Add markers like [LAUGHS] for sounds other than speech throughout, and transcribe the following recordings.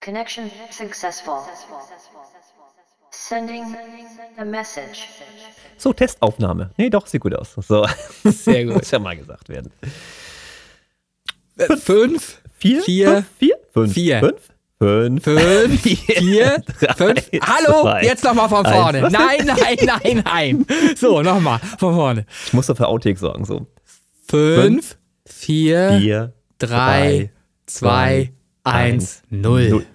Connection successful. Sending a message. So, Testaufnahme. Nee, doch, sieht gut aus. So. Sehr gut. [LAUGHS] Muss ja mal gesagt werden. Äh, fünf, fünf vier, vier, vier, fünf, vier, fünf, fünf, fünf [LAUGHS] vier, drei, fünf. Hallo, zwei, jetzt nochmal von vorne. Eins, nein, nein, nein, nein. So, nochmal von vorne. Ich muss dafür Outtake sorgen, so. Fünf, fünf vier, vier, drei, drei zwei, zwei 1-0.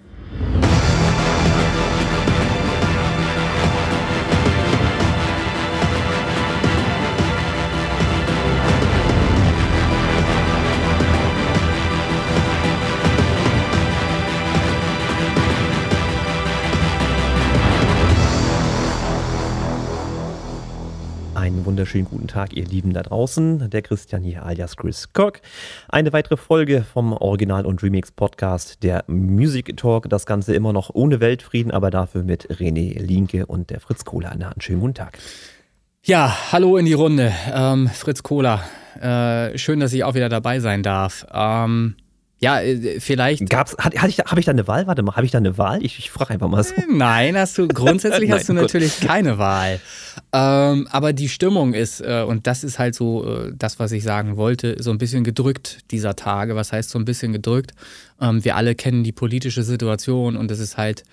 Wunderschönen guten Tag, ihr Lieben da draußen. Der Christian hier alias Chris Cock. Eine weitere Folge vom Original- und Remix-Podcast, der Music Talk. Das Ganze immer noch ohne Weltfrieden, aber dafür mit René Linke und der Fritz Kohler an der. Schönen guten Tag. Ja, hallo in die Runde. Ähm, Fritz Kohler. Äh, schön, dass ich auch wieder dabei sein darf. Ähm, ja, äh, vielleicht. Gab's, hat, hatte ich, habe ich da eine Wahl? Warte mal, habe ich da eine Wahl? Ich, ich frage einfach mal so. Nein, hast du grundsätzlich [LAUGHS] hast du gut. natürlich keine Wahl. Ähm, aber die Stimmung ist, äh, und das ist halt so äh, das, was ich sagen wollte, so ein bisschen gedrückt dieser Tage. Was heißt so ein bisschen gedrückt? Ähm, wir alle kennen die politische Situation und es ist halt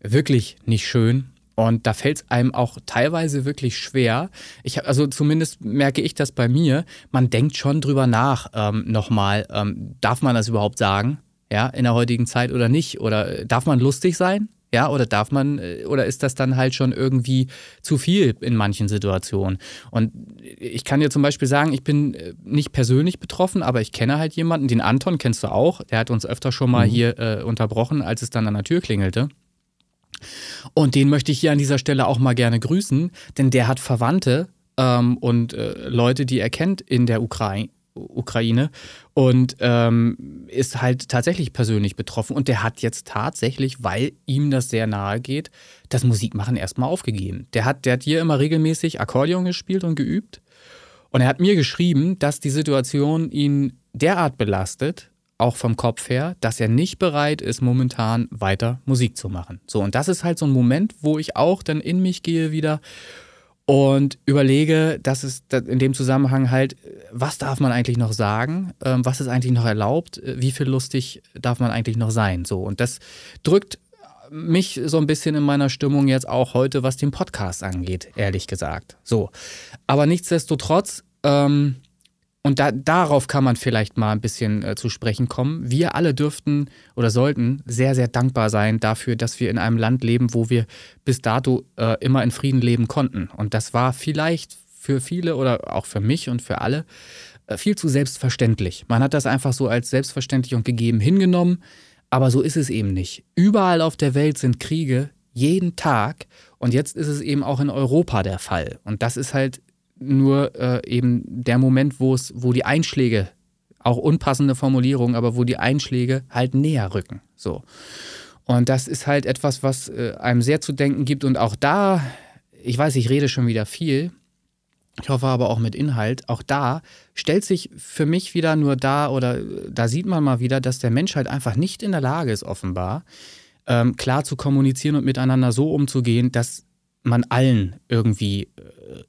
wirklich nicht schön. Und da fällt es einem auch teilweise wirklich schwer. Ich hab, also zumindest merke ich das bei mir. Man denkt schon drüber nach, ähm, nochmal, ähm, darf man das überhaupt sagen? Ja, in der heutigen Zeit oder nicht? Oder äh, darf man lustig sein? Ja, oder darf man, äh, oder ist das dann halt schon irgendwie zu viel in manchen Situationen? Und ich kann dir zum Beispiel sagen, ich bin äh, nicht persönlich betroffen, aber ich kenne halt jemanden, den Anton kennst du auch, der hat uns öfter schon mal hier äh, unterbrochen, als es dann an der Tür klingelte. Und den möchte ich hier an dieser Stelle auch mal gerne grüßen, denn der hat Verwandte ähm, und äh, Leute, die er kennt in der Ukrai Ukraine und ähm, ist halt tatsächlich persönlich betroffen. Und der hat jetzt tatsächlich, weil ihm das sehr nahe geht, das Musikmachen erstmal aufgegeben. Der hat, der hat hier immer regelmäßig Akkordeon gespielt und geübt. Und er hat mir geschrieben, dass die Situation ihn derart belastet, auch vom Kopf her, dass er nicht bereit ist, momentan weiter Musik zu machen. So, und das ist halt so ein Moment, wo ich auch dann in mich gehe wieder und überlege, dass es in dem Zusammenhang halt, was darf man eigentlich noch sagen? Ähm, was ist eigentlich noch erlaubt? Äh, Wie viel lustig darf man eigentlich noch sein? So, und das drückt mich so ein bisschen in meiner Stimmung jetzt auch heute, was den Podcast angeht, ehrlich gesagt. So. Aber nichtsdestotrotz, ähm, und da, darauf kann man vielleicht mal ein bisschen äh, zu sprechen kommen. Wir alle dürften oder sollten sehr, sehr dankbar sein dafür, dass wir in einem Land leben, wo wir bis dato äh, immer in Frieden leben konnten. Und das war vielleicht für viele oder auch für mich und für alle äh, viel zu selbstverständlich. Man hat das einfach so als selbstverständlich und gegeben hingenommen, aber so ist es eben nicht. Überall auf der Welt sind Kriege, jeden Tag. Und jetzt ist es eben auch in Europa der Fall. Und das ist halt nur äh, eben der Moment, wo es, wo die Einschläge, auch unpassende Formulierungen, aber wo die Einschläge halt näher rücken. So. Und das ist halt etwas, was äh, einem sehr zu denken gibt. Und auch da, ich weiß, ich rede schon wieder viel. Ich hoffe aber auch mit Inhalt. Auch da stellt sich für mich wieder nur da oder äh, da sieht man mal wieder, dass der Mensch halt einfach nicht in der Lage ist, offenbar, ähm, klar zu kommunizieren und miteinander so umzugehen, dass man allen irgendwie äh,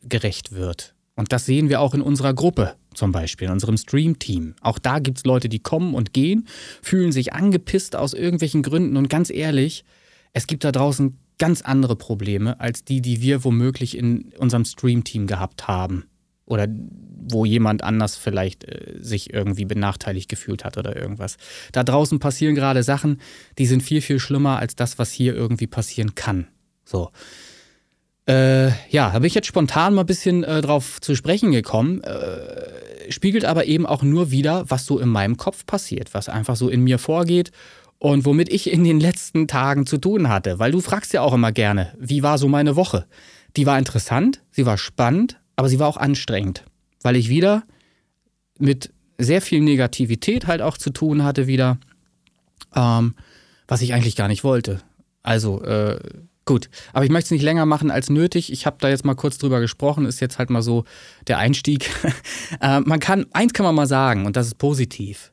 gerecht wird. Und das sehen wir auch in unserer Gruppe zum Beispiel, in unserem Stream-Team. Auch da gibt es Leute, die kommen und gehen, fühlen sich angepisst aus irgendwelchen Gründen. Und ganz ehrlich, es gibt da draußen ganz andere Probleme als die, die wir womöglich in unserem Stream-Team gehabt haben. Oder wo jemand anders vielleicht äh, sich irgendwie benachteiligt gefühlt hat oder irgendwas. Da draußen passieren gerade Sachen, die sind viel, viel schlimmer als das, was hier irgendwie passieren kann. So. Äh, ja, da bin ich jetzt spontan mal ein bisschen äh, drauf zu sprechen gekommen. Äh, spiegelt aber eben auch nur wieder, was so in meinem Kopf passiert, was einfach so in mir vorgeht und womit ich in den letzten Tagen zu tun hatte. Weil du fragst ja auch immer gerne, wie war so meine Woche? Die war interessant, sie war spannend, aber sie war auch anstrengend, weil ich wieder mit sehr viel Negativität halt auch zu tun hatte wieder, ähm, was ich eigentlich gar nicht wollte. Also, äh, Gut, aber ich möchte es nicht länger machen als nötig. Ich habe da jetzt mal kurz drüber gesprochen, ist jetzt halt mal so der Einstieg. [LAUGHS] äh, man kann, eins kann man mal sagen, und das ist positiv.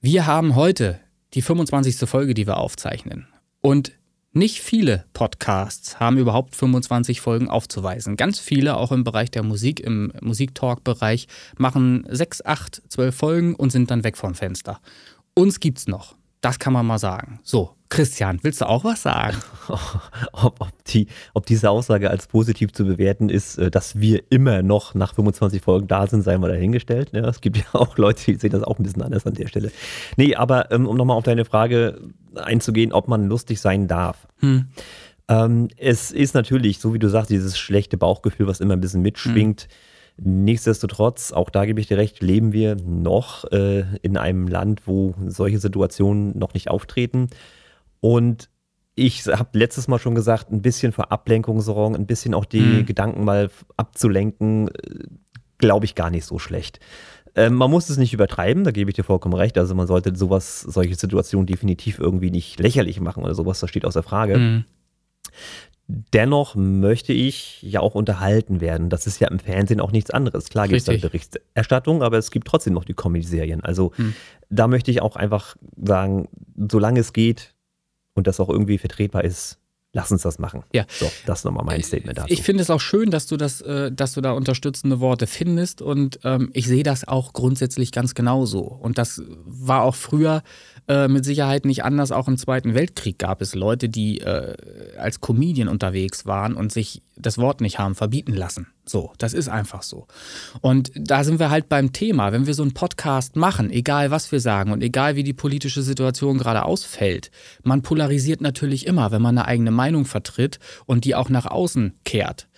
Wir haben heute die 25. Folge, die wir aufzeichnen. Und nicht viele Podcasts haben überhaupt 25 Folgen aufzuweisen. Ganz viele, auch im Bereich der Musik, im Musiktalk-Bereich, machen 6, 8, 12 Folgen und sind dann weg vom Fenster. Uns gibt's noch. Das kann man mal sagen. So, Christian, willst du auch was sagen? [LAUGHS] ob, ob, die, ob diese Aussage als positiv zu bewerten ist, äh, dass wir immer noch nach 25 Folgen da sind, sei mal dahingestellt. Ja, es gibt ja [LAUGHS] auch Leute, die sehen das auch ein bisschen anders an der Stelle. Nee, aber ähm, um nochmal auf deine Frage einzugehen, ob man lustig sein darf. Hm. Ähm, es ist natürlich, so wie du sagst, dieses schlechte Bauchgefühl, was immer ein bisschen mitschwingt. Hm Nichtsdestotrotz, auch da gebe ich dir recht, leben wir noch äh, in einem Land, wo solche Situationen noch nicht auftreten. Und ich habe letztes Mal schon gesagt, ein bisschen für Ablenkung sorgen, ein bisschen auch die mhm. Gedanken mal abzulenken, äh, glaube ich gar nicht so schlecht. Ähm, man muss es nicht übertreiben, da gebe ich dir vollkommen recht. Also man sollte sowas, solche Situationen definitiv irgendwie nicht lächerlich machen oder sowas, das steht außer Frage. Mhm. Dennoch möchte ich ja auch unterhalten werden. Das ist ja im Fernsehen auch nichts anderes. Klar gibt es da Berichterstattung, aber es gibt trotzdem noch die Comedy-Serien. Also hm. da möchte ich auch einfach sagen, solange es geht und das auch irgendwie vertretbar ist, lass uns das machen. Ja. So, das ist nochmal mein Statement dazu. Ich finde es auch schön, dass du das, äh, dass du da unterstützende Worte findest und ähm, ich sehe das auch grundsätzlich ganz genauso. Und das war auch früher äh, mit Sicherheit nicht anders. Auch im Zweiten Weltkrieg gab es Leute, die äh, als Comedian unterwegs waren und sich das Wort nicht haben verbieten lassen. So, das ist einfach so. Und da sind wir halt beim Thema. Wenn wir so einen Podcast machen, egal was wir sagen und egal wie die politische Situation gerade ausfällt, man polarisiert natürlich immer, wenn man eine eigene Meinung vertritt und die auch nach außen kehrt.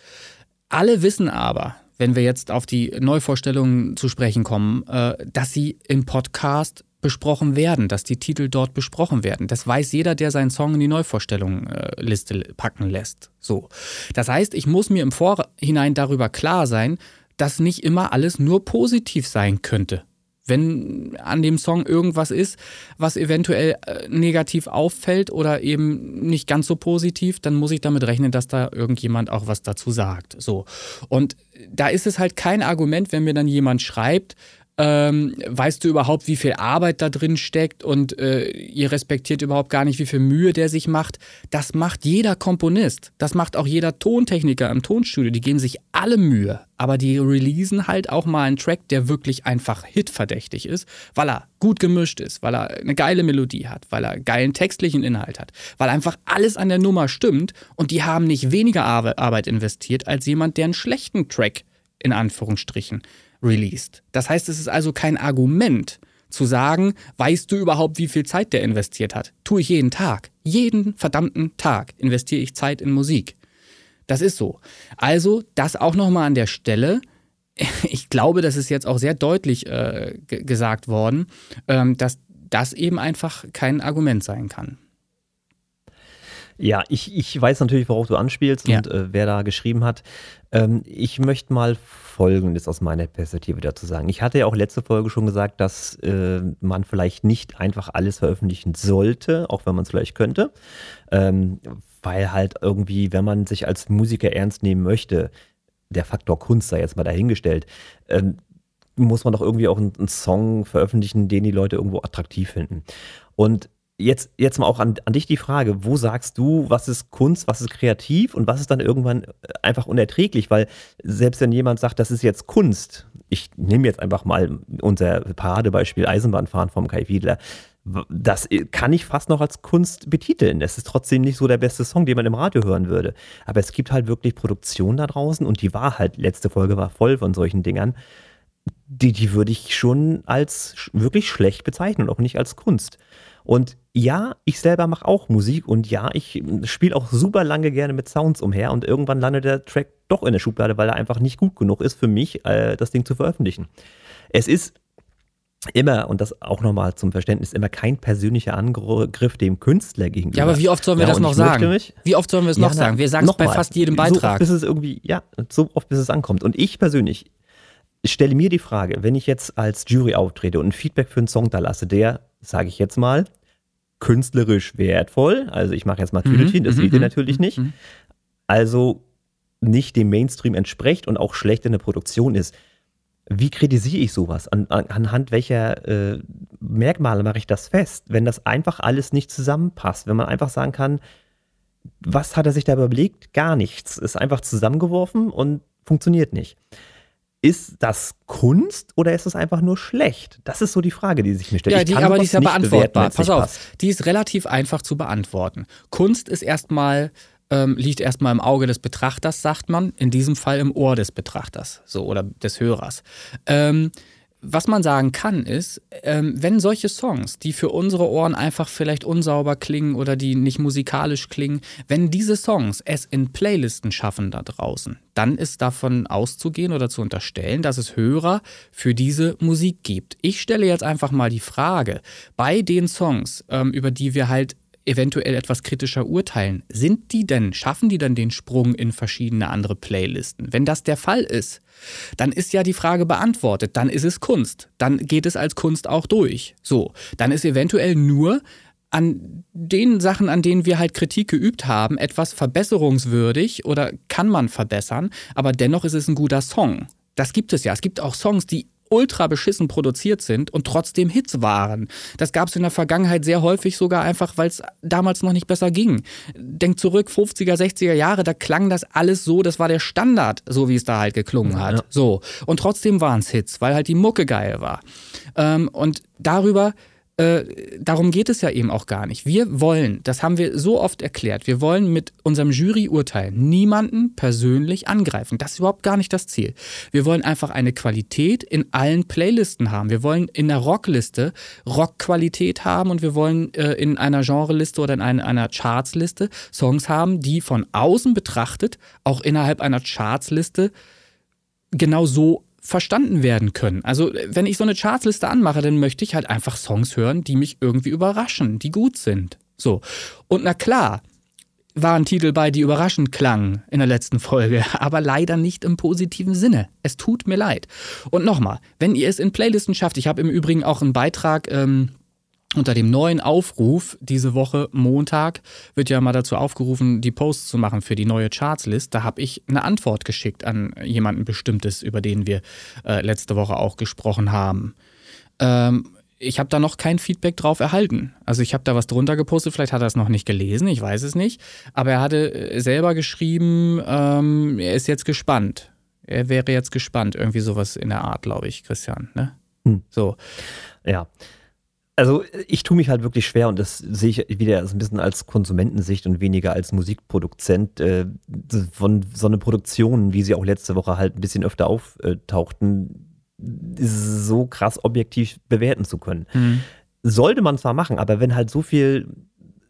Alle wissen aber, wenn wir jetzt auf die Neuvorstellungen zu sprechen kommen, äh, dass sie im Podcast besprochen werden, dass die Titel dort besprochen werden. Das weiß jeder, der seinen Song in die Neuvorstellungsliste äh, packen lässt. So. Das heißt, ich muss mir im Vorhinein darüber klar sein, dass nicht immer alles nur positiv sein könnte. Wenn an dem Song irgendwas ist, was eventuell äh, negativ auffällt oder eben nicht ganz so positiv, dann muss ich damit rechnen, dass da irgendjemand auch was dazu sagt. So. Und da ist es halt kein Argument, wenn mir dann jemand schreibt, ähm, weißt du überhaupt, wie viel Arbeit da drin steckt und äh, ihr respektiert überhaupt gar nicht, wie viel Mühe der sich macht? Das macht jeder Komponist. Das macht auch jeder Tontechniker im Tonstudio. Die geben sich alle Mühe. Aber die releasen halt auch mal einen Track, der wirklich einfach hitverdächtig ist, weil er gut gemischt ist, weil er eine geile Melodie hat, weil er geilen textlichen Inhalt hat, weil einfach alles an der Nummer stimmt und die haben nicht weniger Arbeit investiert als jemand, der einen schlechten Track in Anführungsstrichen released. Das heißt, es ist also kein Argument zu sagen, weißt du überhaupt, wie viel Zeit der investiert hat? Tue ich jeden Tag. Jeden verdammten Tag investiere ich Zeit in Musik. Das ist so. Also, das auch nochmal an der Stelle. [LAUGHS] Ich glaube, das ist jetzt auch sehr deutlich äh, gesagt worden, ähm, dass das eben einfach kein Argument sein kann. Ja, ich, ich weiß natürlich, worauf du anspielst ja. und äh, wer da geschrieben hat. Ähm, ich möchte mal Folgendes aus meiner Perspektive dazu sagen. Ich hatte ja auch letzte Folge schon gesagt, dass äh, man vielleicht nicht einfach alles veröffentlichen sollte, auch wenn man es vielleicht könnte. Ähm, weil halt irgendwie, wenn man sich als Musiker ernst nehmen möchte, der Faktor Kunst sei jetzt mal dahingestellt, ähm, muss man doch irgendwie auch einen, einen Song veröffentlichen, den die Leute irgendwo attraktiv finden. Und jetzt, jetzt mal auch an, an dich die Frage, wo sagst du, was ist Kunst, was ist kreativ und was ist dann irgendwann äh, einfach unerträglich? Weil selbst wenn jemand sagt, das ist jetzt Kunst, ich nehme jetzt einfach mal unser Paradebeispiel Eisenbahnfahren vom Kai Wiedler, das äh, kann ich fast noch als Kunst betiteln. Es ist trotzdem nicht so der beste Song, den man im Radio hören würde. Aber es gibt halt wirklich Produktion da draußen und die war halt, letzte Folge war voll von solchen Dingern. Die, die würde ich schon als wirklich schlecht bezeichnen und auch nicht als Kunst. Und ja, ich selber mache auch Musik und ja, ich spiele auch super lange gerne mit Sounds umher und irgendwann landet der Track doch in der Schublade, weil er einfach nicht gut genug ist für mich, äh, das Ding zu veröffentlichen. Es ist immer, und das auch nochmal zum Verständnis, immer kein persönlicher Angriff dem Künstler gegenüber. Ja, aber wie oft sollen wir ja, das noch sagen? Mich, wie oft sollen wir es ja, noch sagen? Wir sagen es bei mal, fast jedem Beitrag. So oft, bis es irgendwie, ja, so oft, bis es ankommt. Und ich persönlich stelle mir die Frage, wenn ich jetzt als Jury auftrete und ein Feedback für einen Song da lasse, der, sage ich jetzt mal, künstlerisch wertvoll. Also ich mache jetzt mal Tüdelchen, mhm, das seht ihr mhm, natürlich mhm, nicht. Also nicht dem Mainstream entspricht und auch schlecht in der Produktion ist. Wie kritisiere ich sowas? An, an, anhand welcher äh, Merkmale mache ich das fest? Wenn das einfach alles nicht zusammenpasst, wenn man einfach sagen kann, was hat er sich da überlegt? Gar nichts. Ist einfach zusammengeworfen und funktioniert nicht. Ist das Kunst oder ist es einfach nur schlecht? Das ist so die Frage, die sich mir stellt. Ja, die, aber die ist ja beantwortbar. Pass auf, passt. die ist relativ einfach zu beantworten. Kunst ist erstmal ähm, liegt erstmal im Auge des Betrachters, sagt man. In diesem Fall im Ohr des Betrachters, so oder des Hörers. Ähm, was man sagen kann, ist, ähm, wenn solche Songs, die für unsere Ohren einfach vielleicht unsauber klingen oder die nicht musikalisch klingen, wenn diese Songs es in Playlisten schaffen da draußen, dann ist davon auszugehen oder zu unterstellen, dass es Hörer für diese Musik gibt. Ich stelle jetzt einfach mal die Frage, bei den Songs, ähm, über die wir halt eventuell etwas kritischer urteilen, sind die denn, schaffen die dann den Sprung in verschiedene andere Playlisten? Wenn das der Fall ist, dann ist ja die Frage beantwortet, dann ist es Kunst, dann geht es als Kunst auch durch. So, dann ist eventuell nur an den Sachen, an denen wir halt Kritik geübt haben, etwas verbesserungswürdig oder kann man verbessern, aber dennoch ist es ein guter Song. Das gibt es ja. Es gibt auch Songs, die ultra beschissen produziert sind und trotzdem Hits waren. Das gab es in der Vergangenheit sehr häufig sogar einfach, weil es damals noch nicht besser ging. Denkt zurück, 50er, 60er Jahre, da klang das alles so, das war der Standard, so wie es da halt geklungen hat. Ja. So. Und trotzdem waren es Hits, weil halt die Mucke geil war. Ähm, und darüber äh, darum geht es ja eben auch gar nicht. Wir wollen, das haben wir so oft erklärt, wir wollen mit unserem Juryurteil niemanden persönlich angreifen. Das ist überhaupt gar nicht das Ziel. Wir wollen einfach eine Qualität in allen Playlisten haben. Wir wollen in der Rockliste Rockqualität haben und wir wollen äh, in einer Genreliste oder in einer, einer Chartsliste Songs haben, die von außen betrachtet auch innerhalb einer Chartsliste genau so verstanden werden können. Also wenn ich so eine Chartsliste anmache, dann möchte ich halt einfach Songs hören, die mich irgendwie überraschen, die gut sind. So. Und na klar, waren Titel bei, die überraschend klangen in der letzten Folge, [LAUGHS] aber leider nicht im positiven Sinne. Es tut mir leid. Und nochmal, wenn ihr es in Playlisten schafft, ich habe im Übrigen auch einen Beitrag ähm, unter dem neuen Aufruf diese Woche Montag wird ja mal dazu aufgerufen, die Posts zu machen für die neue Chartslist. Da habe ich eine Antwort geschickt an jemanden Bestimmtes, über den wir äh, letzte Woche auch gesprochen haben. Ähm, ich habe da noch kein Feedback drauf erhalten. Also ich habe da was drunter gepostet, vielleicht hat er es noch nicht gelesen, ich weiß es nicht. Aber er hatte äh, selber geschrieben, ähm, er ist jetzt gespannt. Er wäre jetzt gespannt, irgendwie sowas in der Art, glaube ich, Christian. Ne? Hm. So. Ja also ich tue mich halt wirklich schwer und das sehe ich wieder ein bisschen als Konsumentensicht und weniger als Musikproduzent äh, von so einer Produktion, wie sie auch letzte Woche halt ein bisschen öfter auftauchten, so krass objektiv bewerten zu können. Mhm. Sollte man zwar machen, aber wenn halt so viel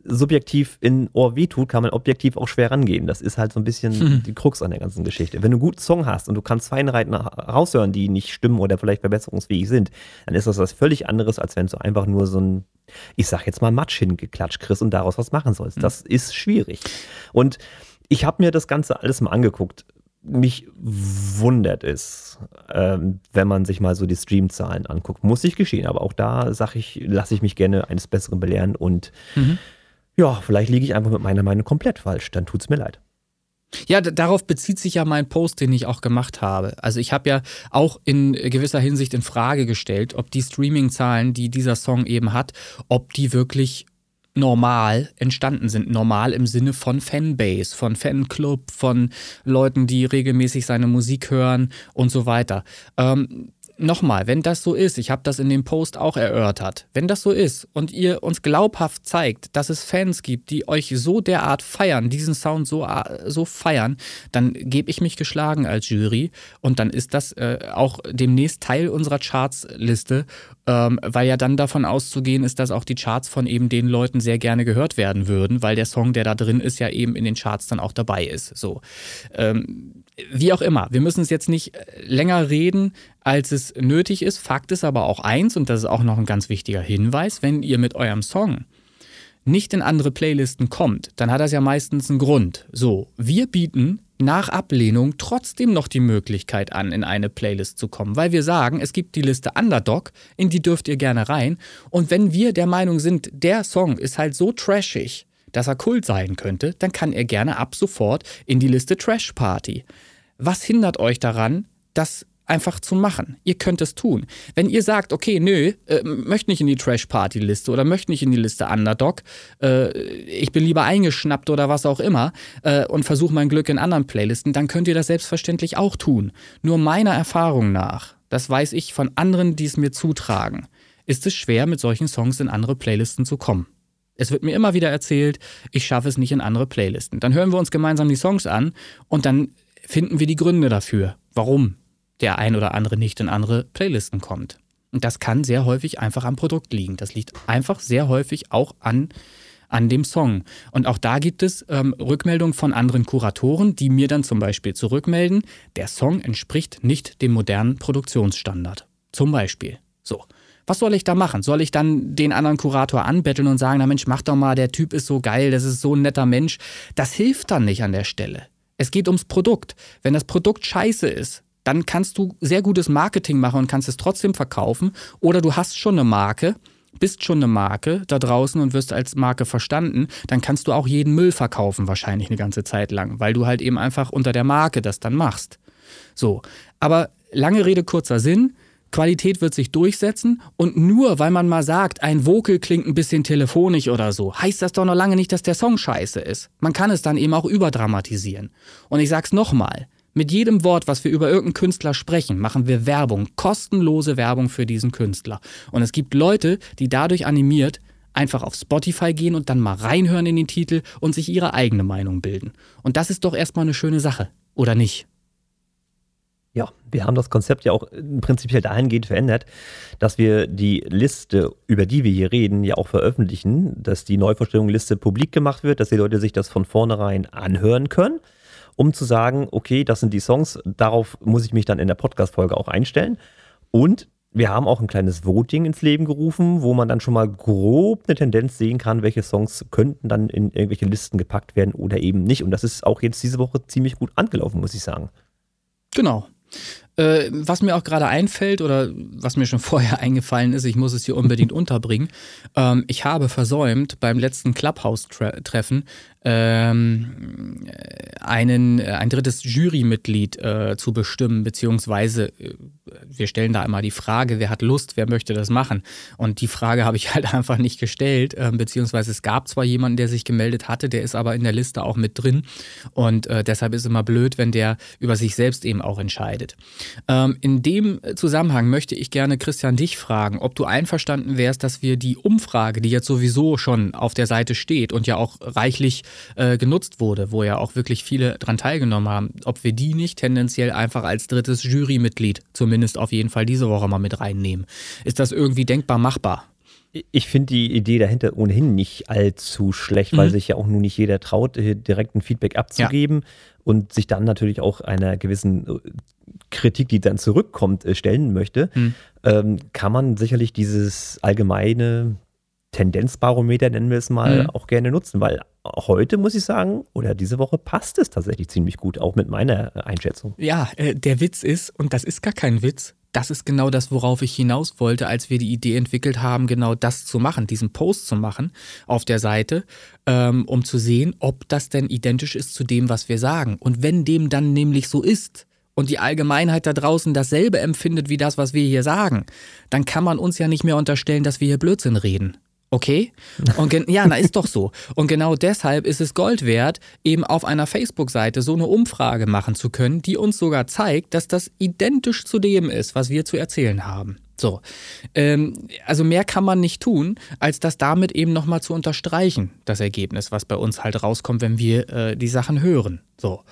subjektiv in Ohr wehtut, kann man objektiv auch schwer rangehen. Das ist halt so ein bisschen hm. die Krux an der ganzen Geschichte. Wenn du einen guten Song hast und du kannst Feinheiten raushören, die nicht stimmen oder vielleicht verbesserungsfähig sind, dann ist das was völlig anderes, als wenn du einfach nur so ein, ich sag jetzt mal, Matsch hingeklatscht kriegst und daraus was machen sollst. Hm. Das ist schwierig. Und ich habe mir das Ganze alles mal angeguckt. Mich wundert es, ähm, wenn man sich mal so die Streamzahlen anguckt. Muss ich geschehen, aber auch da sage ich, lasse ich mich gerne eines Besseren belehren und mhm ja, vielleicht liege ich einfach mit meiner Meinung komplett falsch. Dann tut es mir leid. Ja, darauf bezieht sich ja mein Post, den ich auch gemacht habe. Also ich habe ja auch in gewisser Hinsicht in Frage gestellt, ob die Streaming-Zahlen, die dieser Song eben hat, ob die wirklich normal entstanden sind. Normal im Sinne von Fanbase, von Fanclub, von Leuten, die regelmäßig seine Musik hören und so weiter. Ähm, nochmal, wenn das so ist, ich habe das in dem Post auch erörtert, wenn das so ist und ihr uns glaubhaft zeigt, dass es Fans gibt, die euch so derart feiern, diesen Sound so, so feiern, dann gebe ich mich geschlagen als Jury und dann ist das äh, auch demnächst Teil unserer Chartsliste, ähm, weil ja dann davon auszugehen ist, dass auch die Charts von eben den Leuten sehr gerne gehört werden würden, weil der Song, der da drin ist, ja eben in den Charts dann auch dabei ist. So. Ähm, wie auch immer, wir müssen es jetzt nicht äh, länger reden, als es nötig ist. Fakt ist aber auch eins, und das ist auch noch ein ganz wichtiger Hinweis, wenn ihr mit eurem Song nicht in andere Playlisten kommt, dann hat das ja meistens einen Grund. So, wir bieten nach Ablehnung trotzdem noch die Möglichkeit an, in eine Playlist zu kommen, weil wir sagen, es gibt die Liste Underdog, in die dürft ihr gerne rein. Und wenn wir der Meinung sind, der Song ist halt so trashig, dass er Kult sein könnte, dann kann er gerne ab sofort in die Liste Trash Party. Was hindert euch daran, das einfach zu machen. Ihr könnt es tun. Wenn ihr sagt, okay, nö, äh, möchte nicht in die Trash-Party-Liste oder möchte nicht in die Liste Underdog, äh, ich bin lieber eingeschnappt oder was auch immer äh, und versuche mein Glück in anderen Playlisten, dann könnt ihr das selbstverständlich auch tun. Nur meiner Erfahrung nach, das weiß ich von anderen, die es mir zutragen, ist es schwer, mit solchen Songs in andere Playlisten zu kommen. Es wird mir immer wieder erzählt, ich schaffe es nicht in andere Playlisten. Dann hören wir uns gemeinsam die Songs an und dann finden wir die Gründe dafür, warum der ein oder andere nicht in andere Playlisten kommt. Und das kann sehr häufig einfach am Produkt liegen. Das liegt einfach sehr häufig auch an, an dem Song. Und auch da gibt es ähm, Rückmeldungen von anderen Kuratoren, die mir dann zum Beispiel zurückmelden, der Song entspricht nicht dem modernen Produktionsstandard. Zum Beispiel. So. Was soll ich da machen? Soll ich dann den anderen Kurator anbetteln und sagen, na Mensch, mach doch mal, der Typ ist so geil, das ist so ein netter Mensch. Das hilft dann nicht an der Stelle. Es geht ums Produkt. Wenn das Produkt scheiße ist, dann kannst du sehr gutes Marketing machen und kannst es trotzdem verkaufen. Oder du hast schon eine Marke, bist schon eine Marke da draußen und wirst als Marke verstanden, dann kannst du auch jeden Müll verkaufen, wahrscheinlich eine ganze Zeit lang, weil du halt eben einfach unter der Marke das dann machst. So, aber lange Rede, kurzer Sinn. Qualität wird sich durchsetzen und nur weil man mal sagt, ein Vocal klingt ein bisschen telefonisch oder so, heißt das doch noch lange nicht, dass der Song scheiße ist. Man kann es dann eben auch überdramatisieren. Und ich sag's nochmal, mit jedem Wort, was wir über irgendeinen Künstler sprechen, machen wir Werbung, kostenlose Werbung für diesen Künstler. Und es gibt Leute, die dadurch animiert einfach auf Spotify gehen und dann mal reinhören in den Titel und sich ihre eigene Meinung bilden. Und das ist doch erstmal eine schöne Sache, oder nicht? Ja, wir haben das Konzept ja auch prinzipiell dahingehend verändert, dass wir die Liste, über die wir hier reden, ja auch veröffentlichen, dass die Neuvorstellungsliste publik gemacht wird, dass die Leute sich das von vornherein anhören können, um zu sagen, okay, das sind die Songs, darauf muss ich mich dann in der Podcast-Folge auch einstellen. Und wir haben auch ein kleines Voting ins Leben gerufen, wo man dann schon mal grob eine Tendenz sehen kann, welche Songs könnten dann in irgendwelche Listen gepackt werden oder eben nicht. Und das ist auch jetzt diese Woche ziemlich gut angelaufen, muss ich sagen. Genau. Äh, was mir auch gerade einfällt oder was mir schon [LAUGHS] vorher eingefallen ist, ich muss es hier unbedingt unterbringen. Ähm, ich habe versäumt, beim letzten Clubhouse-Treffen ähm, einen, äh, ein drittes Jurymitglied äh, zu bestimmen, beziehungsweise äh, wir stellen da einmal die Frage, wer hat Lust, wer möchte das machen? Und die Frage habe ich [LAUGHS] halt einfach nicht gestellt, äh, beziehungsweise es gab zwar jemanden, der sich gemeldet hatte, der ist aber in der Liste auch mit drin und äh, deshalb ist immer blöd, wenn der über sich selbst eben auch entscheidet. Ähm, in dem Zusammenhang möchte ich gerne Christian dich fragen, ob du einverstanden wärst, dass wir die Umfrage, die jetzt sowieso schon auf der Seite steht und ja auch reichlich äh, genutzt wurde, wo ja auch wirklich viele dran teilgenommen haben, ob wir die nicht tendenziell einfach als drittes Jurymitglied zumindest auf jeden Fall diese Woche mal mit reinnehmen. Ist das irgendwie denkbar machbar? Ich finde die Idee dahinter ohnehin nicht allzu schlecht, weil mhm. sich ja auch nun nicht jeder traut, direkt ein Feedback abzugeben. Und sich dann natürlich auch einer gewissen äh, Kritik, die dann zurückkommt, äh, stellen möchte. Mhm. Ähm, kann man sicherlich dieses allgemeine Tendenzbarometer, nennen wir es mal, mhm. auch gerne nutzen, weil heute muss ich sagen, oder diese Woche passt es tatsächlich ziemlich gut, auch mit meiner Einschätzung. Ja, äh, der Witz ist, und das ist gar kein Witz, das ist genau das, worauf ich hinaus wollte, als wir die Idee entwickelt haben, genau das zu machen, diesen Post zu machen auf der Seite, ähm, um zu sehen, ob das denn identisch ist zu dem, was wir sagen. Und wenn dem dann nämlich so ist, und die Allgemeinheit da draußen dasselbe empfindet wie das, was wir hier sagen, dann kann man uns ja nicht mehr unterstellen, dass wir hier Blödsinn reden. Okay? Und ja, na ist doch so. Und genau deshalb ist es Gold wert, eben auf einer Facebook-Seite so eine Umfrage machen zu können, die uns sogar zeigt, dass das identisch zu dem ist, was wir zu erzählen haben. So, ähm, also mehr kann man nicht tun, als das damit eben nochmal zu unterstreichen, das Ergebnis, was bei uns halt rauskommt, wenn wir äh, die Sachen hören. So.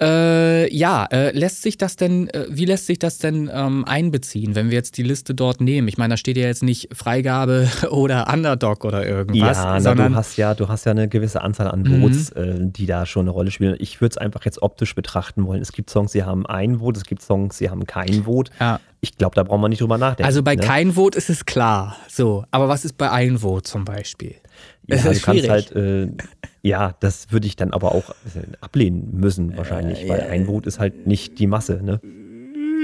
Äh, ja, äh, lässt sich das denn, äh, wie lässt sich das denn ähm, einbeziehen, wenn wir jetzt die Liste dort nehmen? Ich meine, da steht ja jetzt nicht Freigabe [LAUGHS] oder Underdog oder irgendwas. Ja, sondern na, du hast ja, du hast ja eine gewisse Anzahl an Votes, mhm. Äh, die da schon eine Rolle spielen. Ich würde es einfach jetzt optisch betrachten wollen. Es gibt Songs, die haben ein Vote, es gibt Songs, die haben kein Vote. Ja. Ich glaube, da braucht man nicht drüber nachdenken. Also bei ne? kein Vote ist es klar. So, aber was ist bei ein Vote zum Beispiel? Ja, das ist du schwierig. kannst halt, äh, ja, das würde ich dann aber auch äh, ablehnen müssen wahrscheinlich, äh, weil ein Vote ist halt nicht die Masse, ne?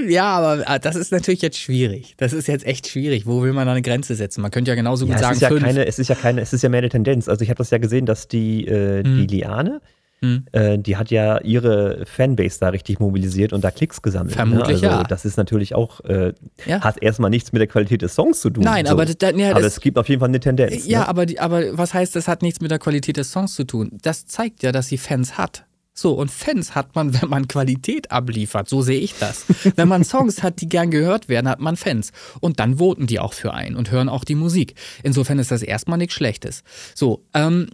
Ja, aber ah, das ist natürlich jetzt schwierig. Das ist jetzt echt schwierig. Wo will man da eine Grenze setzen? Man könnte ja genauso gut ja, sagen, es ist ja fünf. Keine, es ist ja keine, es ist ja mehr eine Tendenz. Also ich habe das ja gesehen, dass die, äh, hm. die Liane, hm. äh, die hat ja ihre Fanbase da richtig mobilisiert und da Klicks gesammelt. Ne? Vermutlich ne? also, ja. Das ist natürlich auch, äh, ja. hat erstmal nichts mit der Qualität des Songs zu tun. Nein, so. aber, da, ja, aber es gibt auf jeden Fall eine Tendenz. Ja, ne? aber, die, aber was heißt, das hat nichts mit der Qualität des Songs zu tun? Das zeigt ja, dass sie Fans hat. So, und Fans hat man, [LAUGHS] wenn man Qualität abliefert. So sehe ich das. wenn man Songs hat, die gern gehört werden, hat man Fans. Und dann voten die auch für einen und hören auch die Musik. Insofern ist das erstmal nichts Schlechtes. So, ähm,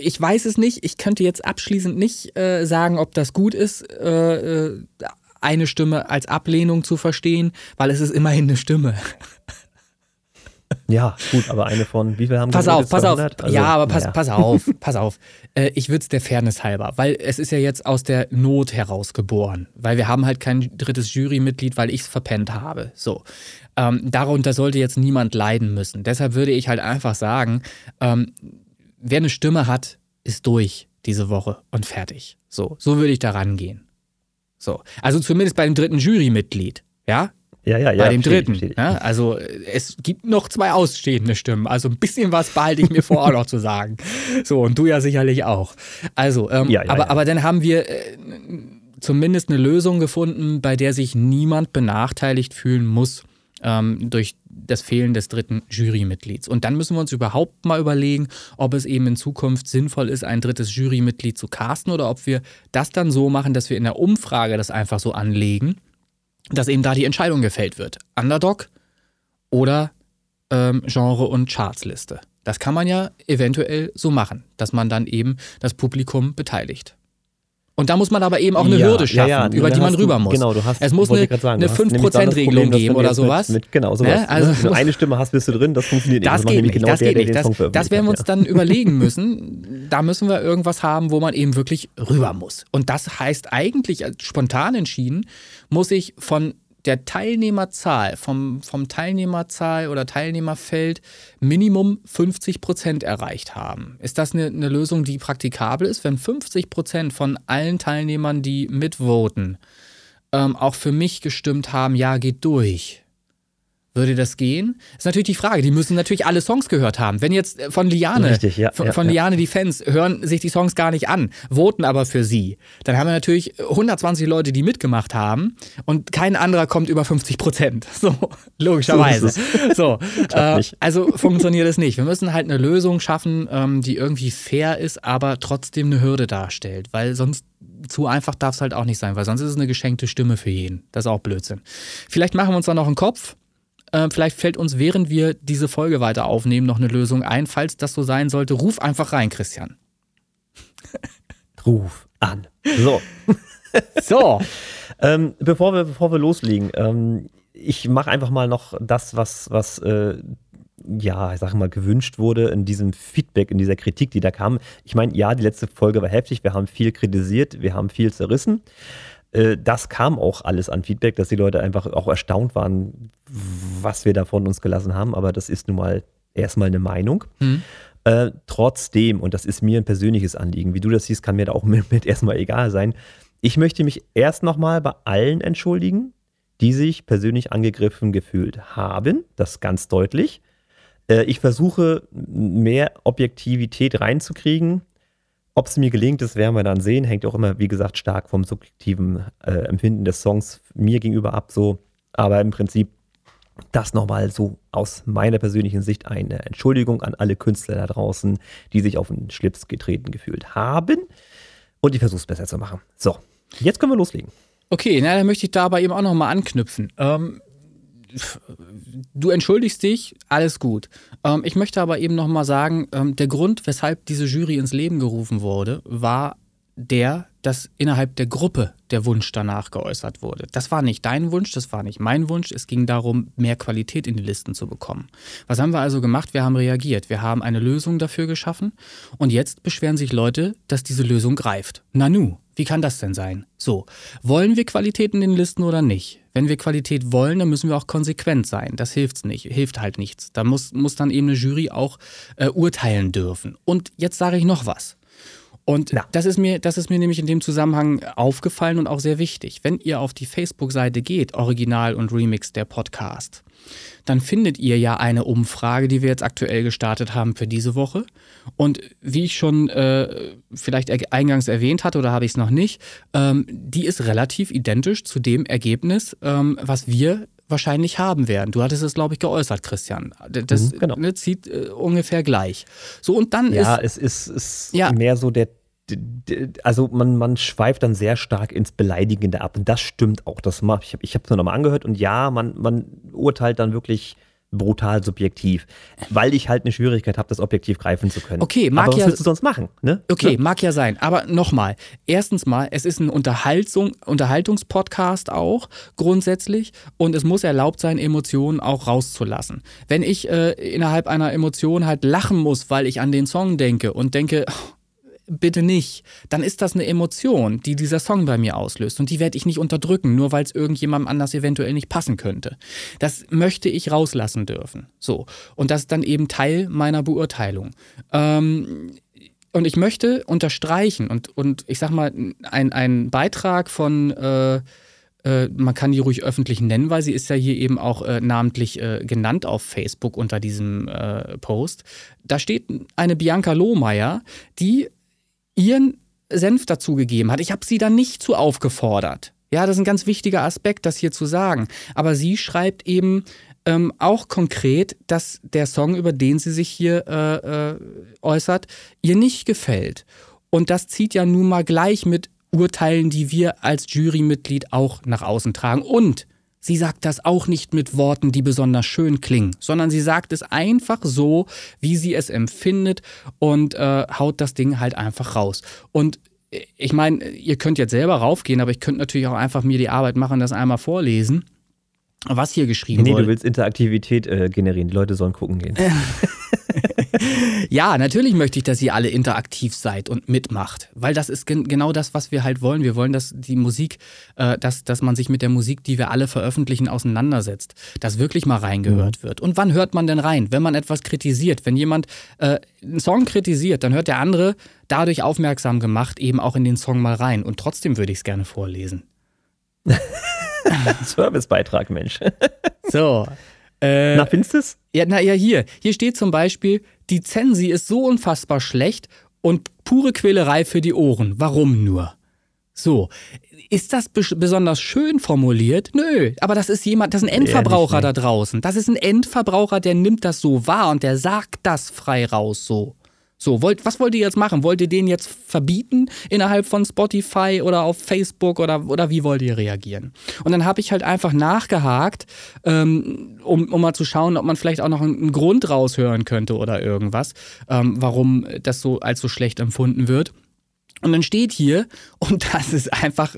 ich weiß es nicht. Ich könnte jetzt abschließend nicht äh, sagen, ob das gut ist, äh, äh eine Stimme als Ablehnung zu verstehen, weil es ist immerhin eine Stimme. Ja, gut, aber eine von, wie viel haben Pass auf, pass 200? auf. Also, ja, aber pass, naja. pass auf, [LAUGHS] pass auf. Äh, ich würde es der Fairness halber, weil es ist ja jetzt aus der Not heraus geboren. Weil wir haben halt kein drittes Jurymitglied, weil ich es verpennt habe. So. Ähm, darunter sollte jetzt niemand leiden müssen. Deshalb würde ich halt einfach sagen, ähm, wer eine Stimme hat, ist durch diese Woche und fertig. So, so würde ich da rangehen. So. Also zumindest bei dem dritten Jurymitglied. Ja, ja, ja, ja. Bei dem dritten. Ja, also es gibt noch zwei ausstehende Stimmen. Also ein bisschen was behalte ich mir vor, [LAUGHS] auch noch zu sagen. So, und du ja sicherlich auch. Also, ähm, ja, ja, aber, aber dann haben wir äh, zumindest eine Lösung gefunden, bei der sich niemand benachteiligt fühlen muss ähm, durch das Fehlen des dritten Jurymitglieds. Und dann müssen wir uns überhaupt mal überlegen, ob es eben in Zukunft sinnvoll ist, ein drittes Jurymitglied zu casten oder ob wir das dann so machen, dass wir in der Umfrage das einfach so anlegen dass eben da die Entscheidung gefällt wird. Underdog oder ähm, Genre- und Chartsliste. Das kann man ja eventuell so machen, dass man dann eben das Publikum beteiligt. Und da muss man aber eben auch eine ja, Hürde schaffen, ja, ja. über die man rüber du, muss. Genau, du hast, es muss eine, sagen, eine 5%-Regelung geben oder sowas. Mit, mit, genau, sowas. Ne? Also, Wenn du eine Stimme hast, bist du drin, das funktioniert das nicht. Geht nicht. Genau das der, geht nicht. Das, das werden wir uns dann [LAUGHS] überlegen müssen. Da müssen wir irgendwas haben, wo man eben wirklich rüber muss. Und das heißt eigentlich, spontan entschieden, muss ich von der Teilnehmerzahl, vom, vom Teilnehmerzahl oder Teilnehmerfeld Minimum 50 Prozent erreicht haben. Ist das eine, eine Lösung, die praktikabel ist, wenn 50 Prozent von allen Teilnehmern, die mitvoten, ähm, auch für mich gestimmt haben, ja, geht durch? Würde das gehen? Ist natürlich die Frage. Die müssen natürlich alle Songs gehört haben. Wenn jetzt äh, von Liane, Richtig, ja, von, ja, von ja. Liane die Fans hören sich die Songs gar nicht an, voten aber für sie, dann haben wir natürlich 120 Leute, die mitgemacht haben und kein anderer kommt über 50 Prozent. [LAUGHS] So, logischerweise. So, äh, also funktioniert es nicht. Wir müssen halt eine Lösung schaffen, ähm, die irgendwie fair ist, aber trotzdem eine Hürde darstellt, weil sonst zu einfach darf es halt auch nicht sein, weil sonst ist es eine geschenkte Stimme für jeden. Das ist auch Blödsinn. Vielleicht machen wir uns da noch einen Kopf äh, vielleicht fällt uns, während wir diese Folge weiter aufnehmen, noch eine Lösung ein. Falls das so sein sollte, ruf einfach rein, Christian. [LAUGHS] Ruf an. So. [LAUGHS] so. ähm, bevor, wir, bevor wir loslegen, ähm, ich mache einfach mal noch das, was, was äh, ja, ich sage mal, gewünscht wurde in diesem Feedback, in dieser Kritik, die da kam. Ich meine, ja, die letzte Folge war heftig, wir haben viel kritisiert, wir haben viel zerrissen. Äh, das kam auch alles an Feedback, dass die Leute einfach auch erstaunt waren, was wir da von uns gelassen haben. Aber das ist nun mal erstmal eine Meinung. Mhm. Äh, trotzdem, und das ist mir ein persönliches Anliegen, wie du das siehst, kann mir da auch [LAUGHS] mit, mit erstmal egal sein. Ich möchte mich erst nochmal bei allen entschuldigen, die sich persönlich angegriffen gefühlt haben. Das ganz deutlich. Äh, ich versuche mehr Objektivität reinzukriegen. Ob es mir gelingt, das werden wir dann sehen. Hängt auch immer, wie gesagt, stark vom subjektiven äh, Empfinden des Songs mir gegenüber ab. So. Aber im Prinzip das nochmal so aus meiner persönlichen Sicht eine Entschuldigung an alle Künstler da draußen, die sich auf den Schlips getreten gefühlt haben. Und ich versuche es besser zu machen. So, jetzt können wir loslegen. Okay, na, dann möchte ich da aber eben auch nochmal anknüpfen. Ähm, du entschuldigst dich, alles gut. Ähm, ich möchte aber eben nochmal sagen, ähm, der Grund, weshalb diese Jury ins Leben gerufen wurde, war der, dass innerhalb der Gruppe der Wunsch danach geäußert wurde. Das war nicht dein Wunsch, das war nicht mein Wunsch. Es ging darum, mehr Qualität in die Listen zu bekommen. Was haben wir also gemacht? Wir haben reagiert. Wir haben eine Lösung dafür geschaffen. Und jetzt beschweren sich Leute, dass diese Lösung greift. Nanu, wie kann das denn sein? So, wollen wir Qualität in den Listen oder nicht? Wenn wir Qualität wollen, dann müssen wir auch konsequent sein. Das hilft nicht, hilft halt nichts. Da muss, muss dann eben eine Jury auch äh, urteilen dürfen. Und jetzt sage ich noch was. Und ja. das, ist mir, das ist mir nämlich in dem Zusammenhang aufgefallen und auch sehr wichtig. Wenn ihr auf die Facebook-Seite geht, Original und Remix der Podcast, dann findet ihr ja eine Umfrage, die wir jetzt aktuell gestartet haben für diese Woche. Und wie ich schon äh, vielleicht eingangs erwähnt hatte oder habe ich es noch nicht, ähm, die ist relativ identisch zu dem Ergebnis, ähm, was wir wahrscheinlich haben werden. Du hattest es, glaube ich, geäußert, Christian. Das mhm, genau. ne, zieht äh, ungefähr gleich. So, und dann ja, ist. Ja, es ist, ist ja. mehr so der also man, man schweift dann sehr stark ins Beleidigende ab. Und das stimmt auch. Das mal, ich habe es mir nochmal angehört und ja, man, man urteilt dann wirklich brutal subjektiv, weil ich halt eine Schwierigkeit habe, das objektiv greifen zu können. Okay, mag aber was ja, willst du sonst machen? Ne? Okay, ja? mag ja sein. Aber nochmal, erstens mal, es ist ein Unterhaltung, Unterhaltungspodcast auch grundsätzlich und es muss erlaubt sein, Emotionen auch rauszulassen. Wenn ich äh, innerhalb einer Emotion halt lachen muss, weil ich an den Song denke und denke, bitte nicht, dann ist das eine Emotion, die dieser Song bei mir auslöst. Und die werde ich nicht unterdrücken, nur weil es irgendjemandem anders eventuell nicht passen könnte. Das möchte ich rauslassen dürfen. So. Und das ist dann eben Teil meiner Beurteilung. Ähm, und ich möchte unterstreichen und, und ich sag mal, ein, ein Beitrag von äh, äh, man kann die ruhig öffentlich nennen, weil sie ist ja hier eben auch äh, namentlich äh, genannt auf Facebook unter diesem äh, Post. Da steht eine Bianca Lohmeier, die ihren Senf dazugegeben hat. Ich habe sie da nicht zu aufgefordert. Ja, das ist ein ganz wichtiger Aspekt, das hier zu sagen. Aber sie schreibt eben ähm, auch konkret, dass der Song, über den sie sich hier äh, äh, äußert, ihr nicht gefällt. Und das zieht ja nun mal gleich mit Urteilen, die wir als Jurymitglied auch nach außen tragen. Und Sie sagt das auch nicht mit Worten, die besonders schön klingen, sondern sie sagt es einfach so, wie sie es empfindet und äh, haut das Ding halt einfach raus. Und äh, ich meine, ihr könnt jetzt selber raufgehen, aber ich könnte natürlich auch einfach mir die Arbeit machen, das einmal vorlesen, was hier geschrieben nee, wurde. Nee, du willst Interaktivität äh, generieren. Die Leute sollen gucken gehen. [LAUGHS] [LAUGHS] ja, natürlich möchte ich, dass ihr alle interaktiv seid und mitmacht, weil das ist gen genau das, was wir halt wollen. Wir wollen, dass die Musik, äh, dass, dass man sich mit der Musik, die wir alle veröffentlichen, auseinandersetzt, dass wirklich mal reingehört mhm. wird. Und wann hört man denn rein? Wenn man etwas kritisiert, wenn jemand äh, einen Song kritisiert, dann hört der andere dadurch aufmerksam gemacht eben auch in den Song mal rein. Und trotzdem würde ich es gerne vorlesen. [LAUGHS] Servicebeitrag, Mensch. so. Äh, na, findest du es? Ja, na ja, hier. Hier steht zum Beispiel, die Zensi ist so unfassbar schlecht und pure Quälerei für die Ohren. Warum nur? So. Ist das besonders schön formuliert? Nö, aber das ist jemand, das ist ein Endverbraucher da draußen. Das ist ein Endverbraucher, der nimmt das so wahr und der sagt das frei raus so. So, wollt, was wollt ihr jetzt machen? Wollt ihr den jetzt verbieten innerhalb von Spotify oder auf Facebook oder, oder wie wollt ihr reagieren? Und dann habe ich halt einfach nachgehakt, ähm, um, um mal zu schauen, ob man vielleicht auch noch einen Grund raushören könnte oder irgendwas, ähm, warum das so als so schlecht empfunden wird. Und dann steht hier, [LAUGHS] und das ist einfach,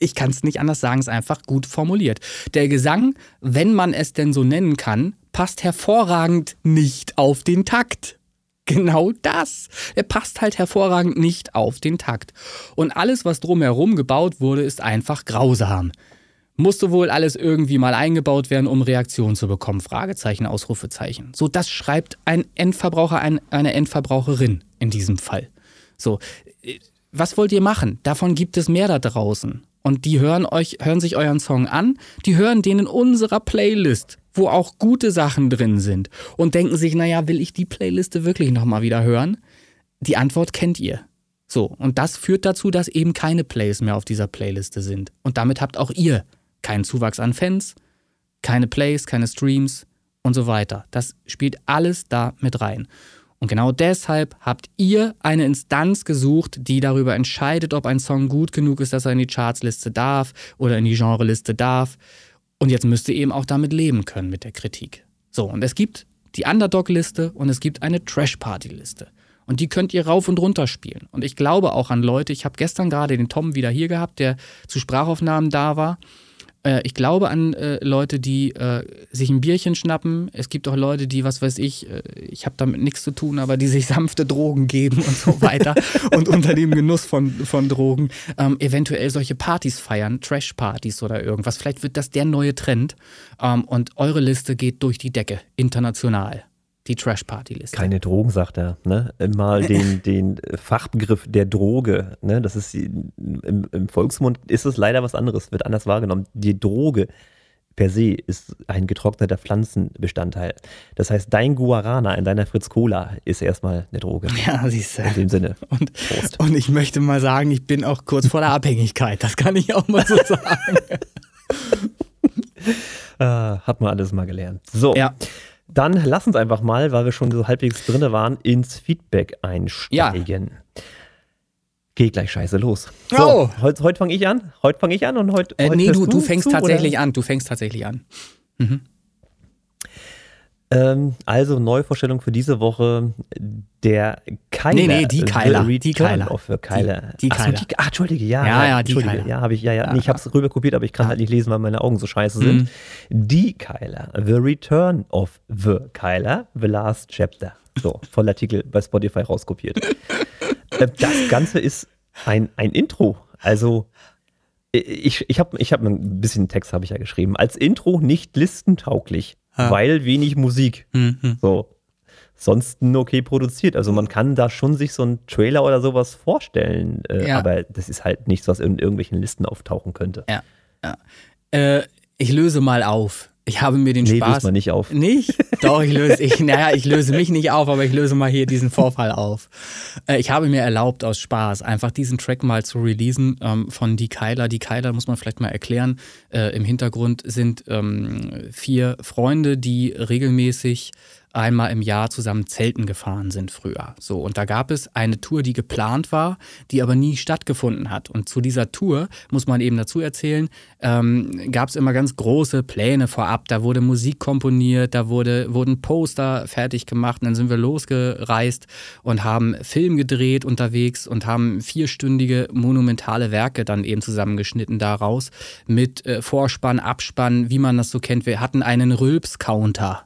ich kann es nicht anders sagen, ist einfach gut formuliert. Der Gesang, wenn man es denn so nennen kann, passt hervorragend nicht auf den Takt genau das. Er passt halt hervorragend nicht auf den Takt. Und alles, was drumherum gebaut wurde, ist einfach grausam. Musste wohl alles irgendwie mal eingebaut werden, um Reaktionen zu bekommen? Fragezeichen, Ausrufezeichen. So, das schreibt ein Endverbraucher, ein, eine Endverbraucherin in diesem Fall. So, äh, was wollt ihr machen? Davon gibt es mehr da draußen. Und die hören euch, hören sich euren Song an, die hören den in unserer Playlist wo auch gute Sachen drin sind und denken sich, naja, will ich die Playliste wirklich nochmal wieder hören? Die Antwort kennt ihr. So, und das führt dazu, dass eben keine Plays mehr auf dieser Playliste sind. Und damit habt auch ihr keinen Zuwachs an Fans, keine Plays, keine Streams und so weiter. Das spielt alles da mit rein. Und genau deshalb habt ihr eine Instanz gesucht, die darüber entscheidet, ob ein Song gut genug ist, dass er in die Chartsliste darf oder in die Genreliste darf. Und jetzt müsst ihr eben auch damit leben können mit der Kritik. So, und es gibt die Underdog-Liste und es gibt eine Trash-Party-Liste. Und die könnt ihr rauf und runter spielen. Und ich glaube auch an Leute, ich habe gestern gerade den Tom wieder hier gehabt, der zu Sprachaufnahmen da war. Äh, ich glaube an äh, Leute, die äh, sich ein Bierchen schnappen. Es gibt auch Leute, die, was weiß ich, äh, ich habe damit nichts zu tun, aber die sich [LAUGHS] sanfte Drogen geben und so weiter [LAUGHS] und unter dem Genuss von, von Drogen ähm, eventuell solche Partys feiern, Trash-Partys oder irgendwas. Vielleicht wird das der neue Trend ähm, und eure Liste geht durch die Decke, international die Trash-Party-Liste. Keine Drogen, sagt er. Ne? Mal [LAUGHS] den, den Fachbegriff der Droge. Ne? Das ist im, im, Volksmund ist es leider was anderes, wird anders wahrgenommen. Die Droge per se ist ein getrockneter Pflanzenbestandteil. Das heißt, dein Guarana in deiner Fritz Cola ist erstmal eine Droge. Ja, siehst du. In dem Sinne. Und, und ich möchte mal sagen, ich bin auch kurz vor der Abhängigkeit. Das kann ich auch mal so [LAUGHS] sagen. äh, hat man alles mal gelernt. So. Ja. Dann lass uns einfach mal, weil wir schon so halbwegs drin waren, ins Feedback einsteigen. Ja. Geh gleich scheiße los. So, oh. heute, heute fange ich an. Heute fange ich an und heute. Äh, heute nee, du, du, du fängst zu, tatsächlich oder? an. Du fängst tatsächlich an. Mhm. Ähm, also Neuvorstellung für diese Woche der Keiler. Nee, nee, die Keiler. The Die Keiler. Of Keiler. Die, die Ach, so, Keiler. die, ah, Entschuldige, ja. Ja, ja, die. Keiler. Ja, habe ich, ja, ja. Nee, ich habe es rüber kopiert, aber ich kann Ja. halt nicht lesen, weil meine Augen so scheiße sind. Mhm. Die Keiler. The Return of the Keiler. The Last Chapter. So, voll Artikel bei Spotify rauskopiert. Äh, das Ganze ist ein, ein Intro. Also, ich, ich habe ich hab ein bisschen Text habe ich ja geschrieben. Als Intro nicht listentauglich, Ah. weil wenig Musik. Mhm. So. Sonst okay produziert. Also man kann da schon sich so einen Trailer oder sowas vorstellen, äh, Ja. aber das ist halt nichts, was in irgendwelchen Listen auftauchen könnte. Ja. ja. Äh, ich löse mal auf. Ich habe mir den Nee, Spaß. löst man nicht auf. Nicht? Doch, ich löse, ich, naja, ich löse mich nicht auf, aber ich löse mal hier diesen Vorfall auf. Äh, ich habe mir erlaubt, aus Spaß, einfach diesen Track mal zu releasen ähm, von Die Keiler. Die Keiler muss man vielleicht mal erklären. Äh, Im Hintergrund sind ähm, vier Freunde, die regelmäßig einmal im Jahr zusammen Zelten gefahren sind früher. So, und da gab es eine Tour, die geplant war, die aber nie stattgefunden hat. Und zu dieser Tour, muss man eben dazu erzählen, ähm, gab es immer ganz große Pläne vorab. Da wurde Musik komponiert, da wurde, wurden Poster fertig gemacht und dann sind wir losgereist und haben Film gedreht unterwegs und haben vierstündige monumentale Werke dann eben zusammengeschnitten daraus mit äh, Vorspann, Abspann, wie man das so kennt. Wir hatten einen Rülps-Counter.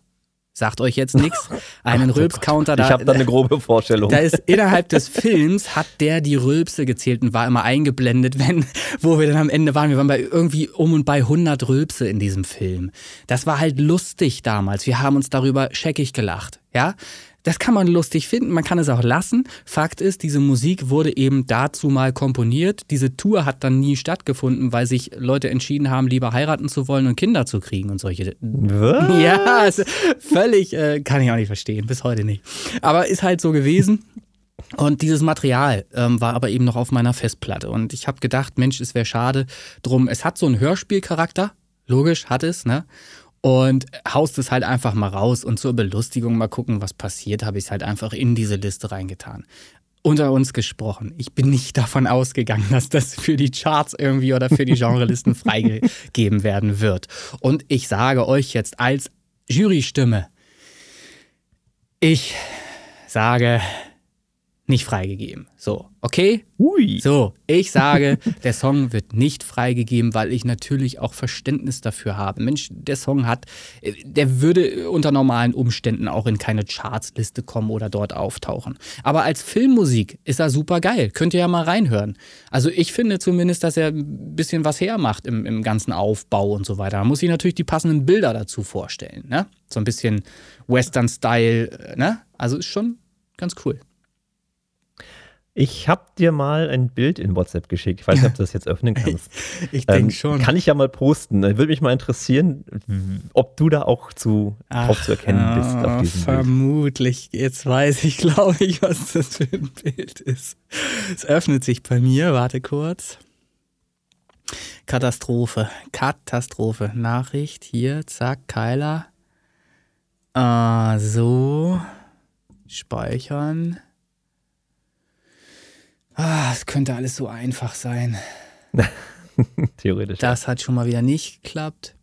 Sagt euch jetzt nichts. [LAUGHS] Einen Rülps-Counter. ich habe da eine grobe Vorstellung. [LAUGHS] Da ist innerhalb des Films hat der die Rülpse gezählt und war immer eingeblendet, wenn, wo wir dann am Ende waren. Wir waren bei irgendwie um und bei 100 Rülpse in diesem Film. Das war halt lustig damals. Wir haben uns darüber scheckig gelacht. Ja, das kann man lustig finden, man kann es auch lassen. Fakt ist, diese Musik wurde eben dazu mal komponiert. Diese Tour hat dann nie stattgefunden, weil sich Leute entschieden haben, lieber heiraten zu wollen und Kinder zu kriegen und solche Was? ja, ist völlig, äh, kann ich auch nicht verstehen, bis heute nicht. Aber ist halt so gewesen. Und dieses Material ähm, war aber eben noch auf meiner Festplatte. Und ich habe gedacht, Mensch, es wäre schade drum. Es hat so einen Hörspielcharakter, logisch hat es, ne? Und haust es halt einfach mal raus und zur Belustigung mal gucken, was passiert, habe ich es halt einfach in diese Liste reingetan. Unter uns gesprochen, ich bin nicht [LAUGHS] davon ausgegangen, dass das für die Charts irgendwie oder für die Genrelisten [LAUGHS] freigegeben werden wird. Und ich sage euch jetzt als Jurystimme, ich sage nicht freigegeben. So, okay? Ui. So, ich sage, der Song wird nicht freigegeben, weil ich natürlich auch Verständnis dafür habe. Mensch, der Song hat, äh, der würde unter normalen Umständen auch in keine Chartsliste kommen oder dort auftauchen. Aber als Filmmusik ist er super geil. Könnt ihr ja mal reinhören. Also ich finde zumindest, dass er ein bisschen was hermacht im, im ganzen Aufbau und so weiter. Da muss ich natürlich die passenden Bilder dazu vorstellen. Ne? So ein bisschen Western-Style. äh, Ne? Also ist schon ganz cool. Ich habe dir mal ein Bild in WhatsApp geschickt. Ich weiß nicht, ob du das jetzt öffnen [LAUGHS] kannst. Ich Ähm, denke schon. Kann ich ja mal posten. Würde mich mal interessieren, ob du da auch zu, drauf zu erkennen bist auf diesem Bild. Vermutlich. Jetzt weiß ich, [LAUGHS] glaube ich, was das für ein Bild ist. Es öffnet sich bei mir. Warte kurz. Katastrophe. Katastrophe. Nachricht hier. Zack. Keiler. Ah, so. Speichern. Ah, es könnte alles so einfach sein. [LAUGHS] Theoretisch. Das hat schon mal wieder nicht geklappt.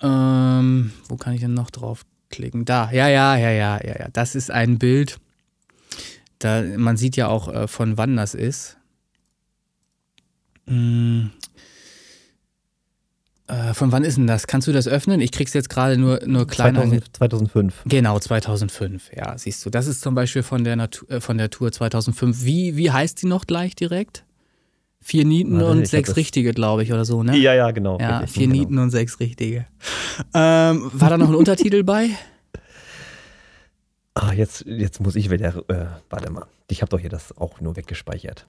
Ähm, wo kann ich denn noch draufklicken? Da, ja, ja, ja, ja, ja, ja. Das ist ein Bild. Da, man sieht ja auch, äh, von wann das ist. Hm. Äh, von wann ist denn das? Kannst du das öffnen? Ich krieg's jetzt gerade nur, nur klein ange 2000, 2005. Genau, 2005. Ja, siehst du. Das ist zum Beispiel von der, Natur, äh, von der Tour 2005. Wie, wie heißt die noch gleich direkt? Vier Nieten Warte, und sechs Richtige, glaube ich, oder so, ne? Ja, ja, genau. Ja, richtig, vier genau. Nieten und sechs Richtige. Ähm, war da noch ein Untertitel bei? Ah, jetzt, jetzt muss ich wieder. Äh, warte mal. Ich habe doch hier das auch nur weggespeichert.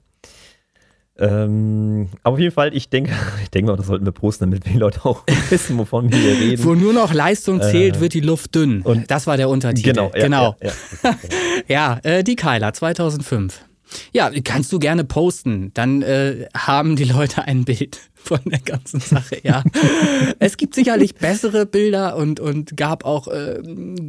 Ähm, aber auf jeden Fall, ich denke, [LAUGHS] ich denke mal, das sollten wir posten, damit die Leute auch [LAUGHS] wissen, wovon wir hier reden. Wo nur noch Leistung zählt, Äh, wird die Luft dünn. und- das war der Untertitel. Genau, ja, genau. Ja, Ja, ja. [LAUGHS] äh, die Kyla 2005. Ja, kannst du gerne posten. Dann äh, haben die Leute ein Bild [LAUGHS] von der ganzen Sache, ja. [LAUGHS] es gibt sicherlich bessere Bilder und, und gab auch äh,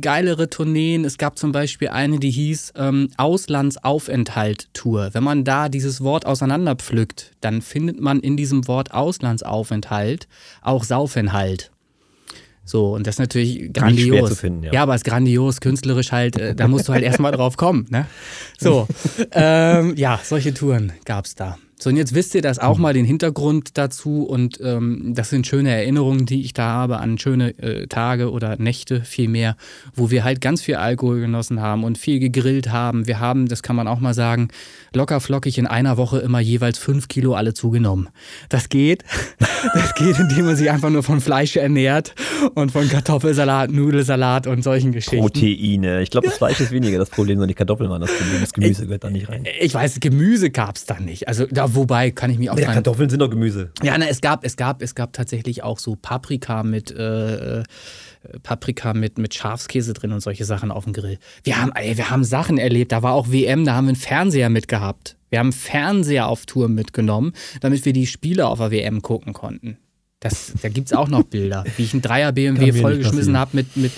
geilere Tourneen. Es gab zum Beispiel eine, die hieß ähm, Auslandsaufenthalt-Tour. Wenn man da dieses Wort auseinanderpflückt, dann findet man in diesem Wort Auslandsaufenthalt auch Saufenhalt. So, und das ist natürlich grandios. finden, ja. ja, aber es ist grandios, künstlerisch halt, äh, da musst du halt erstmal drauf kommen, ne? So, [LAUGHS] ähm, ja, solche Touren gab's da. So, und jetzt wisst ihr das auch mal, den Hintergrund dazu. Und ähm, das sind schöne Erinnerungen, die ich da habe an schöne äh, Tage oder Nächte vielmehr, wo wir halt ganz viel Alkohol genossen haben und viel gegrillt haben. Wir haben, das kann man auch mal sagen, locker flockig in einer Woche immer jeweils fünf Kilo alle zugenommen. Das geht. [LAUGHS] Das geht, indem man sich einfach nur von Fleisch ernährt und von Kartoffelsalat, Nudelsalat und solchen Geschichten. Proteine. Ich glaube, das Fleisch ist weniger das Problem, sondern die Kartoffeln waren das Problem. Das Gemüse gehört da nicht rein. Ich weiß, Gemüse gab's da nicht. Also da, wobei kann ich mich auch Ja, Kartoffeln sind doch Gemüse. Ja, na, es gab, es gab, es gab tatsächlich auch so Paprika mit äh, äh, Paprika mit, mit Schafskäse drin und solche Sachen auf dem Grill. Wir haben, ey, wir haben Sachen erlebt. Da war auch WM, da haben wir einen Fernseher mitgehabt. Wir haben einen Fernseher auf Tour mitgenommen, damit wir die Spiele auf der WM gucken konnten. Das, da gibt es auch noch Bilder, wie ich einen Dreier BMW vollgeschmissen habe mit, mit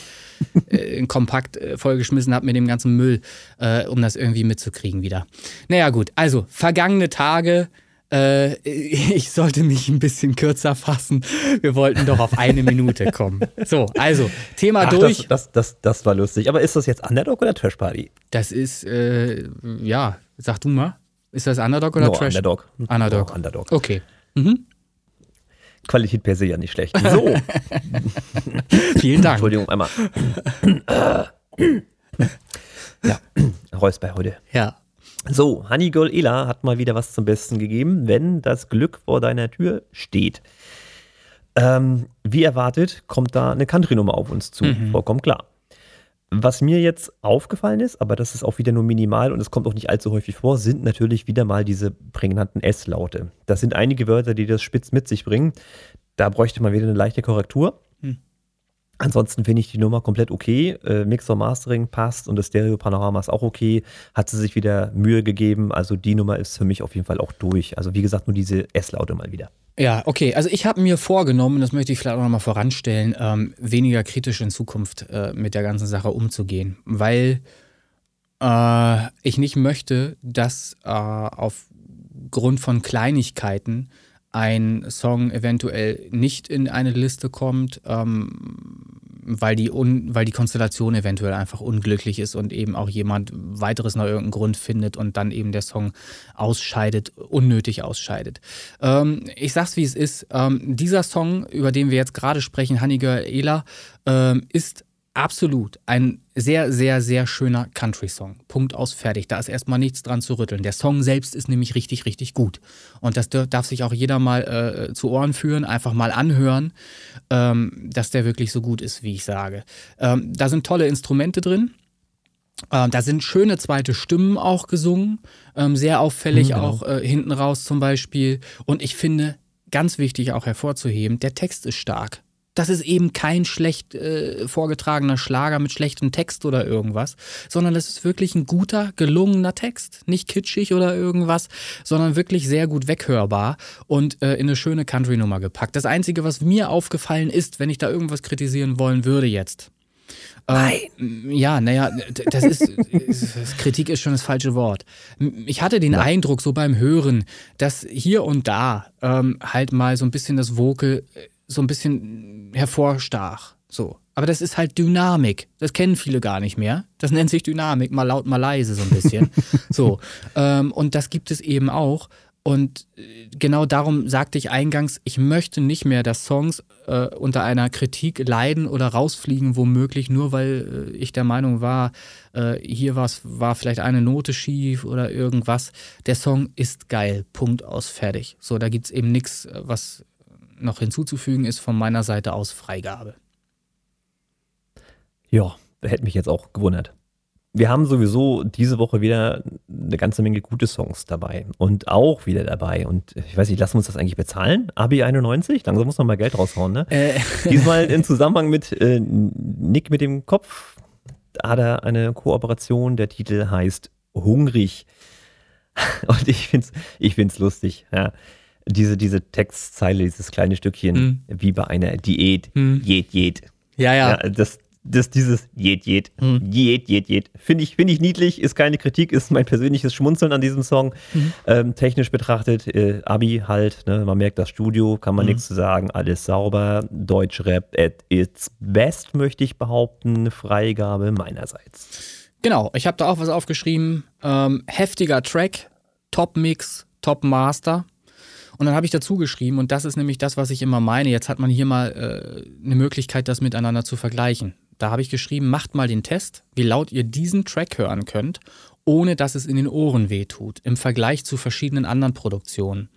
[LAUGHS] äh, ein Kompakt äh, vollgeschmissen habe mit dem ganzen Müll, äh, um das irgendwie mitzukriegen wieder. Naja, gut, also vergangene Tage. Äh, [LAUGHS] ich sollte mich ein bisschen kürzer fassen. Wir wollten doch auf eine Minute kommen. So, also, Thema Ach, durch. Das, das, das, das war lustig. Aber ist das jetzt Underdog oder Trash Party? Das ist, äh, ja, sag du mal. Ist das Underdog oder No, Trash? Underdog. Underdog. No, Underdog. Okay. Mhm. Qualität per se ja nicht schlecht. So, [LAUGHS] Vielen Dank. Entschuldigung, einmal. [CLEARS THROAT] ja, Räusper heute. Ja. So, Honeygirl Ela hat mal wieder was zum Besten gegeben, wenn das Glück vor deiner Tür steht. Ähm, wie erwartet, kommt da eine Country-Nummer auf uns zu. Vollkommen klar. Was mir jetzt aufgefallen ist, aber das ist auch wieder nur minimal und es kommt auch nicht allzu häufig vor, sind natürlich wieder mal diese prägnanten S-Laute. Das sind einige Wörter, die das spitz mit sich bringen. Da bräuchte man wieder eine leichte Korrektur. Ansonsten finde ich die Nummer komplett okay. Äh, Mixer Mastering passt und das Stereo-Panorama ist auch okay. Hat sie sich wieder Mühe gegeben. Also die Nummer ist für mich auf jeden Fall auch durch. Also wie gesagt, nur diese S-Laute mal wieder. Ja, okay. Also ich habe mir vorgenommen, das möchte ich vielleicht auch nochmal voranstellen, ähm, weniger kritisch in Zukunft äh, mit der ganzen Sache umzugehen, weil äh, ich nicht möchte, dass äh, aufgrund von Kleinigkeiten ein Song eventuell nicht in eine Liste kommt, ähm, weil, die un, weil die Konstellation eventuell einfach unglücklich ist und eben auch jemand weiteres noch irgendeinen Grund findet und dann eben der Song ausscheidet, unnötig ausscheidet. Ähm, ich sag's wie es ist. Ähm, dieser Song, über den wir jetzt gerade sprechen, Honey Girl Ela, ähm, ist absolut ein sehr, sehr, sehr schöner Country-Song. Punkt aus, fertig. Da ist erstmal nichts dran zu rütteln. Der Song selbst ist nämlich richtig, richtig gut. Und das darf sich auch jeder mal äh, zu Ohren führen, einfach mal anhören, ähm, dass der wirklich so gut ist, wie ich sage. Ähm, da sind tolle Instrumente drin. Ähm, da sind schöne zweite Stimmen auch gesungen, ähm, sehr auffällig Mhm, genau. auch äh, hinten raus zum Beispiel. Und ich finde, ganz wichtig auch hervorzuheben, der Text ist stark. Das ist eben kein schlecht äh, vorgetragener Schlager mit schlechtem Text oder irgendwas, sondern das ist wirklich ein guter, gelungener Text. Nicht kitschig oder irgendwas, sondern wirklich sehr gut weghörbar und äh, in eine schöne Country-Nummer gepackt. Das Einzige, was mir aufgefallen ist, wenn ich da irgendwas kritisieren wollen würde jetzt, ähm, ja, naja, das ist, ist- [LAUGHS] Kritik ist schon das falsche Wort. Ich hatte den Eindruck, so beim Hören, dass hier und da ähm, halt mal so ein bisschen das Vocal äh, so ein bisschen hervorstach. So. Aber das ist halt Dynamik. Das kennen viele gar nicht mehr. Das nennt sich Dynamik, mal laut, mal leise so ein bisschen. [LAUGHS] so. Ähm, und das gibt es eben auch. Und äh, genau darum sagte ich eingangs, ich möchte nicht mehr, dass Songs äh, unter einer Kritik leiden oder rausfliegen, womöglich, nur weil äh, ich der Meinung war, äh, hier war vielleicht eine Note schief oder irgendwas. Der Song ist geil. Punkt aus, fertig. So, da gibt es eben nichts, was noch hinzuzufügen ist von meiner Seite aus Freigabe. Ja, hätte mich jetzt auch gewundert. wir haben sowieso diese Woche wieder eine ganze Menge gute Songs dabei und auch wieder dabei. Und ich weiß nicht, lassen wir uns das eigentlich bezahlen? Abi 91? Langsam muss man mal Geld raushauen, ne? Äh. [LAUGHS] Diesmal in Zusammenhang mit äh, Nick mit dem Kopf hat er eine Kooperation. Der Titel heißt Hungrig. [LAUGHS] Und ich finde es ich find's lustig. Ja. Diese, diese Textzeile, dieses kleine Stückchen, mhm. wie bei einer Diät. Mhm. Jed, jed. Ja, ja. ja das, das, dieses Jed, jed, mhm. jed, jed, jed. Finde ich, find ich niedlich, ist keine Kritik, ist mein persönliches Schmunzeln an diesem Song. Mhm. Ähm, technisch betrachtet, äh, Abi halt, ne, man merkt das Studio, kann man mhm. nichts zu sagen, alles sauber. Deutschrap at its best, möchte ich behaupten, Freigabe meinerseits. Genau, ich habe da auch was aufgeschrieben. Ähm, heftiger Track, Top-Mix, Top-Master. Und dann habe ich dazu geschrieben, und das ist nämlich das, was ich immer meine. Jetzt hat man hier mal äh, eine Möglichkeit, das miteinander zu vergleichen. Da habe ich geschrieben, macht mal den Test, wie laut ihr diesen Track hören könnt, ohne dass es in den Ohren wehtut, im Vergleich zu verschiedenen anderen Produktionen.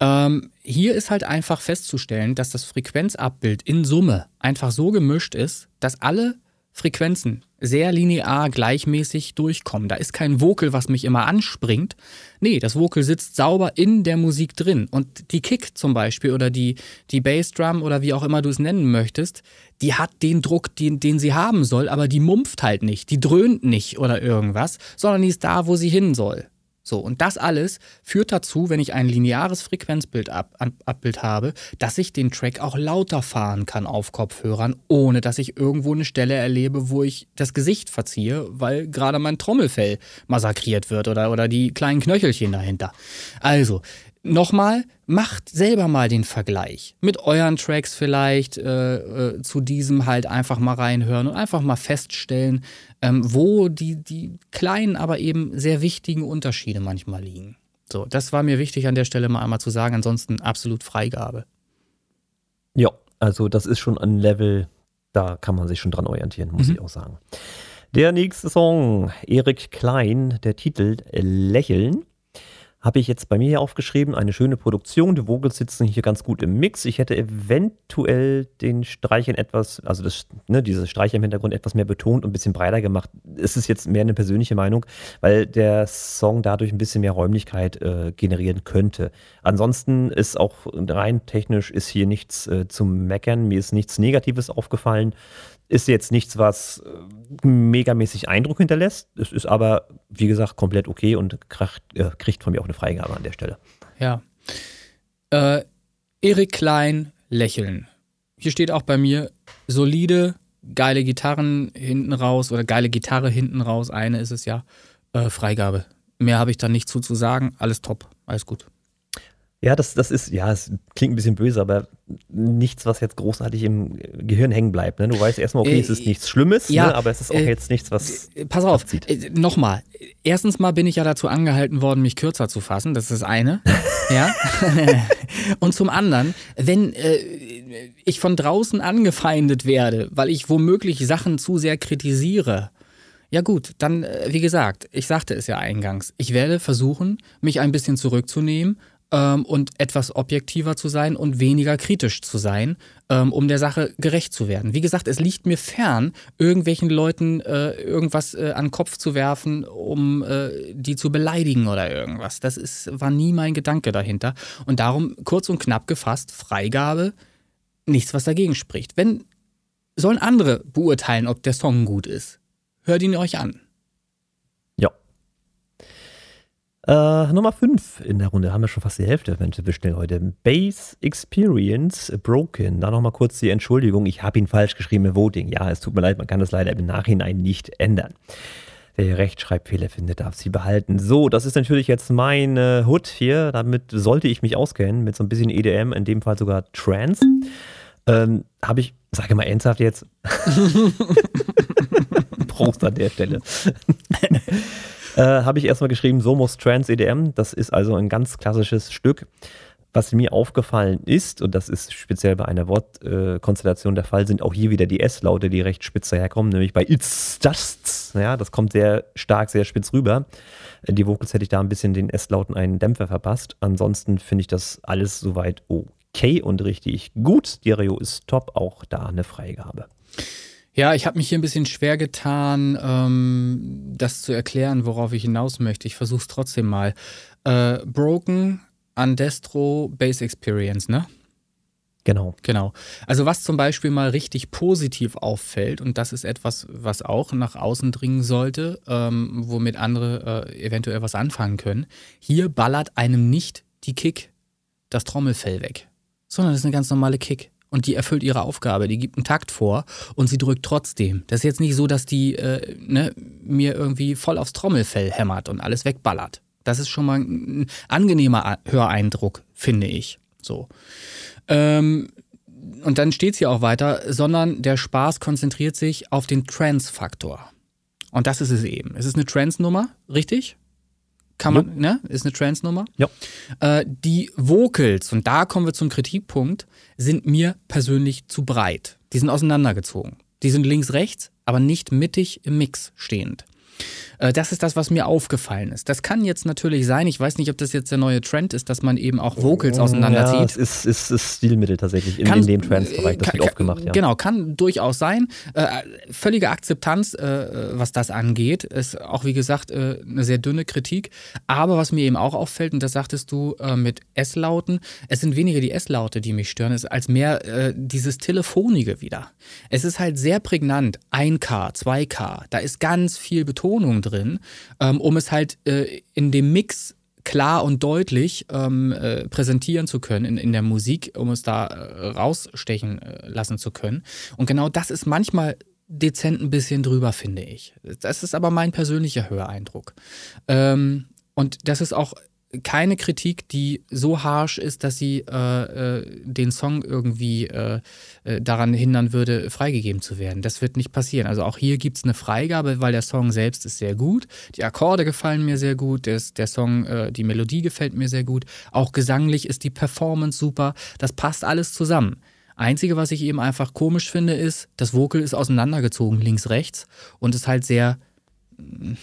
Ähm, hier ist halt einfach festzustellen, dass das Frequenzabbild in Summe einfach so gemischt ist, dass alle Frequenzen sehr linear gleichmäßig durchkommen. Da ist kein Vocal, was mich immer anspringt. Nee, das Vocal sitzt sauber in der Musik drin. Und die Kick zum Beispiel oder die, die Bassdrum oder wie auch immer du es nennen möchtest, die hat den Druck, den, den sie haben soll, aber die mumpft halt nicht, die dröhnt nicht oder irgendwas, sondern die ist da, wo sie hin soll. So, und das alles führt dazu, wenn ich ein lineares Frequenzbild ab, Abbild habe, dass ich den Track auch lauter fahren kann auf Kopfhörern, ohne dass ich irgendwo eine Stelle erlebe, wo ich das Gesicht verziehe, weil gerade mein Trommelfell massakriert wird oder, oder die kleinen Knöchelchen dahinter. Also, nochmal, macht selber mal den Vergleich. Mit euren Tracks vielleicht äh, äh, zu diesem halt einfach mal reinhören und einfach mal feststellen, ähm, wo die, die kleinen, aber eben sehr wichtigen Unterschiede manchmal liegen. So, das war mir wichtig an der Stelle mal einmal zu sagen, ansonsten absolut Freigabe. Ja, also das ist schon ein Level, da kann man sich schon dran orientieren, muss mhm. ich auch sagen. Der nächste Song, Erik Klein, der Titel Lächeln habe ich jetzt bei mir hier aufgeschrieben. Eine schöne Produktion. Die Vogels sitzen hier ganz gut im Mix. Ich hätte eventuell den Streichern etwas, also das, ne, diese Streicher im Hintergrund etwas mehr betont und ein bisschen breiter gemacht. Es ist jetzt mehr eine persönliche Meinung, weil der Song dadurch ein bisschen mehr Räumlichkeit äh, generieren könnte. Ansonsten ist auch rein technisch ist hier nichts äh, zum Meckern. Mir ist nichts Negatives aufgefallen. Ist jetzt nichts, was äh, megamäßig Eindruck hinterlässt. Es ist aber, wie gesagt, komplett okay und kriegt, äh, kriegt von mir auch eine Freigabe an der Stelle. Ja. Äh, Erik Klein, Lächeln. Hier steht auch bei mir solide, geile Gitarren hinten raus oder geile Gitarre hinten raus. Eine ist es ja. Äh, Freigabe. Mehr habe ich da nicht zu, zu sagen. Alles top. Alles gut. Ja, das, das ist, ja, es klingt ein bisschen böse, aber nichts, was jetzt großartig im Gehirn hängen bleibt. Ne? Du weißt erstmal, okay, äh, es ist nichts Schlimmes, ja, ne? aber es ist auch äh, jetzt nichts, was. Äh, pass auf, äh, nochmal. Erstens mal bin ich ja dazu angehalten worden, mich kürzer zu fassen. Das ist das eine. [LAUGHS] ja. [LAUGHS] Und zum anderen, wenn äh, ich von draußen angefeindet werde, weil ich womöglich Sachen zu sehr kritisiere, ja gut, dann, äh, wie gesagt, ich sagte es ja eingangs, ich werde versuchen, mich ein bisschen zurückzunehmen ähm, und etwas objektiver zu sein und weniger kritisch zu sein, ähm, um der Sache gerecht zu werden. Wie gesagt, es liegt mir fern, irgendwelchen Leuten äh, irgendwas äh, an den Kopf zu werfen, um äh, die zu beleidigen oder irgendwas. Das ist, war nie mein Gedanke dahinter. Und darum kurz und knapp gefasst, Freigabe, nichts, was dagegen spricht. Wenn sollen andere beurteilen, ob der Song gut ist. Hört ihn euch an. Äh, Nummer 5 in der Runde, haben wir schon fast die Hälfte, wenn wir schnell heute. Base Experience Broken. Da nochmal kurz die Entschuldigung, ich habe ihn falsch geschrieben im Voting. Ja, es tut mir leid, man kann das leider im Nachhinein nicht ändern. Wer Rechtschreibfehler findet, darf sie behalten. So, das ist natürlich jetzt mein äh, Hood hier. Damit sollte ich mich auskennen mit so ein bisschen EDM, in dem Fall sogar Trance. Ähm, habe ich, sage mal ernsthaft jetzt, [LAUGHS] Prost an der Stelle. [LAUGHS] äh, habe ich erstmal geschrieben, Somos Trans EDM. Das ist also ein ganz klassisches Stück. Was mir aufgefallen ist, und das ist speziell bei einer Wortkonstellation äh, der Fall, sind auch hier wieder die S-Laute, die recht spitz daherkommen, nämlich bei It's Just. Ja, das kommt sehr stark, sehr spitz rüber. In die Vocals hätte ich da ein bisschen den S-Lauten einen Dämpfer verpasst. Ansonsten finde ich das alles soweit okay und richtig gut. Stereo ist top, auch da eine Freigabe. Ja, ich habe mich hier ein bisschen schwer getan, ähm, das zu erklären, worauf ich hinaus möchte. Ich versuche es trotzdem mal. Äh, Broken, Andestro, Base Experience, ne? Genau. Genau. Also was zum Beispiel mal richtig positiv auffällt, und das ist etwas, was auch nach außen dringen sollte, ähm, womit andere äh, eventuell was anfangen können. Hier ballert einem nicht die Kick, das Trommelfell weg, sondern das ist eine ganz normale Kick. Und die erfüllt ihre Aufgabe, die gibt einen Takt vor und sie drückt trotzdem. Das ist jetzt nicht so, dass die äh, ne, mir irgendwie voll aufs Trommelfell hämmert und alles wegballert. Das ist schon mal ein angenehmer Höreindruck, finde ich. So. Ähm, und dann steht es hier auch weiter, sondern der Spaß konzentriert sich auf den Trance-Faktor. Und das ist es eben. Es ist eine Trance-Nummer, richtig? Kann man, jo. ne? Ist eine Trance-Nummer. Ja. Äh, die Vocals, und da kommen wir zum Kritikpunkt, sind mir persönlich zu breit. Die sind auseinandergezogen. Die sind links-rechts, aber nicht mittig im Mix stehend. Äh, das ist das, was mir aufgefallen ist. Das kann jetzt natürlich sein, ich weiß nicht, ob das jetzt der neue Trend ist, dass man eben auch Vocals auseinanderzieht. Ja, es ist, ist, ist Stilmittel tatsächlich in, kann, in dem Trance-Bereich, das wird oft gemacht. Ja. Genau, kann durchaus sein. Äh, völlige Akzeptanz, äh, was das angeht, ist auch, wie gesagt, äh, eine sehr dünne Kritik. Aber was mir eben auch auffällt, und das sagtest du mit S-Lauten, es sind weniger die S-Laute, die mich stören, als mehr dieses Telefonige wieder. Es ist halt sehr prägnant, 1K, 2K, da ist ganz viel Betonung drin drin, ähm, um es halt äh, in dem Mix klar und deutlich ähm, äh, präsentieren zu können in, in der Musik, um es da äh, rausstechen äh, lassen zu können. Und genau das ist manchmal dezent ein bisschen drüber, finde ich. Das ist aber mein persönlicher Höreindruck. Ähm, und das ist auch keine Kritik, die so harsh ist, dass sie äh, äh, den Song irgendwie äh, äh, daran hindern würde, freigegeben zu werden. Das wird nicht passieren. Also auch hier gibt es eine Freigabe, weil der Song selbst ist sehr gut. Die Akkorde gefallen mir sehr gut. Der, der Song, äh, die Melodie gefällt mir sehr gut. Auch gesanglich ist die Performance super. Das passt alles zusammen. Einzige, was ich eben einfach komisch finde, ist, das Vocal ist auseinandergezogen, links, rechts und ist halt sehr mm,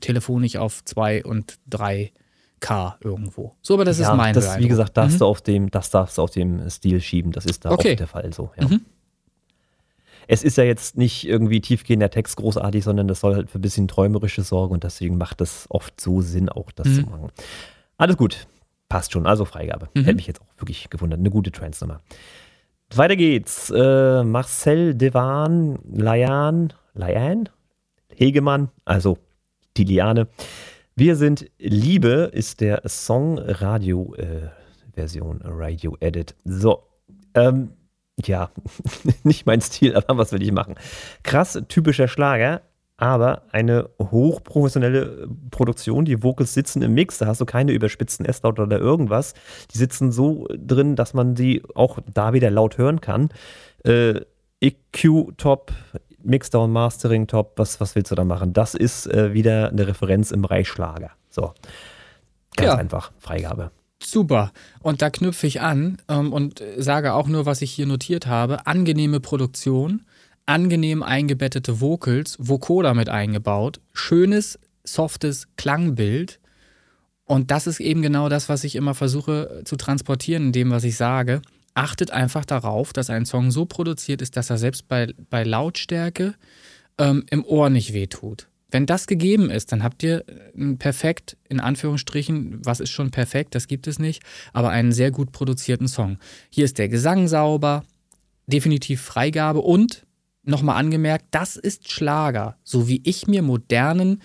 telefonisch auf zwei und drei K irgendwo. So, aber das ja, ist mein das, Wie gesagt, darfst mhm. du auf dem, das darfst du auf dem Stil schieben. Das ist da okay. oft der Fall so. Ja. Mhm. Es ist ja jetzt nicht irgendwie tiefgehender Text großartig, sondern das soll halt für ein bisschen träumerische sorgen und deswegen macht das oft so Sinn, auch das mhm. zu machen. Alles gut. Passt schon. Also Freigabe. Mhm. Hätte mich jetzt auch wirklich gewundert. Eine gute Trance-Nummer. Weiter geht's. Äh, Marcel Devan, Layan, Layan, Hegemann, also die Liane. Wir sind Liebe ist der Song Radio äh, Version Radio Edit. So, ähm, ja, [LAUGHS] nicht mein Stil, aber was will ich machen? Krass, typischer Schlager, aber eine hochprofessionelle Produktion. Die Vocals sitzen im Mix, da hast du keine überspitzten S-Laut oder irgendwas. Die sitzen so drin, dass man sie auch da wieder laut hören kann. Äh, EQ top, Mixdown, Mastering top, was, was willst du da machen? Das ist äh, wieder eine Referenz im Bereich Schlager. So. Ganz ja. einfach, Freigabe. Super. Und da knüpfe ich an ähm, und sage auch nur, was ich hier notiert habe. Angenehme Produktion, angenehm eingebettete Vocals, Vocoder mit eingebaut, schönes, softes Klangbild. Und das ist eben genau das, was ich immer versuche zu transportieren in dem, was ich sage achtet einfach darauf, dass ein Song so produziert ist, dass er selbst bei, bei Lautstärke ähm, im Ohr nicht wehtut. Wenn das gegeben ist, dann habt ihr ein perfekt, in Anführungsstrichen, was ist schon perfekt, das gibt es nicht, aber einen sehr gut produzierten Song. Hier ist der Gesang sauber, definitiv Freigabe und nochmal angemerkt, das ist Schlager, so wie ich mir modernen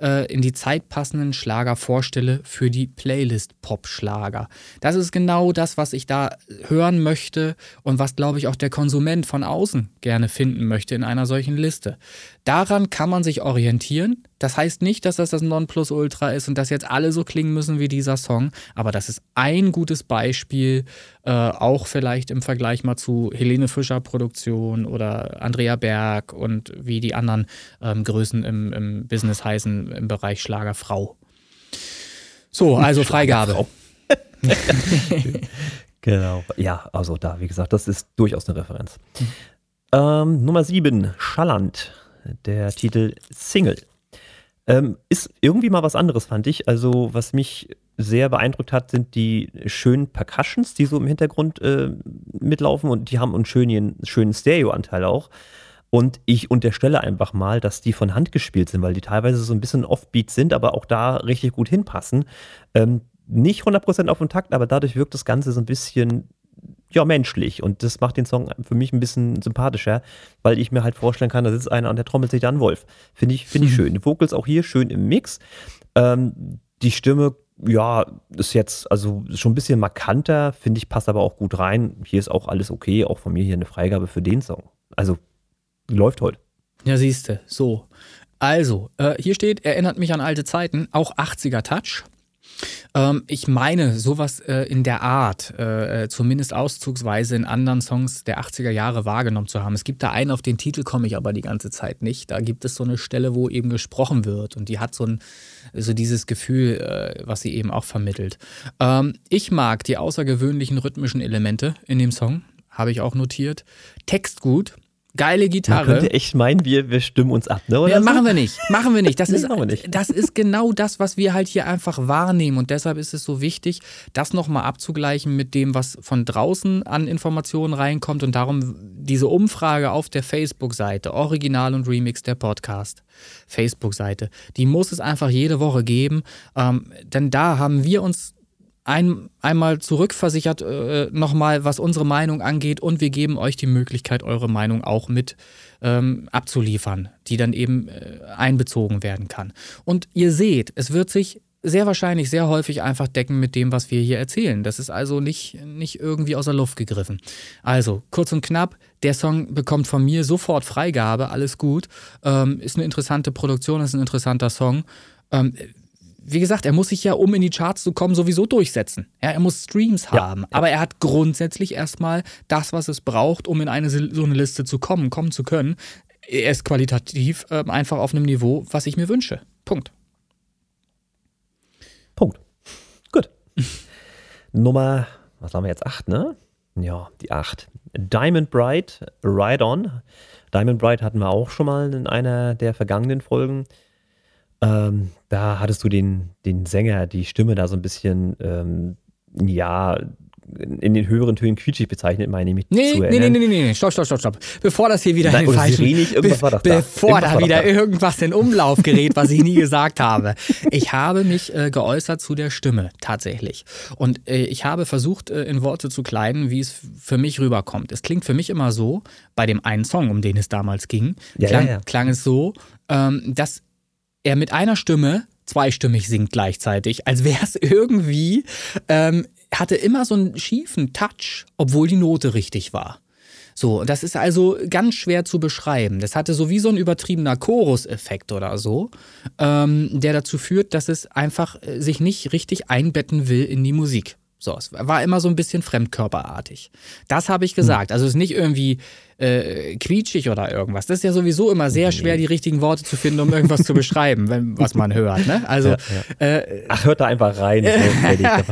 äh, in die Zeit passenden Schlager vorstelle für die Playlist Pop-Schlager. Das ist genau das, was ich da hören möchte und was, glaube ich, auch der Konsument von außen gerne finden möchte in einer solchen Liste. Daran kann man sich orientieren. Das heißt nicht, dass das das Nonplusultra ist und dass jetzt alle so klingen müssen wie dieser Song, aber das ist ein gutes Beispiel, äh, auch vielleicht im Vergleich mal zu Helene Fischer Produktion oder Andrea Berg und wie die anderen ähm, Größen im, im Business heißen im Bereich Schlagerfrau. So, also Freigabe. [LAUGHS] genau. Ja, also da, wie gesagt, das ist durchaus eine Referenz. Mhm. Ähm, Nummer 7, Schalland der Titel Single. Ähm, ist irgendwie mal was anderes, fand ich. Also, was mich sehr beeindruckt hat, sind die schönen Percussions, die so im Hintergrund äh, mitlaufen und die haben einen schönen, schönen Stereo-Anteil auch. Und ich unterstelle einfach mal, dass die von Hand gespielt sind, weil die teilweise so ein bisschen Offbeat sind, aber auch da richtig gut hinpassen. Ähm, nicht 100% auf den Takt, aber dadurch wirkt das Ganze so ein bisschen ja, menschlich. Und das macht den Song für mich ein bisschen sympathischer, weil ich mir halt vorstellen kann, da sitzt einer und der trommelt sich dann Wolf. Finde ich, find ich schön. Die Vocals auch hier schön im Mix. Ähm, die Stimme, ja, ist jetzt also schon ein bisschen markanter, finde ich, passt aber auch gut rein. Hier ist auch alles okay, auch von mir hier eine Freigabe für den Song. Also läuft heute. Ja, siehste, so. Also, äh, hier steht, erinnert mich an alte Zeiten, auch 80er Touch. Ähm, ich meine, sowas äh, in der Art, äh, äh, zumindest auszugsweise in anderen Songs der 80er Jahre wahrgenommen zu haben. Es gibt da einen, auf den Titel komme ich aber die ganze Zeit nicht. Da gibt es so eine Stelle, wo eben gesprochen wird und die hat so, ein, so dieses Gefühl, äh, was sie eben auch vermittelt. Ähm, ich mag die außergewöhnlichen rhythmischen Elemente in dem Song, habe ich auch notiert. Text gut, geile Gitarre. Man könnte echt meinen, wir, wir stimmen uns ab, ne? Oder ja, so? machen wir nicht. Machen wir nicht. Das, [LAUGHS] Nee, ist, machen wir nicht. das ist genau das, was wir halt hier einfach wahrnehmen. Und deshalb ist es so wichtig, das nochmal abzugleichen mit dem, was von draußen an Informationen reinkommt. Und darum diese Umfrage auf der Facebook-Seite, Original und Remix der Podcast, Facebook-Seite, die muss es einfach jede Woche geben. Ähm, denn da haben wir uns ein, einmal zurückversichert, äh, nochmal, was unsere Meinung angeht, und wir geben euch die Möglichkeit, eure Meinung auch mit ähm, abzuliefern, die dann eben äh, einbezogen werden kann. Und ihr seht, es wird sich sehr wahrscheinlich sehr häufig einfach decken mit dem, was wir hier erzählen. Das ist also nicht, nicht irgendwie aus der Luft gegriffen. Also, kurz und knapp, der Song bekommt von mir sofort Freigabe, alles gut. Ähm, ist eine interessante Produktion, ist ein interessanter Song. Ähm, wie gesagt, er muss sich ja, um in die Charts zu kommen, sowieso durchsetzen. Ja, er muss Streams Ja, haben. Aber er hat grundsätzlich erstmal das, was es braucht, um in eine so eine Liste zu kommen, kommen zu können. Er ist qualitativ ähm, einfach auf einem Niveau, was ich mir wünsche. Punkt. Punkt. Gut. [LAUGHS] Nummer, was haben wir jetzt? Acht, ne? Ja, die acht. Diamond Bright, Ride On. Diamond Bright hatten wir auch schon mal in einer der vergangenen Folgen. Ähm, da hattest du den, den Sänger, die Stimme da so ein bisschen, ähm, ja, in den höheren Tönen quietschig bezeichnet, meine ich mich Nee, zu nee, nee, nee, nee, nee, stopp, stopp, stopp, stopp. Bevor das hier wieder Nein, in falschen... Sirenig, irgendwas be- war das da. Bevor da wieder da. irgendwas in Umlauf gerät, was ich nie gesagt habe. Ich habe mich äh, geäußert zu der Stimme, tatsächlich. Und äh, ich habe versucht, äh, in Worte zu kleiden, wie es für mich rüberkommt. Es klingt für mich immer so, bei dem einen Song, um den es damals ging, Ja, klang, ja, ja. klang es so, ähm, dass er mit einer Stimme zweistimmig singt gleichzeitig, als wäre es irgendwie, ähm, hatte immer so einen schiefen Touch, obwohl die Note richtig war. So, das ist also ganz schwer zu beschreiben. Das hatte so wie so ein übertriebener Chorus-Effekt oder so, ähm, der dazu führt, dass es einfach äh, sich nicht richtig einbetten will in die Musik. So, es war immer so ein bisschen fremdkörperartig. Das habe ich gesagt. Also es ist nicht irgendwie äh, quietschig oder irgendwas. Das ist ja sowieso immer sehr schwer, die richtigen Worte zu finden, um irgendwas zu beschreiben, wenn, was man hört. Ne? Also Ja, Äh, Ach, hört da einfach rein. So,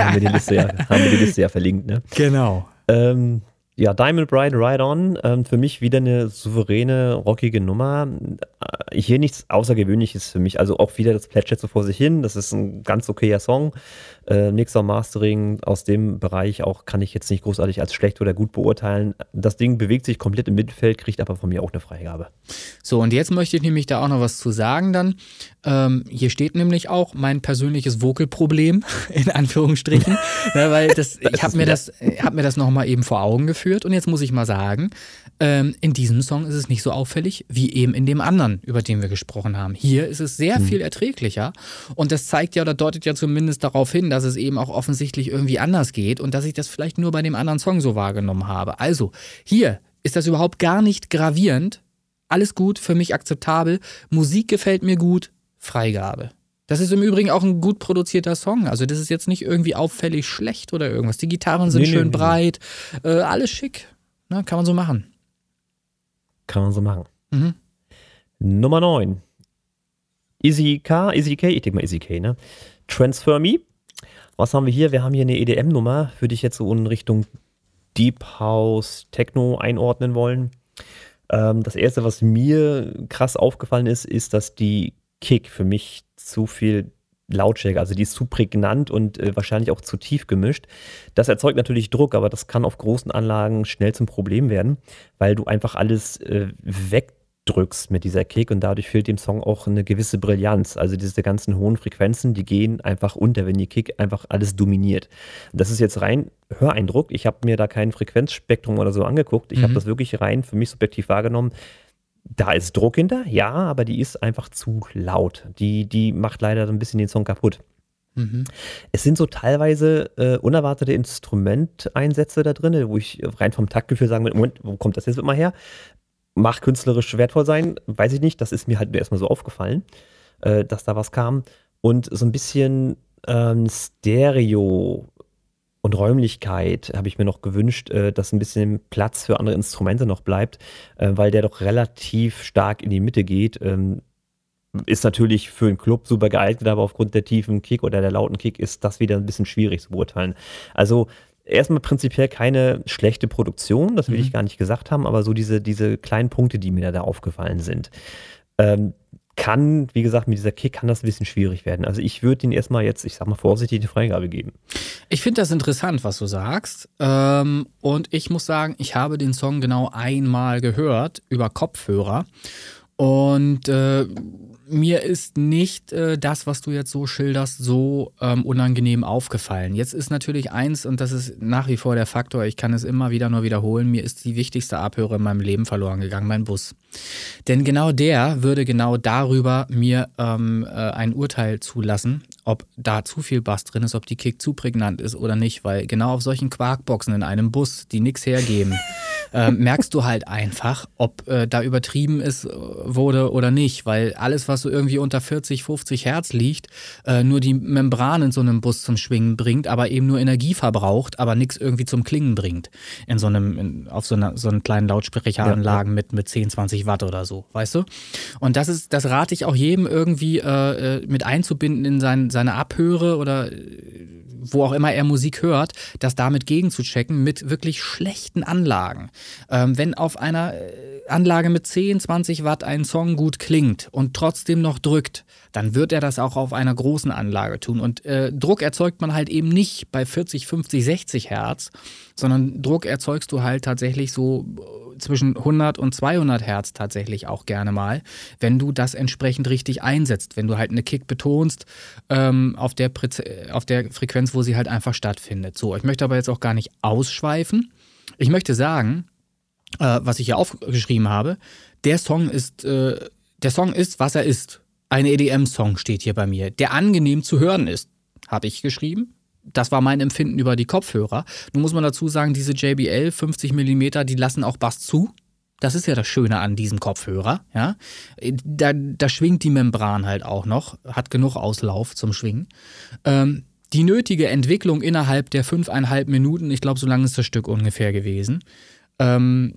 haben wir die Liste ja, haben wir die Liste ja verlinkt, ne? genau. Ähm, ja, Diamond Bright Ride On, ähm, für mich wieder eine souveräne, rockige Nummer. Äh, hier nichts Außergewöhnliches für mich. Also auch wieder das plätschert so vor sich hin. Das ist ein ganz okayer Song. Äh, Mixer Mastering aus dem Bereich auch kann ich jetzt nicht großartig als schlecht oder gut beurteilen. Das Ding bewegt sich komplett im Mittelfeld, kriegt aber von mir auch eine Freigabe. So, und jetzt möchte ich nämlich da auch noch was zu sagen dann. Ähm, hier steht nämlich auch mein persönliches Vocal-Problem, [LAUGHS] in Anführungsstrichen. [LAUGHS] ne, weil das, ich habe mir, das, hab mir das nochmal eben vor Augen geführt. Und jetzt muss ich mal sagen, ähm, in diesem Song ist es nicht so auffällig wie eben in dem anderen, über den wir gesprochen haben. Hier ist es sehr viel erträglicher. Und das zeigt ja oder deutet ja zumindest darauf hin, dass es eben auch offensichtlich irgendwie anders geht und dass ich das vielleicht nur bei dem anderen Song so wahrgenommen habe. Also, hier ist das überhaupt gar nicht gravierend. Alles gut, für mich akzeptabel. Musik gefällt mir gut. Freigabe. Das ist im Übrigen auch ein gut produzierter Song. Also, das ist jetzt nicht irgendwie auffällig schlecht oder irgendwas. Die Gitarren sind Nee, nee, schön nee, nee. breit. Äh, alles schick. Na, kann man so machen. Kann man so machen. Mhm. Nummer 9. Easy K, Easy K, ich denke mal Easy K, ne? Transfer Me. Was haben wir hier? Wir haben hier eine EDM-Nummer, für die ich jetzt so in Richtung Deep House, Techno einordnen wollen. Ähm, das erste, was mir krass aufgefallen ist, ist, dass die Kick für mich zu viel Lautstärke, also die ist zu prägnant und äh, wahrscheinlich auch zu tief gemischt. Das erzeugt natürlich Druck, aber das kann auf großen Anlagen schnell zum Problem werden, weil du einfach alles äh, weg drückst mit dieser Kick und dadurch fehlt dem Song auch eine gewisse Brillanz. Also diese ganzen hohen Frequenzen, die gehen einfach unter, wenn die Kick einfach alles dominiert. Das ist jetzt rein Höreindruck. Ich habe mir da kein Frequenzspektrum oder so angeguckt. Ich mhm. habe das wirklich rein für mich subjektiv wahrgenommen. Da ist Druck hinter, ja, aber die ist einfach zu laut. Die, die macht leider ein bisschen den Song kaputt. Mhm. Es sind so teilweise äh, unerwartete Instrumenteinsätze da drin, wo ich rein vom Taktgefühl sagen würde, Moment, wo kommt das jetzt mal her? Mag künstlerisch wertvoll sein, weiß ich nicht. Das ist mir halt erstmal so aufgefallen, äh, dass da was kam. Und so ein bisschen ähm, Stereo und Räumlichkeit habe ich mir noch gewünscht, äh, dass ein bisschen Platz für andere Instrumente noch bleibt, äh, weil der doch relativ stark in die Mitte geht. Ähm, ist natürlich für einen Club super geeignet, aber aufgrund der tiefen Kick oder der lauten Kick ist das wieder ein bisschen schwierig zu beurteilen. Also erstmal prinzipiell keine schlechte Produktion, das will mhm. ich gar nicht gesagt haben, aber so diese, diese kleinen Punkte, die mir da aufgefallen sind. Ähm, kann, wie gesagt, mit dieser Kick kann das ein bisschen schwierig werden. Also ich würde ihn erstmal jetzt, ich sag mal vorsichtig, eine Freigabe geben. Ich finde das interessant, was du sagst. Ähm, und ich muss sagen, ich habe den Song genau einmal gehört über Kopfhörer. Und äh, mir ist nicht äh, das, was du jetzt so schilderst, so ähm, unangenehm aufgefallen. Jetzt ist natürlich eins, und das ist nach wie vor der Faktor, ich kann es immer wieder nur wiederholen, mir ist die wichtigste Abhöre in meinem Leben verloren gegangen, mein Bus. Denn genau der würde genau darüber mir ähm, äh, ein Urteil zulassen, ob da zu viel Bass drin ist, ob die Kick zu prägnant ist oder nicht, weil genau auf solchen Quarkboxen in einem Bus, die nichts hergeben, [LAUGHS] äh, merkst du halt einfach, ob äh, da übertrieben ist, äh, wurde oder nicht, weil alles, was so irgendwie unter 40, 50 Hertz liegt, äh, nur die Membran in so einem Bus zum Schwingen bringt, aber eben nur Energie verbraucht, aber nichts irgendwie zum Klingen bringt. In so einem, in, auf so einer so einen kleinen Lautsprecheranlagen ja, ja. mit, mit 10, 20 Watt oder so, weißt du? Und das ist, das rate ich auch jedem irgendwie äh, äh mit einzubinden in sein, seine Abhöre oder wo auch immer er Musik hört, das damit gegenzuchecken mit wirklich schlechten Anlagen. Ähm, wenn auf einer äh, Anlage mit 10, 20 Watt ein Song gut klingt und trotzdem noch drückt, dann wird er das auch auf einer großen Anlage tun. Und äh, Druck erzeugt man halt eben nicht bei 40, 50, 60 Hertz, sondern Druck erzeugst du halt tatsächlich so zwischen 100 und 200 Hertz tatsächlich auch gerne mal, wenn du das entsprechend richtig einsetzt. Wenn du halt eine Kick betonst ähm, auf, der auf der Frequenz, wo sie halt einfach stattfindet. So, ich möchte aber jetzt auch gar nicht ausschweifen. Ich möchte sagen, äh, was ich hier aufgeschrieben habe, der Song ist, äh, der Song ist, was er ist. Ein EDM-Song steht hier bei mir, der angenehm zu hören ist, habe ich geschrieben das war mein Empfinden über die Kopfhörer. Nun muss man dazu sagen, diese JBL 50 mm, die lassen auch Bass zu. Das ist ja das Schöne an diesem Kopfhörer. Ja? Da, da schwingt die Membran halt auch noch, hat genug Auslauf zum Schwingen. Ähm, die nötige Entwicklung innerhalb der fünfeinhalb Minuten, ich glaube, so lange ist das Stück ungefähr gewesen, ähm,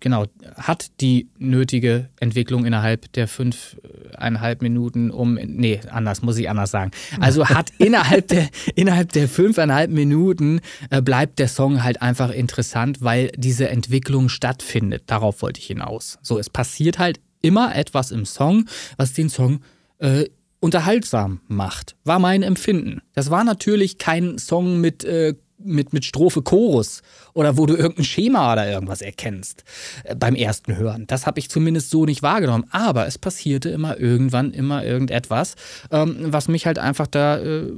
genau, hat die nötige Entwicklung innerhalb der fünfeinhalb Minuten um, nee, anders, muss ich anders sagen. Also hat [LAUGHS] innerhalb der, innerhalb der fünfeinhalb Minuten äh, bleibt der Song halt einfach interessant, weil diese Entwicklung stattfindet. Darauf wollte ich hinaus. So, es passiert halt immer etwas im Song, was den Song äh, unterhaltsam macht, war mein Empfinden. Das war natürlich kein Song mit äh, mit, mit Strophe Chorus oder wo du irgendein Schema oder irgendwas erkennst äh, beim ersten Hören. Das habe ich zumindest so nicht wahrgenommen. Aber es passierte immer irgendwann, immer irgendetwas, ähm, was mich halt einfach da äh,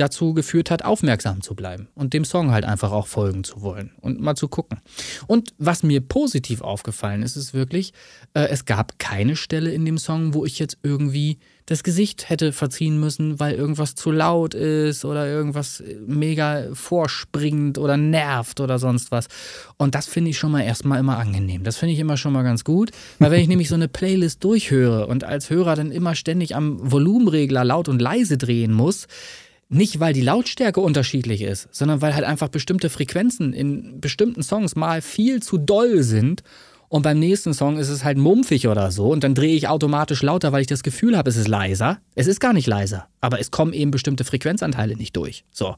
dazu geführt hat, aufmerksam zu bleiben und dem Song halt einfach auch folgen zu wollen und mal zu gucken. Und was mir positiv aufgefallen ist, ist wirklich, äh, es gab keine Stelle in dem Song, wo ich jetzt irgendwie das Gesicht hätte verziehen müssen, weil irgendwas zu laut ist oder irgendwas mega vorspringt oder nervt oder sonst was. Und das finde ich schon mal erstmal immer angenehm. Das finde ich immer schon mal ganz gut, weil wenn ich [LAUGHS] nämlich so eine Playlist durchhöre und als Hörer dann immer ständig am Volumenregler laut und leise drehen muss, nicht, weil die Lautstärke unterschiedlich ist, sondern weil halt einfach bestimmte Frequenzen in bestimmten Songs mal viel zu doll sind und beim nächsten Song ist es halt mumpfig oder so und dann drehe ich automatisch lauter, weil ich das Gefühl habe, es ist leiser. Es ist gar nicht leiser, aber es kommen eben bestimmte Frequenzanteile nicht durch. So.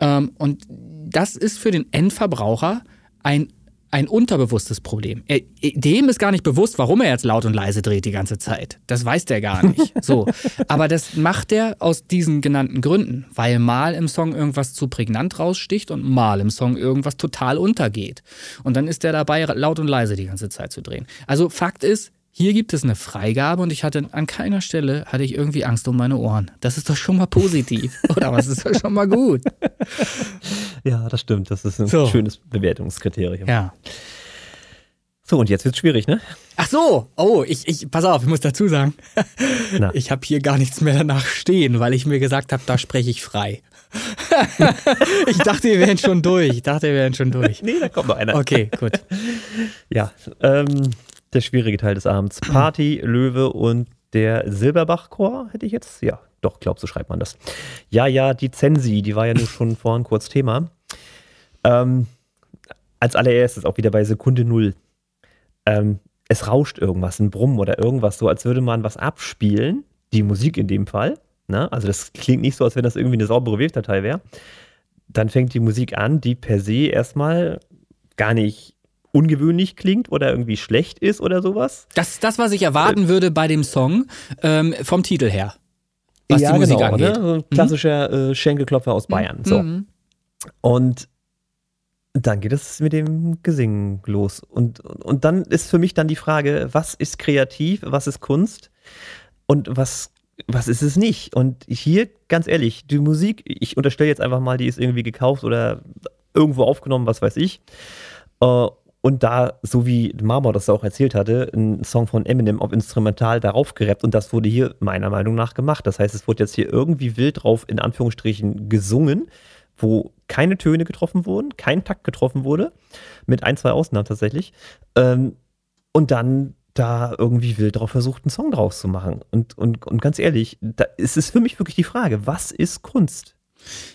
Ähm, und das ist für den Endverbraucher ein ein unterbewusstes Problem. Er, dem ist gar nicht bewusst, warum er jetzt laut und leise dreht die ganze Zeit. Das weiß der gar nicht. [LAUGHS] So. Aber das macht er aus diesen genannten Gründen, weil mal im Song irgendwas zu prägnant raussticht und mal im Song irgendwas total untergeht. Und dann ist er dabei, laut und leise die ganze Zeit zu drehen. Also Fakt ist, hier gibt es eine Freigabe und ich hatte an keiner Stelle hatte ich irgendwie Angst um meine Ohren. Das ist doch schon mal positiv. [LAUGHS] Oder was ist doch schon mal gut? Ja, das stimmt. Das ist ein So. schönes Bewertungskriterium. Ja. So, und jetzt wird's schwierig, ne? Ach so, oh, ich, ich, pass auf, ich muss dazu sagen, Na. ich habe hier gar nichts mehr danach stehen, weil ich mir gesagt habe, da spreche ich frei. [LAUGHS] ich dachte, wir wären schon durch. Ich dachte, wir wären schon durch. Nee, da kommt noch einer. Okay, gut. Ja, ähm, der schwierige Teil des Abends. Party, Löwe und der Silberbach-Chor hätte ich jetzt. Ja, doch, glaub, so schreibt man das. Ja, ja, die Zensi, die war ja nur schon vorhin kurz Thema. Ähm, als allererstes auch wieder bei Sekunde Null. Ähm, es rauscht irgendwas, ein Brummen oder irgendwas, so als würde man was abspielen. Die Musik in dem Fall. Ne? Also das klingt nicht so, als wenn das irgendwie eine saubere Wave-Datei wäre. Dann fängt die Musik an, die per se erstmal gar nicht ungewöhnlich klingt oder irgendwie schlecht ist oder sowas. Das ist das, was ich erwarten würde bei dem Song ähm, vom Titel her. Was die Musik angeht. Ne? So ein klassischer äh, Schenkelklopfer aus Bayern. So. Mhm. Und dann geht es mit dem Gesingen los. Und, und dann ist für mich dann die Frage, was ist kreativ, was ist Kunst und was, was ist es nicht? Und hier, ganz ehrlich, die Musik, ich unterstelle jetzt einfach mal, die ist irgendwie gekauft oder irgendwo aufgenommen, was weiß ich. Äh, und da, so wie Marmor das auch erzählt hatte, ein Song von Eminem auf Instrumental darauf gerappt und das wurde hier meiner Meinung nach gemacht. Das heißt, es wurde jetzt hier irgendwie wild drauf in Anführungsstrichen gesungen, wo keine Töne getroffen wurden, kein Takt getroffen wurde, mit ein, zwei Ausnahmen tatsächlich. Ähm, und dann da irgendwie wild drauf versucht, einen Song draus zu machen. Und, und, und ganz ehrlich, da ist es für mich wirklich die Frage, was ist Kunst?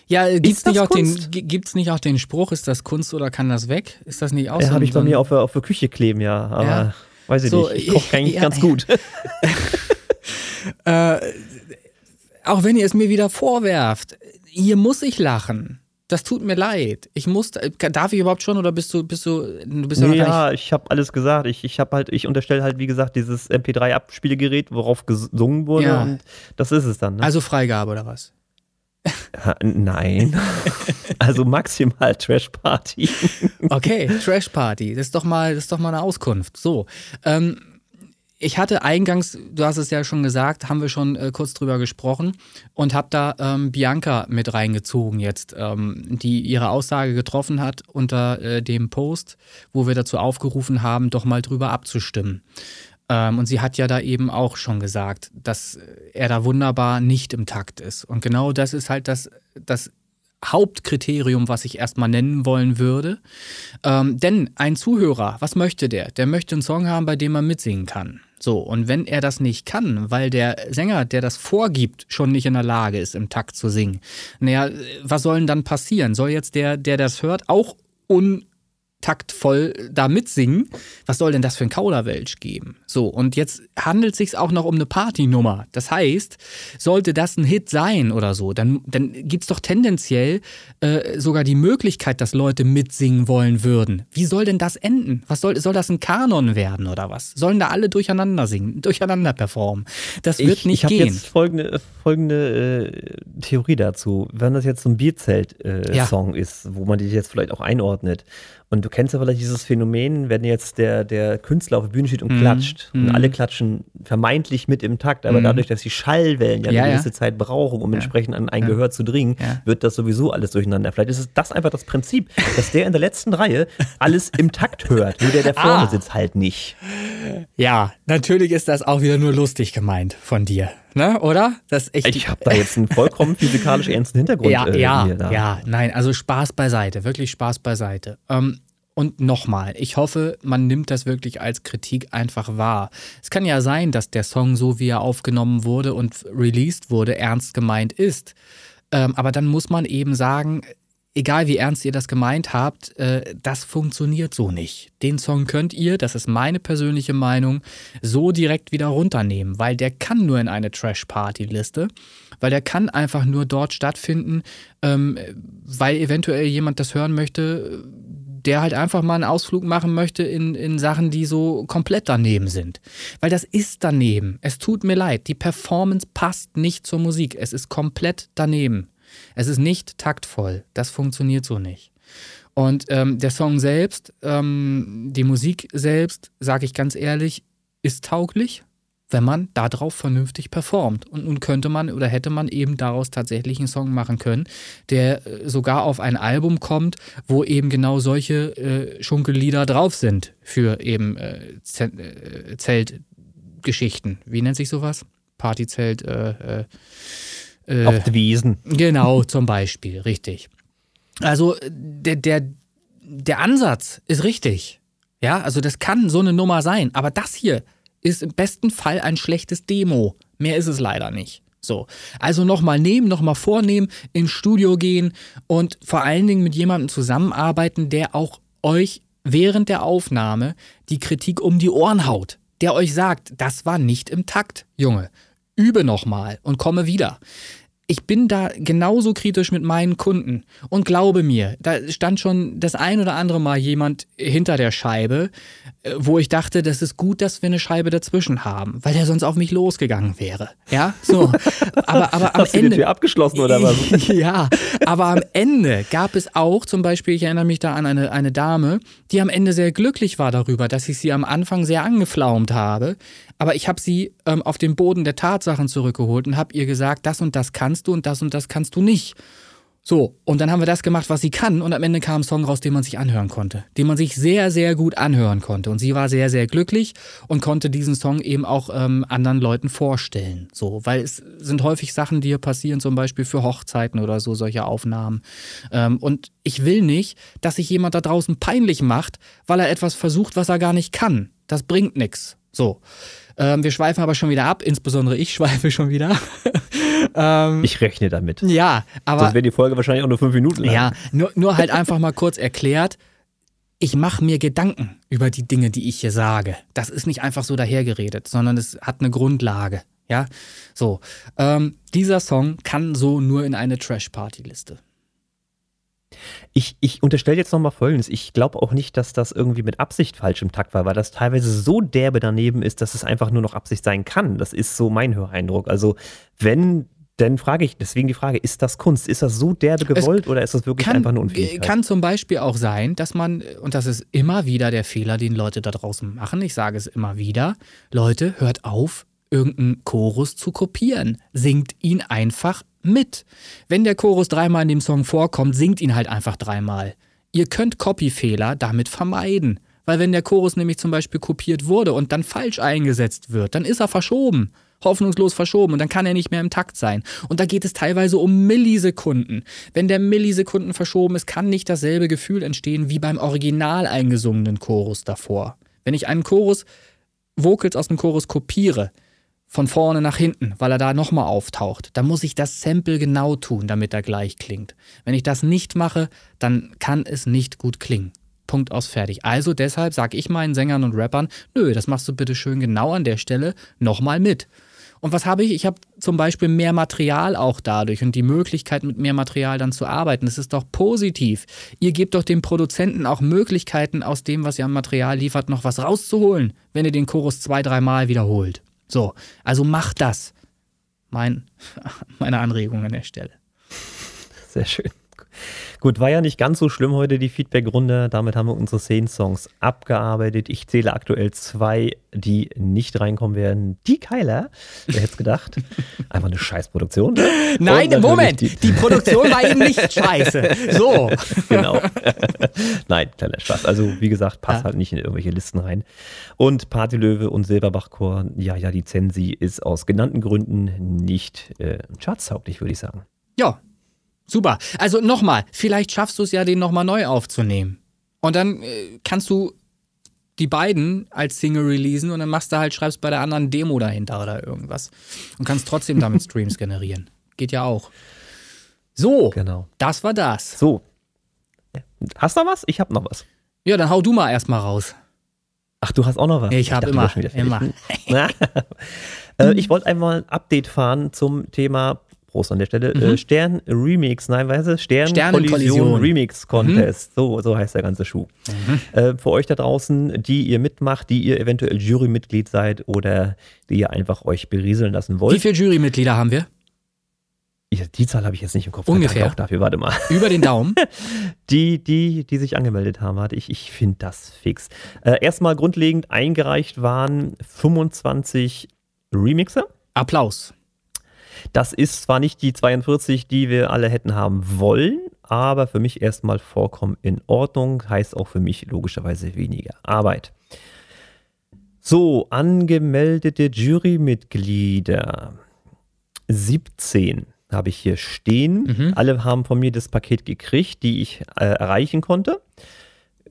Ja, äh, gibt's nicht, auch den, Kunst? gi- gibt's nicht auch den Spruch, ist das Kunst oder kann das weg? Ist das nicht auch Ja, so habe ich bei mir auf, der- auf der Küche kleben, ja. Aber Ja. weiß ich So, nicht. Ich koche [LAUGHS] eigentlich ja, ganz ja. gut. [LAUGHS] [LAUGHS] Auch wenn ihr es mir wieder vorwerft, hier muss ich lachen. Das tut mir leid. Ich muss, darf ich überhaupt schon oder bist du, bist du, du bist ja nicht. Ja, ich habe alles gesagt. Ich, ich habe halt, ich unterstelle halt, wie gesagt, dieses MP3-Abspielgerät, worauf gesungen wurde. Ja. Und das ist es dann. Ne? Also Freigabe oder was? Nein. [LAUGHS] also maximal Trash Party. Okay, Trash Party. Das ist doch mal, das ist doch mal eine Auskunft. So. Ähm, ich hatte eingangs, du hast es ja schon gesagt, haben wir schon äh, kurz drüber gesprochen und habe da ähm, Bianca mit reingezogen jetzt, ähm, die ihre Aussage getroffen hat unter äh, dem Post, wo wir dazu aufgerufen haben, doch mal drüber abzustimmen. Ähm, und sie hat ja da eben auch schon gesagt, dass er da wunderbar nicht im Takt ist. Und genau das ist halt das, das Hauptkriterium, was ich erstmal nennen wollen würde. Ähm, denn ein Zuhörer, was möchte der? Der möchte einen Song haben, bei dem er mitsingen kann. So, und wenn er das nicht kann, weil der Sänger, der das vorgibt, schon nicht in der Lage ist, im Takt zu singen, naja, was soll denn dann passieren? Soll jetzt der, der das hört, auch untaktvoll da mitsingen? Was soll denn das für ein Kauderwelsch geben? So, und jetzt handelt es sich auch noch um eine Partynummer. Das heißt, sollte das ein Hit sein oder so, dann, dann gibt es doch tendenziell äh, sogar die Möglichkeit, dass Leute mitsingen wollen würden. Wie soll denn das enden? Was soll, soll das ein Kanon werden oder was? Sollen da alle durcheinander singen, durcheinander performen? Das wird ich nicht ich habe gehen. jetzt folgende, folgende äh, Theorie dazu. Wenn das jetzt so ein Bierzelt-Song äh, Ja. Ist, wo man die jetzt vielleicht auch einordnet, und du kennst ja vielleicht dieses Phänomen, wenn jetzt der, der Künstler auf der Bühne steht und Mhm. klatscht, und Mhm. alle klatschen vermeintlich mit im Takt, aber Mhm. dadurch, dass die Schallwellen ja, Ja, eine ja. gewisse Zeit brauchen, um Ja. entsprechend an ein Ja. Gehör zu dringen, Ja. wird das sowieso alles durcheinander. Vielleicht ist es das einfach das Prinzip, dass der in der letzten Reihe alles im Takt hört, nur der, der vorne Ah. sitzt, halt nicht. Ja, natürlich ist das auch wieder nur lustig gemeint von dir, ne? Oder? Das echt Ich habe da jetzt einen vollkommen physikalisch ernsten Hintergrund. ja, äh, ja, ja, nein, also Spaß beiseite, wirklich Spaß beiseite. Ähm, und nochmal, ich hoffe, man nimmt das wirklich als Kritik einfach wahr. Es kann ja sein, dass der Song, so wie er aufgenommen wurde und released wurde, ernst gemeint ist. Ähm, aber dann muss man eben sagen, egal wie ernst ihr das gemeint habt, äh, das funktioniert so nicht. Den Song könnt ihr, das ist meine persönliche Meinung, so direkt wieder runternehmen, weil der kann nur in eine Trash-Party-Liste, weil der kann einfach nur dort stattfinden, ähm, weil eventuell jemand das hören möchte, der halt einfach mal einen Ausflug machen möchte in, in Sachen, die so komplett daneben sind. Weil das ist daneben. Es tut mir leid. Die Performance passt nicht zur Musik. Es ist komplett daneben. Es ist nicht taktvoll. Das funktioniert so nicht. Und ähm, der Song selbst, ähm, die Musik selbst, sage ich ganz ehrlich, ist tauglich, wenn man darauf vernünftig performt. Und nun könnte man oder hätte man eben daraus tatsächlich einen Song machen können, der äh, sogar auf ein Album kommt, wo eben genau solche äh, Schunkellieder drauf sind für eben äh, äh Zeltgeschichten. Wie nennt sich sowas? Partyzelt. Äh, äh, auf die Wiesen. Genau, zum Beispiel, richtig. Also der, der, der Ansatz ist richtig. Ja, also das kann so eine Nummer sein. Aber das hier ist im besten Fall ein schlechtes Demo. Mehr ist es leider nicht. So. Also nochmal nehmen, nochmal vornehmen, ins Studio gehen und vor allen Dingen mit jemandem zusammenarbeiten, der auch euch während der Aufnahme die Kritik um die Ohren haut. Der euch sagt, das war nicht im Takt, Junge. Übe nochmal und komme wieder ich bin da genauso kritisch mit meinen Kunden. Und glaube mir, da stand schon das ein oder andere Mal jemand hinter der Scheibe, äh, wo ich dachte, das ist gut, dass wir eine Scheibe dazwischen haben, weil der sonst auf mich losgegangen wäre. Ja, so. [LAUGHS] Aber, aber am Hast Ende. Du die abgeschlossen oder was? [LAUGHS] ja, aber am Ende gab es auch, zum Beispiel, ich erinnere mich da an eine, eine Dame, die am Ende sehr glücklich war darüber, dass ich sie am Anfang sehr angeflaumt habe. Aber ich habe sie ähm, auf den Boden der Tatsachen zurückgeholt und habe ihr gesagt, das und das kannst du und das und das kannst du nicht. So, und dann haben wir das gemacht, was sie kann, und am Ende kam ein Song raus, den man sich anhören konnte, den man sich sehr, sehr gut anhören konnte. Und sie war sehr, sehr glücklich und konnte diesen Song eben auch ähm, anderen Leuten vorstellen. So, weil es sind häufig Sachen, die hier passieren, zum Beispiel für Hochzeiten oder so, solche Aufnahmen. Ähm, und ich will nicht, dass sich jemand da draußen peinlich macht, weil er etwas versucht, was er gar nicht kann. Das bringt nichts. So. Ähm, wir schweifen aber schon wieder ab, insbesondere ich [LAUGHS] schweife schon wieder. [LAUGHS] ähm, ich rechne damit. Ja, aber. Sonst wäre die Folge wahrscheinlich auch nur fünf Minuten lang. Ja, nur, nur halt einfach mal kurz erklärt. Ich mache mir Gedanken über die Dinge, die ich hier sage. Das ist nicht einfach so dahergeredet, sondern es hat eine Grundlage. Ja, so. Ähm, dieser Song kann so nur in eine Trash-Party-Liste. Ich, ich unterstelle jetzt nochmal Folgendes. Ich glaube auch nicht, dass das irgendwie mit Absicht falsch im Takt war, weil das teilweise so derbe daneben ist, dass es einfach nur noch Absicht sein kann. Das ist so mein Höreindruck. Also, wenn dann frage ich, deswegen die Frage, ist das Kunst? Ist das so derbe gewollt es oder ist das wirklich kann, einfach nur Unfähigkeit? Kann zum Beispiel auch sein, dass man, und das ist immer wieder der Fehler, den Leute da draußen machen, ich sage es immer wieder, Leute, hört auf, irgendeinen Chorus zu kopieren. Singt ihn einfach mit. Wenn der Chorus dreimal in dem Song vorkommt, singt ihn halt einfach dreimal. Ihr könnt Copyfehler damit vermeiden. Weil wenn der Chorus nämlich zum Beispiel kopiert wurde und dann falsch eingesetzt wird, dann ist er verschoben. Hoffnungslos verschoben und dann kann er nicht mehr im Takt sein. Und da geht es teilweise um Millisekunden. Wenn der Millisekunden verschoben ist, kann nicht dasselbe Gefühl entstehen wie beim original eingesungenen Chorus davor. Wenn ich einen Chorus, Vocals aus dem Chorus kopiere, von vorne nach hinten, weil er da nochmal auftaucht. Dann muss ich das Sample genau tun, damit er gleich klingt. Wenn ich das nicht mache, dann kann es nicht gut klingen. Punkt aus fertig. Also deshalb sage ich meinen Sängern und Rappern, nö, das machst du bitte schön genau an der Stelle nochmal mit. Und was habe ich? Ich habe zum Beispiel mehr Material auch dadurch und die Möglichkeit, mit mehr Material dann zu arbeiten. Das ist doch positiv. Ihr gebt doch dem Produzenten auch Möglichkeiten, aus dem, was ihr an Material liefert, noch was rauszuholen, wenn ihr den Chorus zwei, dreimal wiederholt. So, also macht das. Mein, [LAUGHS] meine Anregung an der Stelle. Sehr schön. Gut, war ja nicht ganz so schlimm heute die Feedback-Runde. Damit haben wir unsere Szenen-Songs abgearbeitet. Ich zähle aktuell zwei, die nicht reinkommen werden. Die Keiler, wer hätte es gedacht? [LAUGHS] Einfach eine Scheißproduktion. Ne? Nein, Moment, die, die, Produktion war eben nicht [LAUGHS] scheiße. So. [LAUGHS] Genau. Nein, kleiner Spaß. Also, wie gesagt, passt ja. halt nicht in irgendwelche Listen rein. Und Partylöwe und Silberbachchor, ja, ja, die Zensi ist aus genannten Gründen nicht äh, chartstauglich, würde ich sagen. Ja, Super. Also nochmal, vielleicht schaffst du es ja, den nochmal neu aufzunehmen. Und dann äh, kannst du die beiden als Single releasen und dann machst du halt, schreibst bei der anderen Demo dahinter oder irgendwas. Und kannst trotzdem damit [LAUGHS] Streams generieren. Geht ja auch. So, genau. das war das. So. Hast du noch was? Ich hab noch was. Ja, dann hau du mal erstmal raus. Ach, du hast auch noch was? Ich, ich habe immer. immer. [LAUGHS] äh, ich wollte einmal ein Update fahren zum Thema Prost an der Stelle. Mhm. Äh, Stern Remix, nein, weißt du? Stern. Kollision Remix Contest. So, so heißt der ganze Schuh. Äh, für euch da draußen, die ihr mitmacht, die ihr eventuell Jurymitglied seid oder die ihr einfach euch berieseln lassen Wie wollt. viele Jurymitglieder haben wir? Ja, die Zahl habe ich jetzt nicht im Kopf. Ungefähr. Danke Auch dafür, warte mal. [LAUGHS] Über den Daumen. [LAUGHS] Die, die, die sich angemeldet haben, warte ich, ich finde das fix. Äh, erstmal grundlegend eingereicht waren 25 Remixer. Applaus. Das ist zwar nicht die 42, die wir alle hätten haben wollen, aber für mich erstmal vollkommen in Ordnung. Heißt auch für mich logischerweise weniger Arbeit. So, angemeldete Jurymitglieder. 17 habe ich hier stehen. Mhm. Alle haben von mir das Paket gekriegt, die ich äh, erreichen konnte.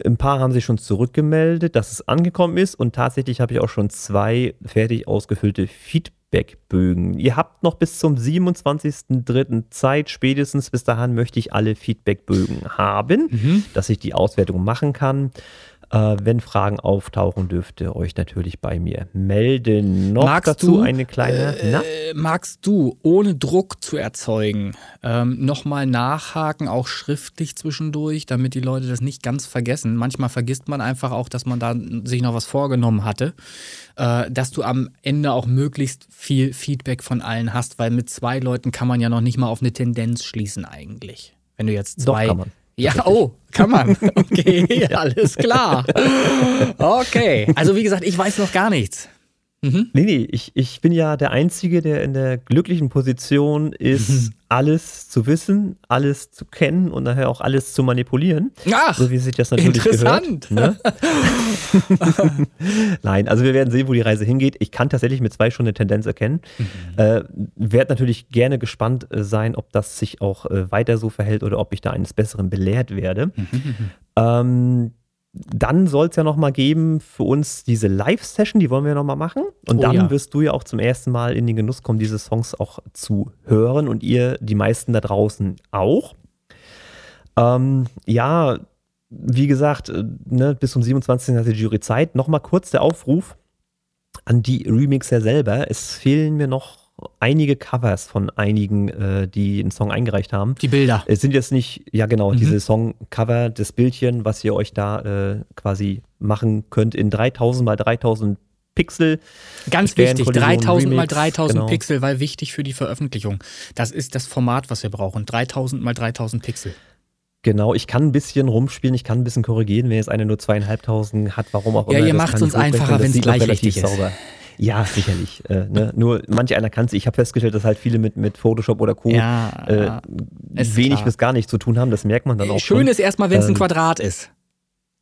Ein paar haben sich schon zurückgemeldet, dass es angekommen ist und tatsächlich habe ich auch schon zwei fertig ausgefüllte Feedbackbögen. Ihr habt noch bis zum 27.03. Zeit, spätestens bis dahin möchte ich alle Feedbackbögen haben, Mhm. dass ich die Auswertung machen kann. Äh, wenn Fragen auftauchen, dürft ihr euch natürlich bei mir melden. Noch Magst dazu du, eine kleine. Äh, magst du, ohne Druck zu erzeugen, ähm, nochmal nachhaken, auch schriftlich zwischendurch, damit die Leute das nicht ganz vergessen? Manchmal vergisst man einfach auch, dass man da sich noch was vorgenommen hatte, äh, dass du am Ende auch möglichst viel Feedback von allen hast, weil mit zwei Leuten kann man ja noch nicht mal auf eine Tendenz schließen eigentlich. Wenn du jetzt Doch, zwei. kann man. Ja, oh, kann man. [LAUGHS] Okay, alles klar. Okay, also wie gesagt, ich weiß noch gar nichts. Mhm. Nee, nee, ich, ich bin ja der Einzige, der in der glücklichen Position ist, [LAUGHS] alles zu wissen, alles zu kennen und nachher auch alles zu manipulieren. Ach, So wie sich das natürlich interessant. gehört. Ne? [LAUGHS] Nein, also wir werden sehen, wo die Reise hingeht. Ich kann tatsächlich mit zwei schon eine Tendenz erkennen. Mhm. Äh, Werde natürlich gerne gespannt äh, sein, ob das sich auch äh, weiter so verhält oder ob ich da eines Besseren belehrt werde. Mhm. Ähm, dann soll es ja noch mal geben für uns diese Live-Session, die wollen wir noch mal machen. Und Oh dann ja. wirst du ja auch zum ersten Mal in den Genuss kommen, diese Songs auch zu hören und ihr, die meisten da draußen auch. Ähm, ja, wie gesagt, äh, ne, bis zum 27. hat die Jury Zeit. Noch mal kurz der Aufruf an die Remixer selber. Es fehlen mir noch einige Covers von einigen, äh, die einen Song eingereicht haben. die Bilder. Es sind jetzt nicht, ja genau, Mhm. diese Songcover, das Bildchen, was ihr euch da äh, quasi machen könnt in 3000 mal 3000 Pixel. Ganz wichtig, Sternkollision 3000 mal Remix, 3000 genau. Pixel, weil wichtig für die Veröffentlichung. Das ist das Format, was wir brauchen. 3000 mal 3000 Pixel. Genau, ich kann ein bisschen rumspielen, ich kann ein bisschen korrigieren, wenn jetzt eine nur zweieinhalbtausend hat, warum auch Ja, immer. ihr das macht's kann uns einfacher, sieht auch gleich richtig ist. sauber. Ja, sicherlich. Äh, ne? Nur manch einer kann es. Ich habe festgestellt, dass halt viele mit, mit Photoshop oder Co. Ja, äh, wenig bis gar nicht zu tun haben. Das merkt man dann auch Schön schon. ist erstmal, wenn es ein Ähm, Quadrat ist.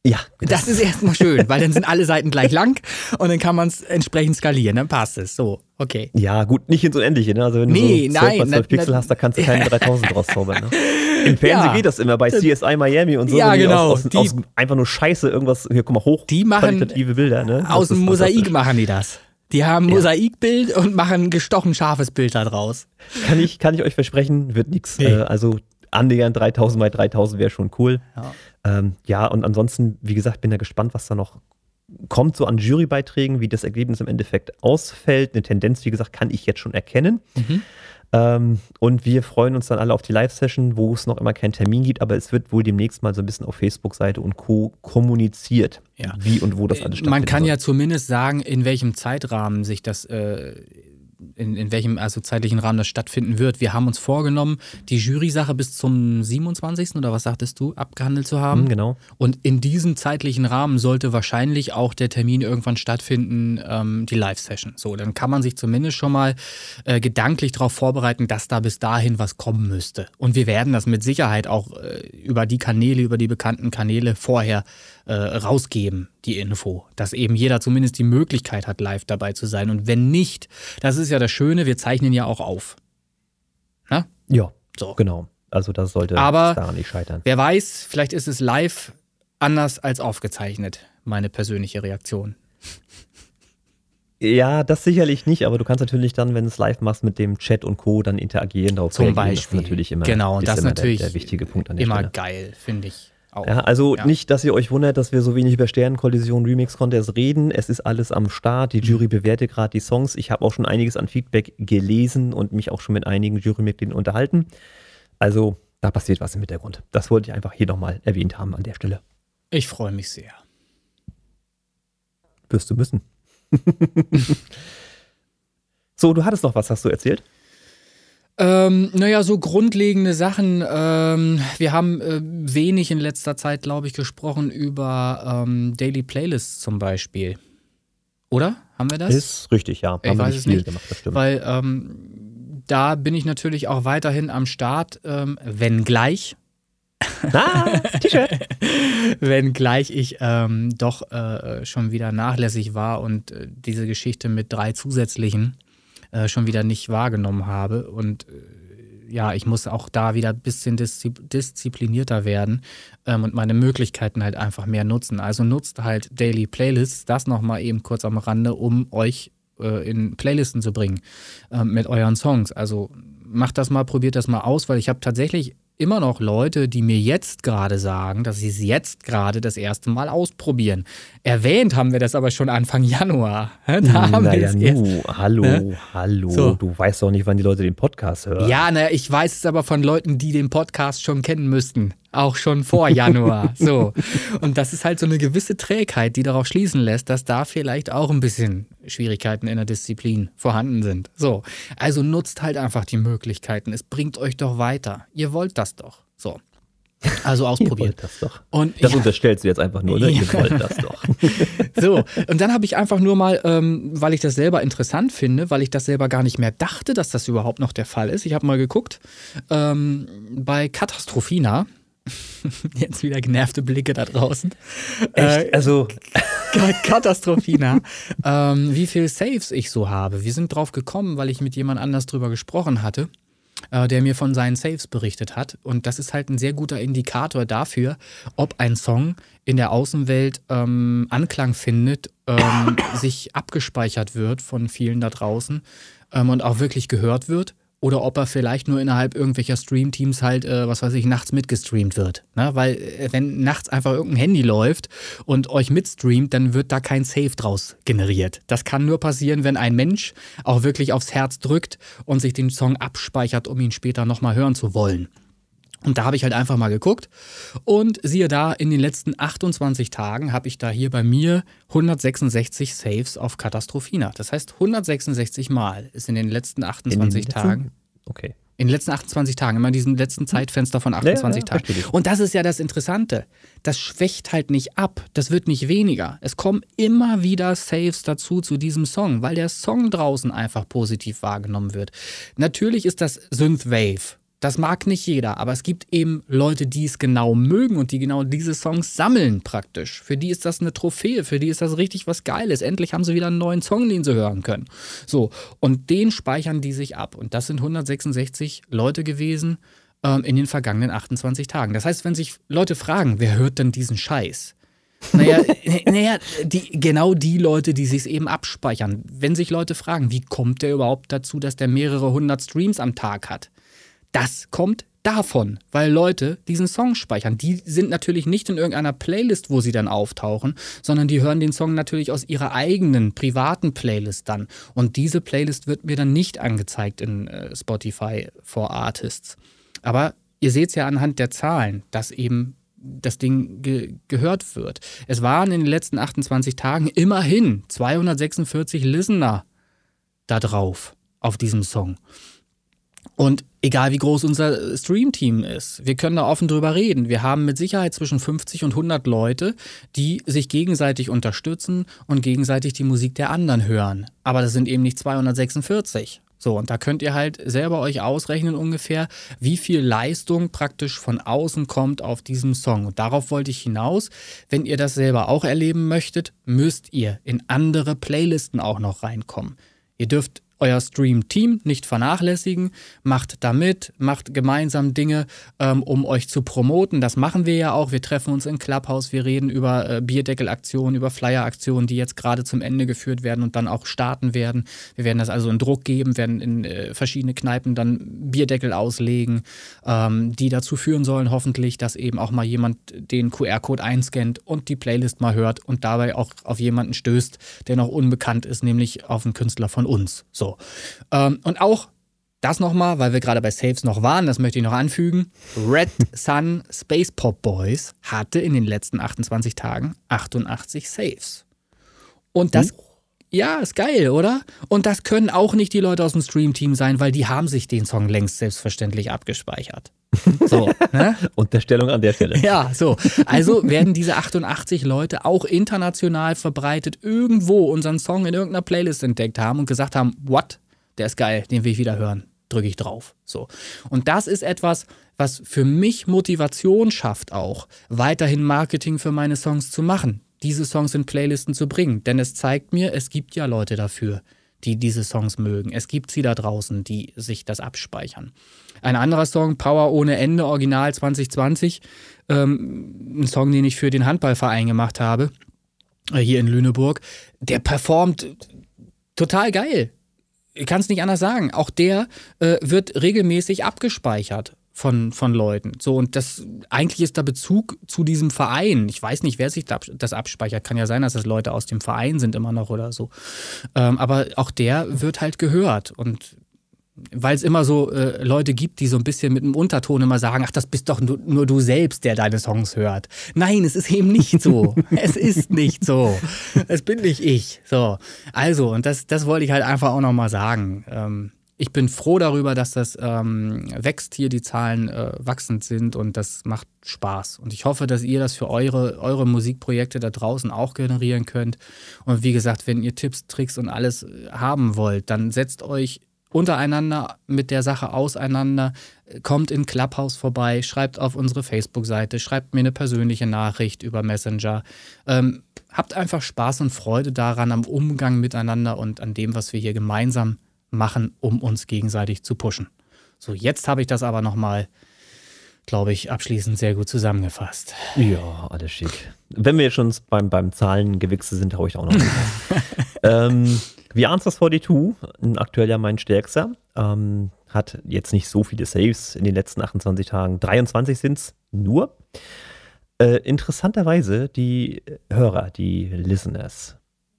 Ja, Das ist erstmal schön, weil dann sind alle Seiten gleich lang und dann kann man es entsprechend skalieren. Dann passt es. So, okay. Ja, gut, nicht ins Unendliche, ne? Also wenn Nee, du so 12 nein, mal 12 na- Pixel na- hast, da kannst du keine 3000 [LAUGHS] draus zaubern, ne? Im Fernsehen Ja. geht das immer, bei CSI Miami und so. Ja, genau, Aus, aus, die- aus einfach nur Scheiße irgendwas, hier, guck mal, hoch Die machen qualitative Bilder, ne? Das Aus dem Mosaik machen die das. Die haben ein Ja. Mosaikbild und machen ein gestochen scharfes Bild da draus. Kann ich, kann ich euch versprechen, wird nichts. Nee. Äh, also annähernd 3000 bei 3000 wäre schon cool. Ja. Ähm, ja, und ansonsten, wie gesagt, bin da gespannt, was da noch kommt, so an Jurybeiträgen, wie das Ergebnis im Endeffekt ausfällt. Eine Tendenz, wie gesagt, kann ich jetzt schon erkennen. Mhm. Ähm, und wir freuen uns dann alle auf die Live-Session, wo es noch immer keinen Termin gibt, aber es wird wohl demnächst mal so ein bisschen auf Facebook-Seite und Co. kommuniziert, Ja. wie und wo das alles stattfindet. Man kann ja zumindest sagen, in welchem Zeitrahmen sich das, äh, in, in welchem also zeitlichen Rahmen das stattfinden wird. Wir haben uns vorgenommen, die Jury-Sache bis zum 27. oder was sagtest du, abgehandelt zu haben. Hm, genau. Und in diesem zeitlichen Rahmen sollte wahrscheinlich auch der Termin irgendwann stattfinden, ähm, die Live-Session. So, dann kann man sich zumindest schon mal äh, gedanklich darauf vorbereiten, dass da bis dahin was kommen müsste. Und wir werden das mit Sicherheit auch äh, über die Kanäle, über die bekannten Kanäle vorher äh, rausgeben, die Info. Dass eben jeder zumindest die Möglichkeit hat, live dabei zu sein. Und wenn nicht, das ist ja das Schöne, wir zeichnen ja auch auf. Na? Ja, So. genau. Also das sollte Aber- daran nicht scheitern. Wer weiß, vielleicht ist es live anders als aufgezeichnet. Meine persönliche Reaktion. Ja, das sicherlich nicht, aber du kannst natürlich dann, wenn du es live machst, mit dem Chat und Co. dann interagieren. Darauf Zum. Beispiel. Das natürlich immer, Genau, und ist das ist immer natürlich der, der wichtige Punkt an der Immer Stelle. geil, finde ich. Auch. Ja, also Ja. nicht, dass ihr euch wundert, dass wir so wenig über Sternenkollision Remix Contest reden. Es ist alles am Start. Die Mhm. Jury bewertet gerade die Songs. Ich habe auch schon einiges an Feedback gelesen und mich auch schon mit einigen Jurymitgliedern unterhalten. Also da passiert was im Hintergrund. Das wollte ich einfach hier nochmal erwähnt haben an der Stelle. Ich freue mich sehr. Wirst du müssen. [LAUGHS] so, du hattest noch was, hast du erzählt? Ähm, naja, so grundlegende Sachen. Ähm, wir haben äh, wenig in letzter Zeit, glaube ich, gesprochen über ähm, Daily Playlists zum Beispiel. Oder? Haben wir das? Ist richtig, ja. Ich Haben wir weiß nicht es viel nicht, gemacht, das stimmt. Weil ähm, da bin ich natürlich auch weiterhin am Start, ähm, wenngleich, ah, [LAUGHS] T-Shirt. wenngleich ich ähm, doch äh, schon wieder nachlässig war und äh, diese Geschichte mit drei zusätzlichen äh, schon wieder nicht wahrgenommen habe. Und äh, ja, ich muss auch da wieder ein bisschen diszi disziplinierter werden ähm, und meine Möglichkeiten halt einfach mehr nutzen. Also nutzt halt Daily Playlists, das nochmal eben kurz am Rande, um euch äh, in Playlisten zu bringen ähm, mit euren Songs. Also macht das mal, probiert das mal aus, weil ich habe tatsächlich immer noch Leute, die mir jetzt gerade sagen, dass sie es jetzt gerade das erste Mal ausprobieren. Erwähnt haben wir das aber schon Anfang Januar. Da haben wir Naja, es erst nu, hallo, Ne? hallo. So. Du weißt doch nicht, wann die Leute den Podcast hören. Ja, naja, ich weiß es aber von Leuten, die den Podcast schon kennen müssten. Auch schon vor Januar. [LAUGHS] so. Und das ist halt so eine gewisse Trägheit, die darauf schließen lässt, dass da vielleicht auch ein bisschen Schwierigkeiten in der Disziplin vorhanden sind. So. Also nutzt halt einfach die Möglichkeiten. Es bringt euch doch weiter. Ihr wollt das doch. So. Also [LAUGHS] Ihr ausprobiert. das doch. Und Das ja. unterstellst du jetzt einfach nur, ne? Ihr Ja. wollt das doch. [LAUGHS] So, und dann habe ich einfach nur mal, ähm, weil ich das selber interessant finde, weil ich das selber gar nicht mehr dachte, dass das überhaupt noch der Fall ist. Ich habe mal geguckt, ähm, bei Katastrophina, [LAUGHS] jetzt wieder genervte Blicke da draußen, Äh, Echt? Also, Katastrophina, [LAUGHS] ähm, wie viel Saves ich so habe. Wir sind drauf gekommen, weil ich mit jemand anders drüber gesprochen hatte, äh, der mir von seinen Saves berichtet hat. Und das ist halt ein sehr guter Indikator dafür, ob ein Song in der Außenwelt ähm, Anklang findet, ähm, [COUGHS] sich abgespeichert wird von vielen da draußen ähm, und auch wirklich gehört wird. Oder ob er vielleicht nur innerhalb irgendwelcher Streamteams halt, äh, was weiß ich, nachts mitgestreamt wird. Ne? Weil äh, wenn nachts einfach irgendein Handy läuft und euch mitstreamt, dann wird da kein Save draus generiert. Das kann nur passieren, wenn ein Mensch auch wirklich aufs Herz drückt und sich den Song abspeichert, um ihn später nochmal hören zu wollen. Und da habe ich halt einfach mal geguckt und siehe da, in den letzten 28 Tagen habe ich da hier bei mir 166 Saves auf Katastrophina. Das heißt, 166 Mal ist in den letzten in den 28 letzten- Tagen Okay. in den letzten 28 Tagen, immer in diesem letzten Zeitfenster von 28 ja, Tagen. verstehe ich. Und das ist ja das Interessante. Das schwächt halt nicht ab. Das wird nicht weniger. Es kommen immer wieder Saves dazu zu diesem Song, weil der Song draußen einfach positiv wahrgenommen wird. Natürlich ist das Synthwave. Das mag nicht jeder, aber es gibt eben Leute, die es genau mögen und die genau diese Songs sammeln praktisch. Für die ist das eine Trophäe, für die ist das richtig was Geiles. Endlich haben sie wieder einen neuen Song, den sie hören können. So, und den speichern die sich ab. Und das sind 166 Leute gewesen ähm, in den vergangenen 28 Tagen. Das heißt, wenn sich Leute fragen, wer hört denn diesen Scheiß? Naja, [LAUGHS] naja die, genau die Leute, die sich eben abspeichern. Wenn sich Leute fragen, wie kommt der überhaupt dazu, dass der mehrere hundert Streams am Tag hat? Das kommt davon, weil Leute diesen Song speichern. Die sind natürlich nicht in irgendeiner Playlist, wo sie dann auftauchen, sondern die hören den Song natürlich aus ihrer eigenen privaten Playlist dann. Und diese Playlist wird mir dann nicht angezeigt in äh, Spotify for Artists. Aber ihr seht es ja anhand der Zahlen, dass eben das Ding ge gehört wird. Es waren in den letzten 28 Tagen immerhin 246 Listener da drauf auf diesem Song. Und egal wie groß unser Streamteam ist, wir können da offen drüber reden. Wir haben mit Sicherheit zwischen 50 und 100 Leute, die sich gegenseitig unterstützen und gegenseitig die Musik der anderen hören. Aber das sind eben nicht 246. So, und da könnt ihr halt selber euch ausrechnen ungefähr, wie viel Leistung praktisch von außen kommt auf diesem Song. Und darauf wollte ich hinaus. Wenn ihr das selber auch erleben möchtet, müsst ihr in andere Playlisten auch noch reinkommen. Ihr dürft euer Stream-Team nicht vernachlässigen, macht damit, macht gemeinsam Dinge, ähm, um euch zu promoten. Das machen wir ja auch. Wir treffen uns in Clubhouse, wir reden über äh, Bierdeckelaktionen, über Flyer-Aktionen, die jetzt gerade zum Ende geführt werden und dann auch starten werden. Wir werden das also in Druck geben, werden in äh, verschiedene Kneipen dann Bierdeckel auslegen, ähm, die dazu führen sollen, hoffentlich, dass eben auch mal jemand den QR-Code einscannt und die Playlist mal hört und dabei auch auf jemanden stößt, der noch unbekannt ist, nämlich auf einen Künstler von uns. So. Ähm, und auch das nochmal, weil wir gerade bei Saves noch waren, das möchte ich noch anfügen. Red Sun Space Pop Boys hatte in den letzten 28 Tagen 88 Saves. Und das, ja, ist geil, oder? Und das können auch nicht die Leute aus dem Stream-Team sein, weil die haben sich den Song längst selbstverständlich abgespeichert. [LAUGHS] So, ne? Unterstellung an der Stelle. Ja, so. Also werden diese 88 Leute auch international verbreitet irgendwo unseren Song in irgendeiner Playlist entdeckt haben und gesagt haben, what? Der ist geil, den will ich wieder hören. Drücke ich drauf. So. Und das ist etwas, was für mich Motivation schafft, auch weiterhin Marketing für meine Songs zu machen, diese Songs in Playlisten zu bringen. Denn es zeigt mir, es gibt ja Leute dafür, die diese Songs mögen. Es gibt sie da draußen, die sich das abspeichern. Ein anderer Song, Power ohne Ende, Original 2020, ähm, ein Song, den ich für den Handballverein gemacht habe, äh, hier in Lüneburg, der performt total geil. Ich kann es nicht anders sagen. Auch der äh, wird regelmäßig abgespeichert von, von Leuten. So, und das eigentlich ist der Bezug zu diesem Verein. Ich weiß nicht, wer sich das abspeichert. Kann ja sein, dass das Leute aus dem Verein sind immer noch oder so. Ähm, aber auch der wird halt gehört. Und weil es immer so äh, Leute gibt, die so ein bisschen mit einem Unterton immer sagen, ach, das bist doch nur, nur du selbst, der deine Songs hört. Nein, es ist eben nicht so. [LAUGHS] es ist nicht so. Es bin nicht ich. So. Also, und das, das wollte ich halt einfach auch nochmal sagen. Ähm, ich bin froh darüber, dass das ähm, wächst hier, die Zahlen äh, wachsend sind und das macht Spaß. Und ich hoffe, dass ihr das für eure, eure Musikprojekte da draußen auch generieren könnt. Und wie gesagt, wenn ihr Tipps, Tricks und alles äh, haben wollt, dann setzt euch untereinander mit der Sache auseinander, kommt in Clubhouse vorbei, schreibt auf unsere Facebook-Seite, schreibt mir eine persönliche Nachricht über Messenger. Ähm, habt einfach Spaß und Freude daran am Umgang miteinander und an dem, was wir hier gemeinsam machen, um uns gegenseitig zu pushen. So, jetzt habe ich das aber nochmal, glaube ich, abschließend sehr gut zusammengefasst. Ja, alles schick. Wenn wir schon beim, beim Zahlengewichse sind, haue ich auch noch. [LAUGHS] ähm, The Answers 42, aktuell ja mein stärkster, ähm, hat jetzt nicht so viele Saves in den letzten 28 Tagen. 23 sind es nur. Äh, interessanterweise die Hörer, die Listeners,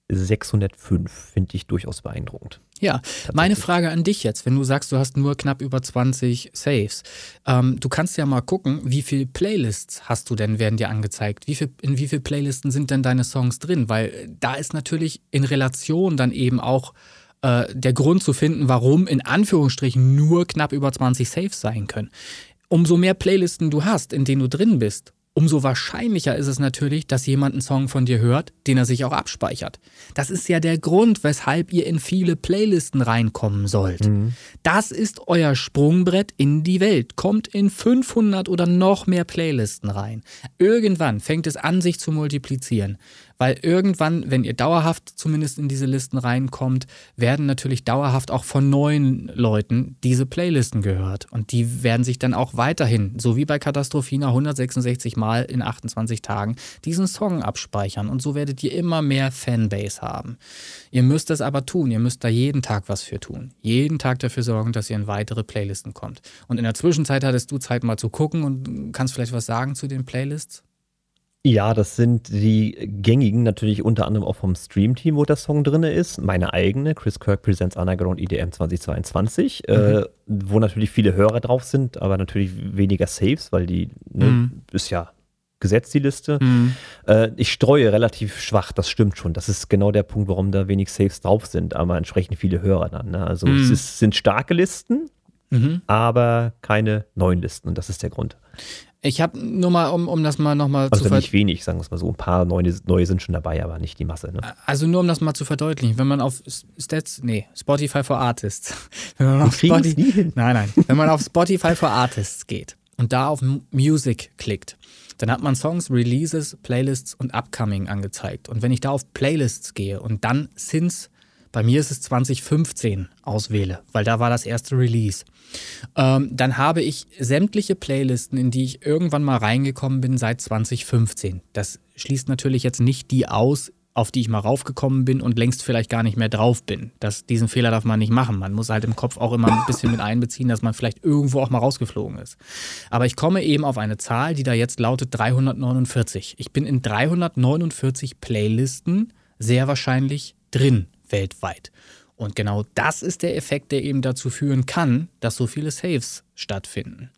605 finde ich durchaus beeindruckend. Ja, meine Frage an dich jetzt, wenn du sagst, du hast nur knapp über 20 Saves, ähm, du kannst ja mal gucken, wie viele Playlists hast du denn, werden dir angezeigt? Wie viel, in wie viele Playlisten sind denn deine Songs drin? Weil da ist natürlich in Relation dann eben auch äh, der Grund zu finden, warum in Anführungsstrichen nur knapp über 20 Saves sein können. Umso mehr Playlisten du hast, in denen du drin bist, umso wahrscheinlicher ist es natürlich, dass jemand einen Song von dir hört, den er sich auch abspeichert. Das ist ja der Grund, weshalb ihr in viele Playlisten reinkommen sollt. Mhm. Das ist euer Sprungbrett in die Welt. Kommt in 500 oder noch mehr Playlisten rein. Irgendwann fängt es an, sich zu multiplizieren. Weil irgendwann, wenn ihr dauerhaft zumindest in diese Listen reinkommt, werden natürlich dauerhaft auch von neuen Leuten diese Playlisten gehört. Und die werden sich dann auch weiterhin, so wie bei Katastrophina, 166 Mal in 28 Tagen diesen Song abspeichern. Und so werdet ihr immer mehr Fanbase haben. Ihr müsst es aber tun. Ihr müsst da jeden Tag was für tun. Jeden Tag dafür sorgen, dass ihr in weitere Playlisten kommt. Und in der Zwischenzeit hattest du Zeit mal zu gucken und kannst vielleicht was sagen zu den Playlists? Ja, das sind die gängigen, natürlich unter anderem auch vom Stream-Team, wo der Song drin ist. Meine eigene, Chris Kirk Presents Underground IDM 2022, äh, mhm. äh, wo natürlich viele Hörer drauf sind, aber natürlich weniger Saves, weil die ne, mhm. ist ja gesetzt, die Liste. Mhm. Äh, ich streue relativ schwach, das stimmt schon. Das ist genau der Punkt, warum da wenig Saves drauf sind, aber entsprechend viele Hörer dann. Ne? Also es mhm. ist, sind starke Listen, mhm. aber keine neuen Listen und das ist der Grund. Ich habe nur mal, um, um das mal nochmal also zu Also nicht wenig, sagen wir es mal so. Ein paar neue, neue sind schon dabei, aber nicht die Masse. Ne? Also nur um das mal zu verdeutlichen, wenn man auf Stats, nee, Spotify for Artists. [LAUGHS] Wenn man auf Spotify, nein, nein. Wenn man auf Spotify for Artists geht und da auf Music klickt, dann hat man Songs, Releases, Playlists und Upcoming angezeigt. Und wenn ich da auf Playlists gehe und dann since bei mir ist es 2015 auswähle, weil da war das erste Release, ähm, dann habe ich sämtliche Playlisten, in die ich irgendwann mal reingekommen bin seit 2015. Das schließt natürlich jetzt nicht die aus, auf die ich mal raufgekommen bin und längst vielleicht gar nicht mehr drauf bin. Das, diesen Fehler darf man nicht machen. Man muss halt im Kopf auch immer ein bisschen mit einbeziehen, dass man vielleicht irgendwo auch mal rausgeflogen ist. Aber ich komme eben auf eine Zahl, die da jetzt lautet 349. Ich bin in 349 Playlisten sehr wahrscheinlich drin weltweit. Und genau das ist der Effekt, der eben dazu führen kann, dass so viele Saves stattfinden.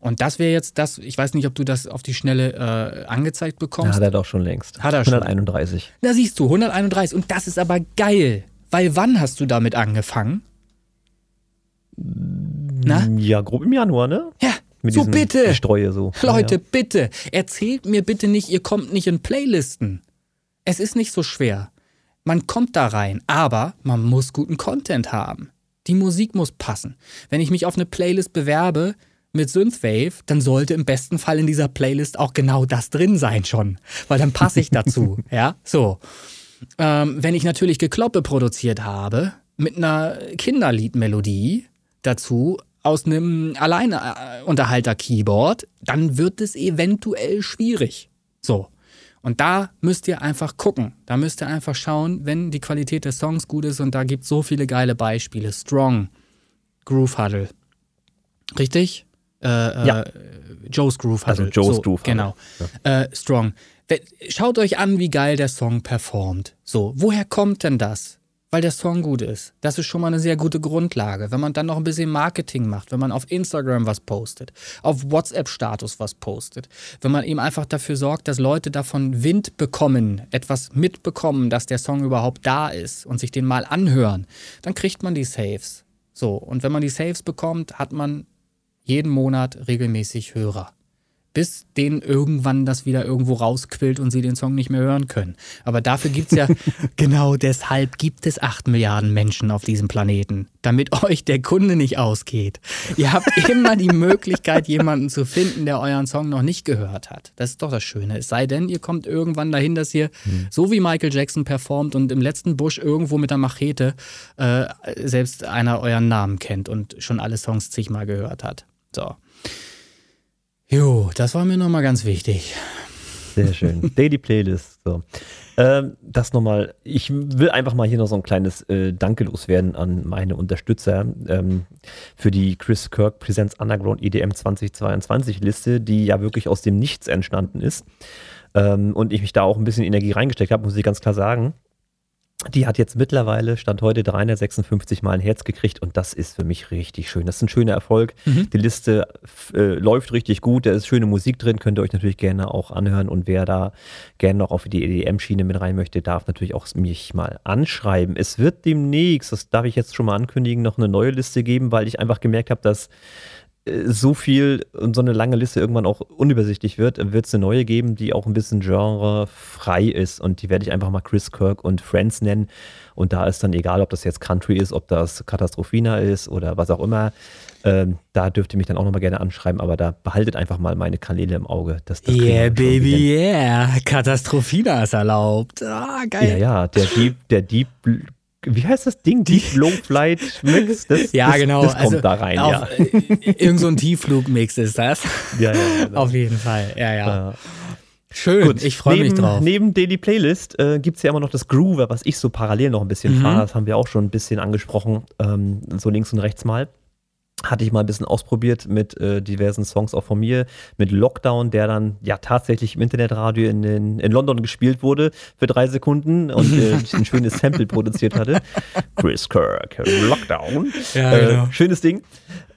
Und das wäre jetzt das, ich weiß nicht, ob du das auf die Schnelle äh, angezeigt bekommst. Ja, hat er doch schon längst. Hat er 131. Schon. Da siehst du, 131. Und das ist aber geil. Weil wann hast du damit angefangen? Na? Ja, grob im Januar, ne? Ja, Mit so bitte. Streue so. Leute, ja. bitte. Erzählt mir bitte nicht, ihr kommt nicht in Playlisten. Es ist nicht so schwer. Man kommt da rein, aber man muss guten Content haben. Die Musik muss passen. Wenn ich mich auf eine Playlist bewerbe mit Synthwave, dann sollte im besten Fall in dieser Playlist auch genau das drin sein schon, weil dann passe ich dazu. [LAUGHS] ja, so. Ähm, wenn ich natürlich Gekloppe produziert habe mit einer Kinderliedmelodie dazu aus einem Alleinunterhalter-Keyboard, dann wird es eventuell schwierig. So. Und da müsst ihr einfach gucken. Da müsst ihr einfach schauen, wenn die Qualität des Songs gut ist. Und da gibt es so viele geile Beispiele. Strong, Groove Huddle. Richtig? Äh, äh ja. Äh, Joe's Groove Huddle. Also Joe's so, Groove Huddle. Genau. Ja. Äh, Strong. Schaut euch an, wie geil der Song performt. So, woher kommt denn das? Weil der Song gut ist. Das ist schon mal eine sehr gute Grundlage. Wenn man dann noch ein bisschen Marketing macht, wenn man auf Instagram was postet, auf WhatsApp-Status was postet, wenn man eben einfach dafür sorgt, dass Leute davon Wind bekommen, etwas mitbekommen, dass der Song überhaupt da ist und sich den mal anhören, dann kriegt man die Saves. So, und wenn man die Saves bekommt, hat man jeden Monat regelmäßig Hörer bis denen irgendwann das wieder irgendwo rausquillt und sie den Song nicht mehr hören können. Aber dafür gibt es ja, [LAUGHS] genau deshalb gibt es acht Milliarden Menschen auf diesem Planeten, damit euch der Kunde nicht ausgeht. Ihr habt [LAUGHS] immer die Möglichkeit, jemanden zu finden, der euren Song noch nicht gehört hat. Das ist doch das Schöne. Es sei denn, ihr kommt irgendwann dahin, dass ihr, hm. so wie Michael Jackson performt und im letzten Busch irgendwo mit der Machete äh, selbst einer euren Namen kennt und schon alle Songs zigmal gehört hat. So. Jo, das war mir nochmal ganz wichtig. Sehr schön. [LAUGHS] Daily Playlist. So. Ähm, das nochmal, ich will einfach mal hier noch so ein kleines äh, Danke loswerden an meine Unterstützer ähm, für die Chris Kirk Presents Underground EDM 2022 Liste, die ja wirklich aus dem Nichts entstanden ist. Ähm, und ich mich da auch ein bisschen Energie reingesteckt habe, muss ich ganz klar sagen. Die hat jetzt mittlerweile, Stand heute, 356 Mal ein Herz gekriegt und das ist für mich richtig schön. Das ist ein schöner Erfolg. Mhm. Die Liste äh, läuft richtig gut, da ist schöne Musik drin, könnt ihr euch natürlich gerne auch anhören und wer da gerne noch auf die EDM-Schiene mit rein möchte, darf natürlich auch mich mal anschreiben. Es wird demnächst, das darf ich jetzt schon mal ankündigen, noch eine neue Liste geben, weil ich einfach gemerkt habe, dass so viel und so eine lange Liste irgendwann auch unübersichtlich wird, wird es eine neue geben, die auch ein bisschen genrefrei ist. Und die werde ich einfach mal Chris Kirk und Friends nennen. Und da ist dann egal, ob das jetzt Country ist, ob das Katastrophina ist oder was auch immer. Ähm, da dürft ihr mich dann auch nochmal gerne anschreiben, aber da behaltet einfach mal meine Kanäle im Auge. Das, das yeah, baby, yeah. Katastrophina ist erlaubt. Ah, geil. Ja, ja, der Deep, der Deep wie heißt das Ding? Deep Low Flight Mix? [LAUGHS] Das, ja, das, genau. Das kommt also da rein, auf, ja. Äh, irgend so ein Tiefflugmix ist das. Ja, ja. Genau. [LAUGHS] Auf jeden Fall, ja, ja. Schön, Gut, ich freue mich drauf. Neben Daily Playlist äh, gibt es ja immer noch das Groover, was ich so parallel noch ein bisschen mhm. fahre. Das haben wir auch schon ein bisschen angesprochen, ähm, so links und rechts mal hatte ich mal ein bisschen ausprobiert mit äh, diversen Songs auch von mir, mit Lockdown, der dann ja tatsächlich im Internetradio in, in, in London gespielt wurde für drei Sekunden und äh, [LAUGHS] ein schönes Sample produziert hatte. Chris Kirk, Lockdown. Ja, genau. äh, schönes Ding.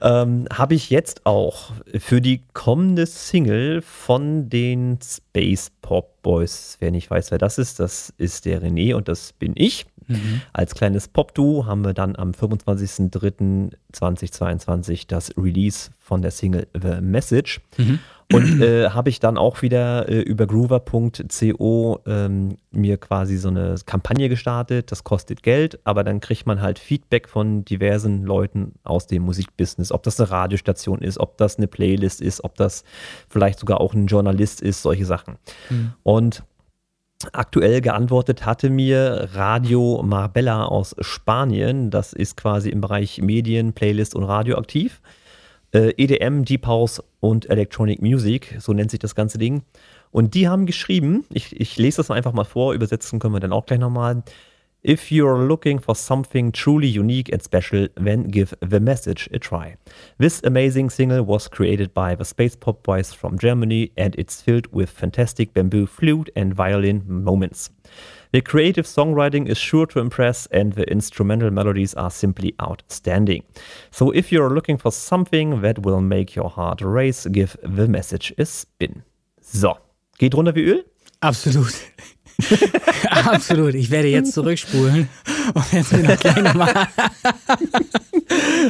Ähm, Habe ich jetzt auch für die kommende Single von den Space Pop Boys, wer nicht weiß, wer das ist, das ist der René und das bin ich. Mhm. Als kleines Pop-Duo haben wir dann am 25.03.2022 das Release von der Single The Message. Mhm. Und äh, habe ich dann auch wieder äh, über groover.co ähm, mir quasi so eine Kampagne gestartet. Das kostet Geld, aber dann kriegt man halt Feedback von diversen Leuten aus dem Musikbusiness. Ob das eine Radiostation ist, ob das eine Playlist ist, ob das vielleicht sogar auch ein Journalist ist, solche Sachen. Mhm. Und Aktuell geantwortet hatte mir Radio Marbella aus Spanien. Das ist quasi im Bereich Medien, Playlist und Radio aktiv. Äh, EDM, Deep House und Electronic Music, so nennt sich das ganze Ding. Und die haben geschrieben, ich, ich lese das einfach mal vor, übersetzen können wir dann auch gleich nochmal. If you're looking for something truly unique and special, then give the message a try. This amazing single was created by the Space Pop Boys from Germany and it's filled with fantastic bamboo flute and violin moments. The creative songwriting is sure to impress and the instrumental melodies are simply outstanding. So if you're looking for something that will make your heart race, give the message a spin. So, geht runter wie Öl? Absolut. [LAUGHS] Absolut. Ich werde jetzt zurückspulen und jetzt wieder kleine mal.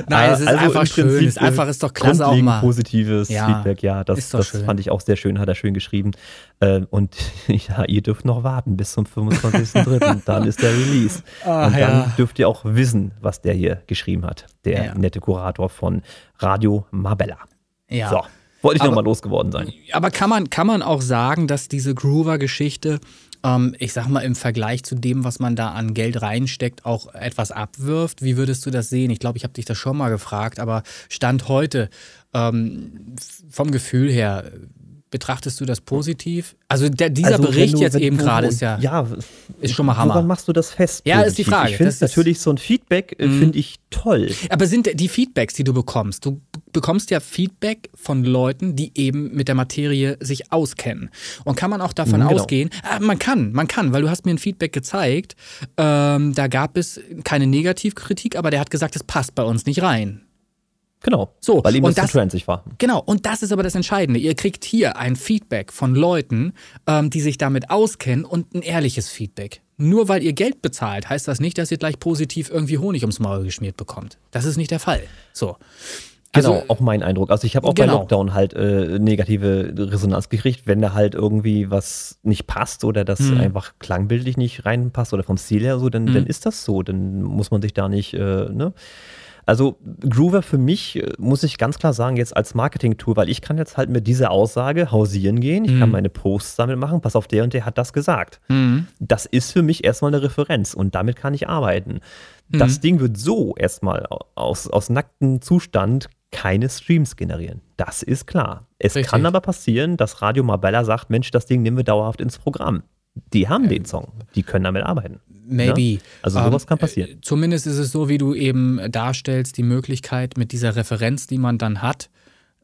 Nein, es ist Also einfach schön. Es ist einfach ist doch klasse auch mal. positives Ja, Feedback, ja, das, ist doch das schön. fand ich auch sehr schön, hat er schön geschrieben. Äh, und [LAUGHS] ja, ihr dürft noch warten bis zum 25.03. [LAUGHS] dann ist der Release. Ach, und dann ja. dürft ihr auch wissen, was der hier geschrieben hat, der Ja. nette Kurator von Radio Marbella. Ja. So, wollte ich nochmal losgeworden sein. Aber kann man, kann man auch sagen, dass diese Groover-Geschichte, ähm, ich sag mal, im Vergleich zu dem, was man da an Geld reinsteckt, auch etwas abwirft? Wie würdest du das sehen? Ich glaube, ich habe dich das schon mal gefragt, aber Stand heute, ähm, vom Gefühl her, betrachtest du das positiv? Also der, dieser Also, Bericht du- jetzt eben gerade ist ja, ja, ist schon mal Hammer. Woran machst du das fest? Ja, ist die positiv? Frage. Ich finde natürlich so ein Feedback, äh, Mhm. finde ich toll. Aber sind die Feedbacks, die du bekommst, du bekommst ja Feedback von Leuten, die eben mit der Materie sich auskennen. Und kann man auch davon Mhm, genau. ausgehen, ah, man kann, man kann, weil du hast mir ein Feedback gezeigt, ähm, da gab es keine Negativkritik, aber der hat gesagt, es passt bei uns nicht rein. Genau. So, weil ihm und das, transig war. Genau, und das ist aber das Entscheidende. Ihr kriegt hier ein Feedback von Leuten, ähm, die sich damit auskennen und ein ehrliches Feedback. Nur weil ihr Geld bezahlt, heißt das nicht, dass ihr gleich positiv irgendwie Honig ums Maul geschmiert bekommt. Das ist nicht der Fall. So. Genau, Also, auch mein Eindruck. Also ich habe auch bei Genau. Lockdown halt äh, negative Resonanz gekriegt, wenn da halt irgendwie was nicht passt oder das Mhm. einfach klangbildlich nicht reinpasst oder vom Stil her so, dann, Mhm. dann ist das so. Dann muss man sich da nicht, äh, ne? Also Groover für mich, äh, muss ich ganz klar sagen, jetzt als Marketing-Tool, weil ich kann jetzt halt mit dieser Aussage hausieren gehen, ich kann Mhm. meine Posts damit machen, pass auf, der und der hat das gesagt. Mhm. Das ist für mich erstmal eine Referenz und damit kann ich arbeiten. Mhm. Das Ding wird so erstmal aus, aus nacktem Zustand keine Streams generieren. Das ist klar. Es Richtig. kann aber passieren, dass Radio Marbella sagt, Mensch, das Ding nehmen wir dauerhaft ins Programm. Die haben den Song, die können damit arbeiten. Maybe. Also sowas kann passieren. äh, Zumindest ist es so, wie du eben darstellst, die Möglichkeit mit dieser Referenz, die man dann hat,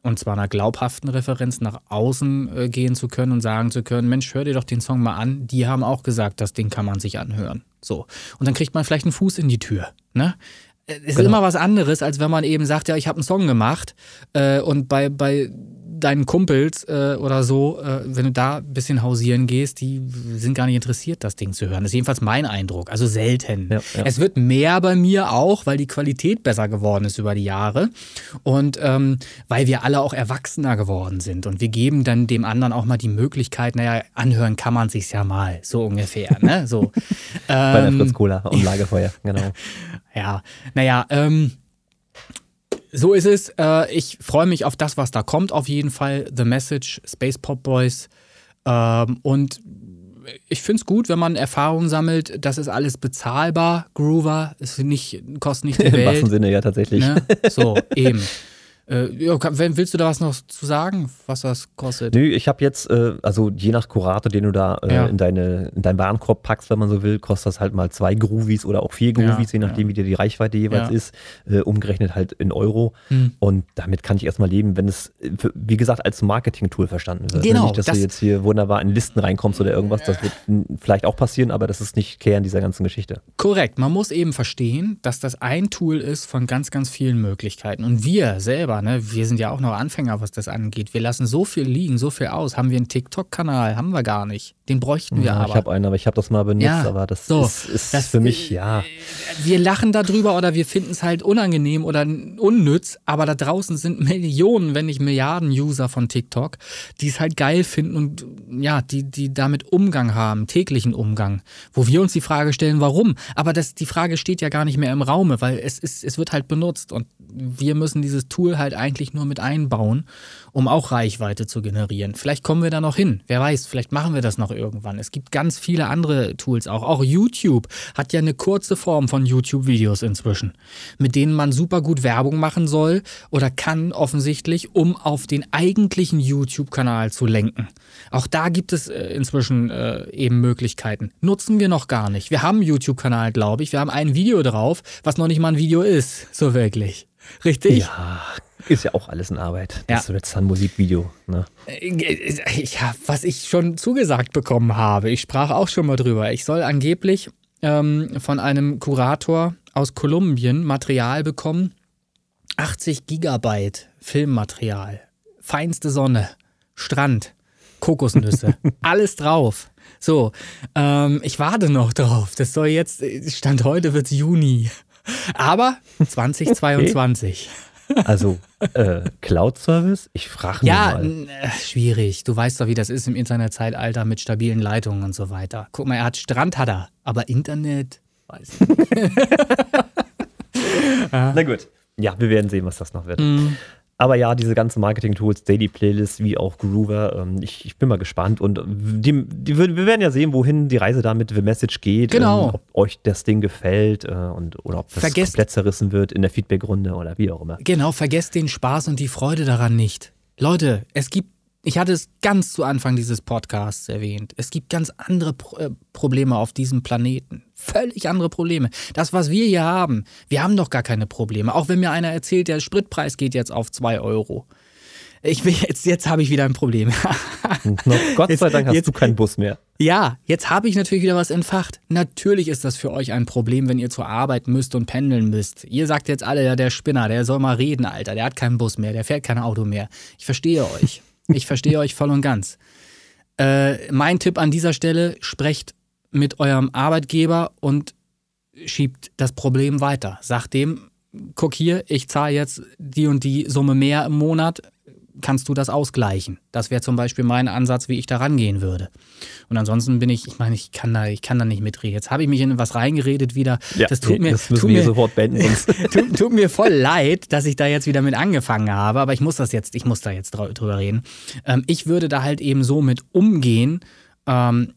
und zwar einer glaubhaften Referenz nach außen äh, gehen zu können und sagen zu können, Mensch, hör dir doch den Song mal an. Die haben auch gesagt, das Ding kann man sich anhören. So. Und dann kriegt man vielleicht einen Fuß in die Tür. Ne? Äh, Es ist Genau. immer was anderes, als wenn man eben sagt, ja, ich habe einen Song gemacht äh, und bei, bei deinen Kumpels äh, oder so, äh, wenn du da ein bisschen hausieren gehst, die sind gar nicht interessiert, das Ding zu hören. Das ist jedenfalls mein Eindruck. Also selten. Ja, ja. Es wird mehr bei mir auch, weil die Qualität besser geworden ist über die Jahre und ähm, weil wir alle auch erwachsener geworden sind. Und wir geben dann dem anderen auch mal die Möglichkeit, naja, anhören kann man sich's ja mal, so ungefähr. [LAUGHS] Ne? So. Bei der Ähm, Fritz Cola und Lagerfeuer, [LAUGHS] genau. ja, naja, ähm, so ist es. Äh, ich freue mich auf das, was da kommt. Auf jeden Fall The Message, Space Pop Boys. Ähm, und ich finde es gut, wenn man Erfahrung sammelt. Das ist alles bezahlbar. Groover ist nicht, kostet nicht die [LAUGHS] Im Welt. wahrsten Sinne ja tatsächlich. Ne? So, [LAUGHS] eben. Äh, ja, willst du da was noch zu sagen, was das kostet? Nö, ich habe jetzt, äh, also je nach Kurator, den du da äh, Ja. in, deine, in deinen Warenkorb packst, wenn man so will, kostet das halt mal zwei Groovies oder auch vier Groovies, Ja, je nachdem, ja. wie dir die Reichweite jeweils ist, äh, umgerechnet halt in Euro. Hm. Und damit kann ich erstmal leben, wenn es, wie gesagt, als Marketing-Tool verstanden wird. Genau, Nicht, dass das- du jetzt hier wunderbar in Listen reinkommst oder irgendwas, das wird vielleicht auch passieren, aber das ist nicht Kern dieser ganzen Geschichte. Korrekt. Man muss eben verstehen, dass das ein Tool ist von ganz, ganz vielen Möglichkeiten. Und wir selber, ne, wir sind ja auch noch Anfänger, was das angeht. Wir lassen so viel liegen, so viel aus. Haben wir einen TikTok-Kanal? Haben wir gar nicht. Den bräuchten wir Ja, aber. ich habe einen, aber ich habe das mal benutzt, Ja, aber das so, ist, ist das- für mich, ja. wir lachen darüber oder wir finden es halt unangenehm oder unnütz, aber da draußen sind Millionen, wenn nicht Milliarden User von TikTok, die es halt geil finden und ja, die, die damit Umgang haben, täglichen Umgang, wo wir uns die Frage stellen, warum? Aber das, die Frage steht ja gar nicht mehr im Raume, weil es, ist, es wird halt benutzt und wir müssen dieses Tool halt halt eigentlich nur mit einbauen, um auch Reichweite zu generieren. Vielleicht kommen wir da noch hin. Wer weiß, vielleicht machen wir das noch irgendwann. Es gibt ganz viele andere Tools auch. Auch YouTube hat ja eine kurze Form von YouTube-Videos inzwischen, mit denen man super gut Werbung machen soll oder kann offensichtlich, um auf den eigentlichen YouTube-Kanal zu lenken. Auch da gibt es äh, inzwischen äh, eben Möglichkeiten. Nutzen wir noch gar nicht. Wir haben einen YouTube-Kanal, glaube ich. Wir haben ein Video drauf, was noch nicht mal ein Video ist. So wirklich. Richtig? Ja, ist ja auch alles in Arbeit. Das Ja. ist so ein Musikvideo. Ne? Äh, Ja, was ich schon zugesagt bekommen habe. Ich sprach auch schon mal drüber. Ich soll angeblich ähm, von einem Kurator aus Kolumbien Material bekommen. 80 Gigabyte Filmmaterial. Feinste Sonne. Strand. Kokosnüsse. [LAUGHS] alles drauf. So, ähm, ich warte noch drauf. Das soll jetzt, Stand heute wird Juni. Aber [LAUGHS] 2022. Also, äh, Cloud-Service? Ich frage nur Ja, mal. n- äh, schwierig. Du weißt doch, wie das ist im Internetzeitalter mit stabilen Leitungen und so weiter. Guck mal, er hat Strand, hat er, aber Internet, weiß ich nicht. [LAUGHS] Na gut. Ja, wir werden sehen, was das noch wird. Mhm. Aber ja, diese ganzen Marketing-Tools, Daily Playlists, wie auch Groover, ähm, ich, ich bin mal gespannt. Und die, die, wir werden ja sehen, wohin die Reise da mit The Message geht. Genau. Ähm, ob euch das Ding gefällt äh, und, oder ob das Vergesst- komplett zerrissen wird in der Feedback-Runde oder wie auch immer. Genau, vergesst den Spaß und die Freude daran nicht. Leute, es gibt, ich hatte es ganz zu Anfang dieses Podcasts erwähnt, es gibt ganz andere Pro äh, Probleme auf diesem Planeten. Völlig andere Probleme. Das, was wir hier haben, wir haben doch gar keine Probleme. Auch wenn mir einer erzählt, der Spritpreis geht jetzt auf 2 Euro. Ich will jetzt, jetzt habe ich wieder ein Problem. Und noch, [LAUGHS] Gott sei Dank hast jetzt- du keinen Bus mehr. Ja, jetzt habe ich natürlich wieder was entfacht. Natürlich ist das für euch ein Problem, wenn ihr zur Arbeit müsst und pendeln müsst. Ihr sagt jetzt alle, ja, der Spinner, der soll mal reden, Alter. Der hat keinen Bus mehr, der fährt kein Auto mehr. Ich verstehe euch. Ich verstehe euch voll und ganz. Äh, mein Tipp an dieser Stelle, sprecht mit eurem Arbeitgeber und schiebt das Problem weiter. Sagt dem, guck hier, ich zahle jetzt die und die Summe mehr im Monat, kannst du das ausgleichen? Das wäre zum Beispiel mein Ansatz, wie ich da rangehen würde. Und ansonsten bin ich, ich meine, ich kann da, ich kann da nicht mitreden. Jetzt habe ich mich in was reingeredet wieder. das tut mir, das müssen tut wir mir, sofort beenden. [LAUGHS] Tut, tut mir voll leid, dass ich da jetzt wieder mit angefangen habe, aber ich muss das jetzt, ich muss da jetzt drü- drüber reden. Ähm, ich würde da halt eben so mit umgehen ähm,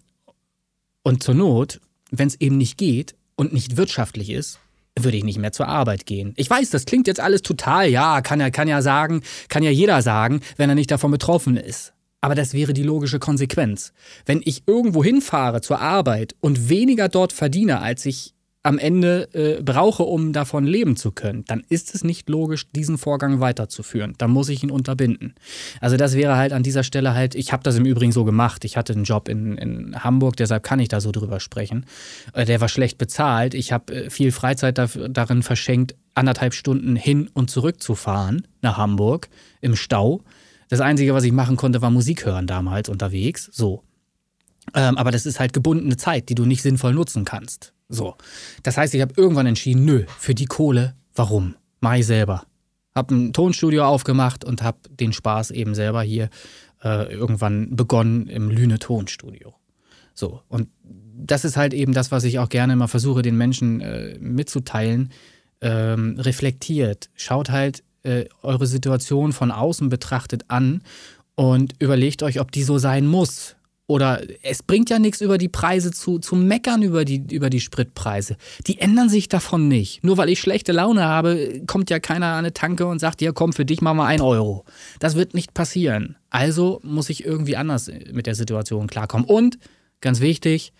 und zur Not, wenn es eben nicht geht und nicht wirtschaftlich ist, würde ich nicht mehr zur Arbeit gehen. Ich weiß, das klingt jetzt alles total, ja, kann ja, kann ja sagen, kann ja jeder sagen, wenn er nicht davon betroffen ist. Aber das wäre die logische Konsequenz. Wenn ich irgendwo hinfahre zur Arbeit und weniger dort verdiene, als ich am Ende äh, brauche, um davon leben zu können, dann ist es nicht logisch, diesen Vorgang weiterzuführen. Dann muss ich ihn unterbinden. Also das wäre halt an dieser Stelle halt, ich habe das im Übrigen so gemacht. Ich hatte einen Job in, in Hamburg, deshalb kann ich da so drüber sprechen. Äh, der war schlecht bezahlt. Ich habe äh, viel Freizeit dafür, darin verschenkt, anderthalb Stunden hin und zurück zu fahren nach Hamburg im Stau. Das Einzige, was ich machen konnte, war Musik hören damals unterwegs. So. Ähm, aber das ist halt gebundene Zeit, die du nicht sinnvoll nutzen kannst. So. Das heißt, ich habe irgendwann entschieden, nö, für die Kohle, warum? Ich selber. Hab ein Tonstudio aufgemacht und hab den Spaß eben selber hier äh, irgendwann begonnen im Lüne Tonstudio. So. Und das ist halt eben das, was ich auch gerne immer versuche, den Menschen äh, mitzuteilen. Ähm, reflektiert. Schaut halt äh, eure Situation von außen betrachtet an und überlegt euch, ob die so sein muss. Oder es bringt ja nichts, über die Preise zu, zu meckern, über die, über die Spritpreise. Die ändern sich davon nicht. Nur weil ich schlechte Laune habe, kommt ja keiner an eine Tanke und sagt, ja komm, für dich machen wir ein Euro. Das wird nicht passieren. Also muss ich irgendwie anders mit der Situation klarkommen. Und, ganz wichtig,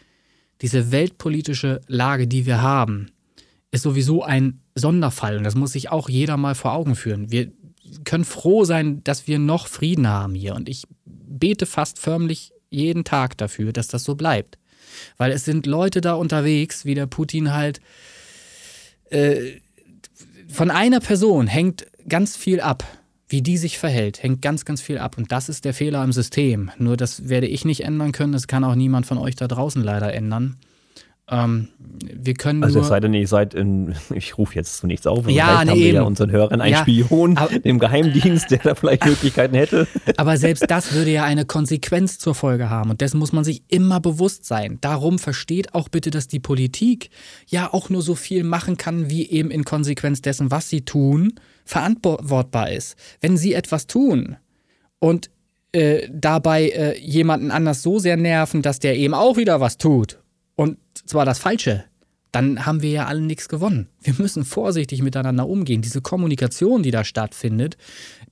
diese weltpolitische Lage, die wir haben, ist sowieso ein Sonderfall. Und das muss sich auch jeder mal vor Augen führen. Wir können froh sein, dass wir noch Frieden haben hier. Und ich bete fast förmlich jeden Tag dafür, dass das so bleibt. Weil es sind Leute da unterwegs, wie der Putin halt. Äh, von einer Person hängt ganz viel ab. Wie die sich verhält, hängt ganz, ganz viel ab. Und das ist der Fehler im System. Nur das werde ich nicht ändern können. Das kann auch niemand von euch da draußen leider ändern. Ähm, wir können Also es sei denn, ihr seid in, [LAUGHS] ich rufe jetzt zunächst auf, Ja, vielleicht nee, haben wir ja eben. unseren Hörern einen Ja, Spion aber- [LAUGHS] im Geheimdienst, der da vielleicht Möglichkeiten hätte. [LAUGHS] Aber selbst das würde ja eine Konsequenz zur Folge haben. Und dessen muss man sich immer bewusst sein. Darum versteht auch bitte, dass die Politik ja auch nur so viel machen kann, wie eben in Konsequenz dessen, was sie tun, verantwortbar ist. Wenn sie etwas tun und äh, dabei äh, jemanden anders so sehr nerven, dass der eben auch wieder was tut, zwar das Falsche, dann haben wir ja alle nichts gewonnen. Wir müssen vorsichtig miteinander umgehen. Diese Kommunikation, die da stattfindet,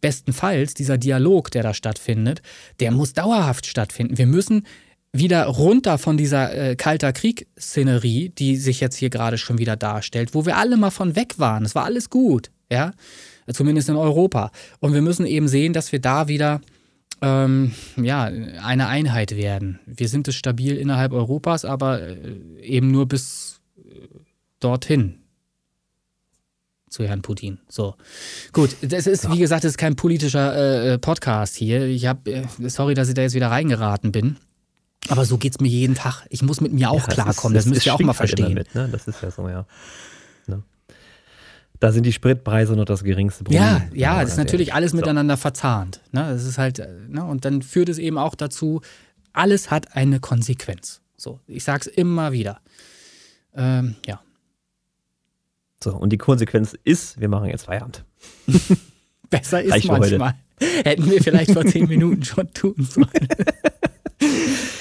bestenfalls dieser Dialog, der da stattfindet, der muss dauerhaft stattfinden. Wir müssen wieder runter von dieser äh, kalter Krieg-Szenerie, die sich jetzt hier gerade schon wieder darstellt, wo wir alle mal von weg waren. Es war alles gut, ja, zumindest in Europa. Und wir müssen eben sehen, dass wir da wieder ähm, ja, eine Einheit werden. Wir sind es stabil innerhalb Europas, aber äh, eben nur bis äh, dorthin zu Herrn Putin. So. Gut, das ist, wie gesagt, das ist kein politischer äh, äh, Podcast hier. Ich habe, äh, sorry, dass ich da jetzt wieder reingeraten bin. Aber so geht's mir jeden Tag. Ich muss mit mir auch Ja, es klarkommen. ist- Das es müsst ihr auch mal halt verstehen. Mit, ne? Das ist ja so, ja. Da sind die Spritpreise noch das geringste Problem. Ja, ja, das ist natürlich ehrlich. alles So. miteinander verzahnt. Ne? Das ist halt, ne? Und dann führt es eben auch dazu, alles hat eine Konsequenz. So, ich sag's immer wieder. Ähm, ja. So, und die Konsequenz ist, wir machen jetzt Feierabend. [LAUGHS] Besser ist Reicht manchmal. Hätten wir vielleicht vor zehn Minuten schon tun sollen. [LAUGHS]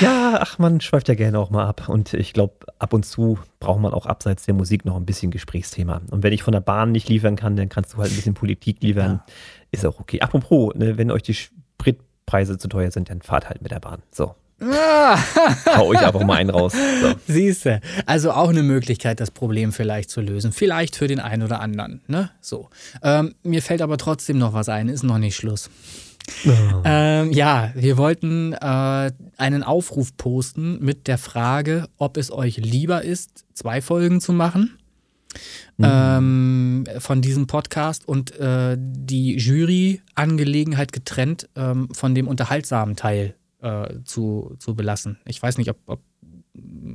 Ja, ach, man schweift ja gerne auch mal ab. Und ich glaube, ab und zu braucht man auch abseits der Musik noch ein bisschen Gesprächsthema. Und wenn ich von der Bahn nicht liefern kann, dann kannst du halt ein bisschen Politik liefern. Ist auch okay. Apropos, ne, wenn euch die Spritpreise zu teuer sind, dann fahrt halt mit der Bahn. So, hau euch einfach mal einen raus. So. Siehste, also auch eine Möglichkeit, das Problem vielleicht zu lösen. Vielleicht für den einen oder anderen. Ne? So. Ähm, mir fällt aber trotzdem noch was ein, ist noch nicht Schluss. Ähm, ja, wir wollten äh, einen Aufruf posten mit der Frage, ob es euch lieber ist, zwei Folgen zu machen ähm, von diesem Podcast und äh, die Jury-Angelegenheit getrennt ähm, von dem unterhaltsamen Teil äh, zu, zu belassen. Ich weiß nicht, ob, ob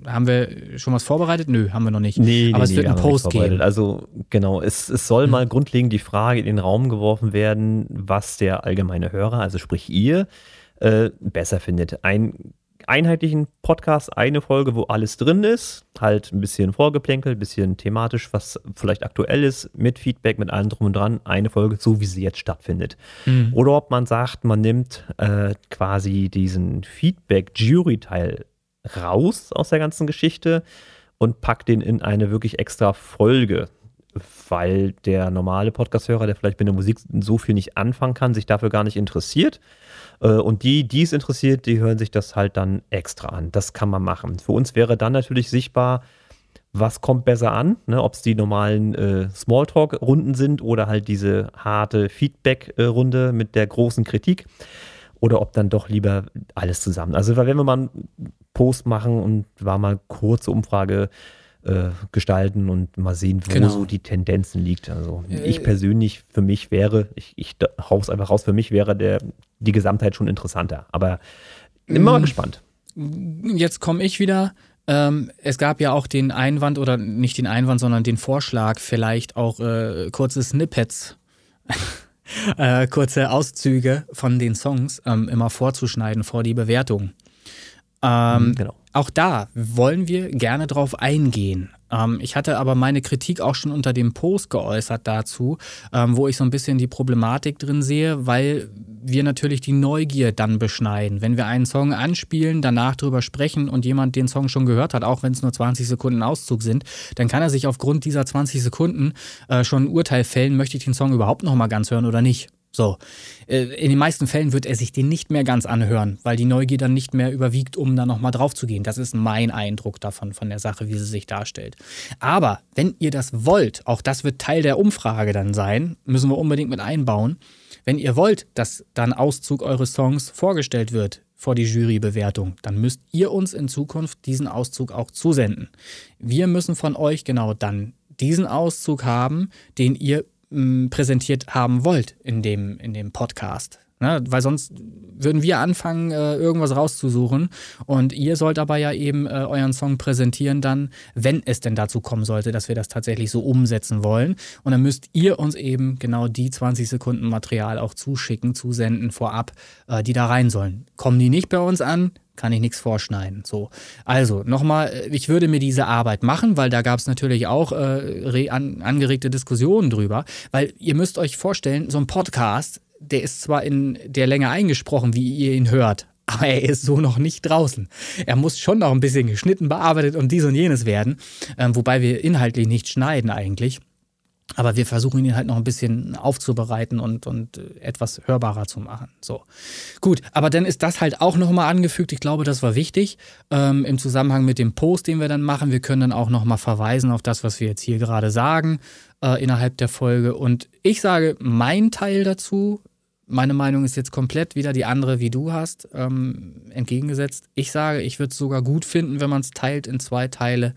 haben wir schon was vorbereitet? Nö, haben wir noch nicht. Nee, Aber nee, es nee, wird wir einen Post geben. Also genau, es, es soll mal grundlegend die Frage in den Raum geworfen werden, was der allgemeine Hörer, also sprich ihr, äh, besser findet. Ein einheitlichen Podcast, eine Folge, wo alles drin ist, halt ein bisschen vorgeplänkelt, ein bisschen thematisch, was vielleicht aktuell ist, mit Feedback, mit allem drum und dran, eine Folge, so wie sie jetzt stattfindet. Mhm. Oder ob man sagt, man nimmt äh, quasi diesen Feedback-Jury-Teil raus aus der ganzen Geschichte und packt den in eine wirklich extra Folge, weil der normale Podcast-Hörer, der vielleicht mit der Musik so viel nicht anfangen kann, sich dafür gar nicht interessiert. Äh, Und die, die es interessiert, die hören sich das halt dann extra an. Das kann man machen. Für uns wäre dann natürlich sichtbar, was kommt besser an, ne? ob es die normalen äh, Smalltalk-Runden sind oder halt diese harte Feedback-Runde mit der großen Kritik oder ob dann doch lieber alles zusammen. Also wenn wir mal einen Post machen und war mal kurze Umfrage äh, gestalten und mal sehen, wo Genau. so die Tendenzen liegt. Also Äh, ich persönlich, für mich wäre, ich, ich hau's einfach raus, für mich wäre der, die Gesamtheit schon interessanter. Aber immer mal Mm. gespannt. Jetzt komme ich wieder. Ähm, es gab ja auch den Einwand oder nicht den Einwand, sondern den Vorschlag, vielleicht auch äh, kurze Snippets, [LAUGHS] [LAUGHS] äh, kurze Auszüge von den Songs ähm, immer vorzuschneiden vor die Bewertung. Ähm, genau. Auch da wollen wir gerne drauf eingehen. Ähm, ich hatte aber meine Kritik auch schon unter dem Post geäußert dazu, ähm, wo ich so ein bisschen die Problematik drin sehe, weil wir natürlich die Neugier dann beschneiden. Wenn wir einen Song anspielen, danach drüber sprechen und jemand den Song schon gehört hat, auch wenn es nur 20 Sekunden Auszug sind, dann kann er sich aufgrund dieser 20 Sekunden äh, schon ein Urteil fällen, möchte ich den Song überhaupt noch mal ganz hören oder nicht. So, äh, in den meisten Fällen wird er sich den nicht mehr ganz anhören, weil die Neugier dann nicht mehr überwiegt, um da nochmal drauf zu gehen. Das ist mein Eindruck davon, von der Sache, wie sie sich darstellt. Aber wenn ihr das wollt, auch das wird Teil der Umfrage dann sein, müssen wir unbedingt mit einbauen. Wenn ihr wollt, dass dann Auszug eures Songs vorgestellt wird vor die Jurybewertung, dann müsst ihr uns in Zukunft diesen Auszug auch zusenden. Wir müssen von euch genau dann diesen Auszug haben, den ihr präsentiert haben wollt in dem, in dem Podcast. Ne? Weil sonst würden wir anfangen, äh, irgendwas rauszusuchen. Und ihr sollt aber ja eben äh, euren Song präsentieren dann, wenn es denn dazu kommen sollte, dass wir das tatsächlich so umsetzen wollen. Und dann müsst ihr uns eben genau die 20 Sekunden Material auch zuschicken, zusenden vorab, äh, die da rein sollen. Kommen die nicht bei uns an, kann ich nichts vorschneiden. So, also nochmal, äh, ich würde mir diese Arbeit machen, weil da gab es natürlich auch äh, an, angeregte Diskussionen drüber, weil ihr müsst euch vorstellen, so ein Podcast, der ist zwar in der Länge eingesprochen, wie ihr ihn hört, aber er ist so noch nicht draußen. Er muss schon noch ein bisschen geschnitten, bearbeitet und dies und jenes werden, ähm, wobei wir inhaltlich nicht schneiden eigentlich. Aber wir versuchen ihn halt noch ein bisschen aufzubereiten und, und äh, etwas hörbarer zu machen. So. Gut, aber dann ist das halt auch nochmal angefügt. Ich glaube, das war wichtig ähm, im Zusammenhang mit dem Post, den wir dann machen. Wir können dann auch nochmal verweisen auf das, was wir jetzt hier gerade sagen äh, innerhalb der Folge. Und ich sage, mein Teil dazu, meine Meinung ist jetzt komplett wieder die andere, wie du hast, ähm, entgegengesetzt. Ich sage, ich würde es sogar gut finden, wenn man es teilt in zwei Teile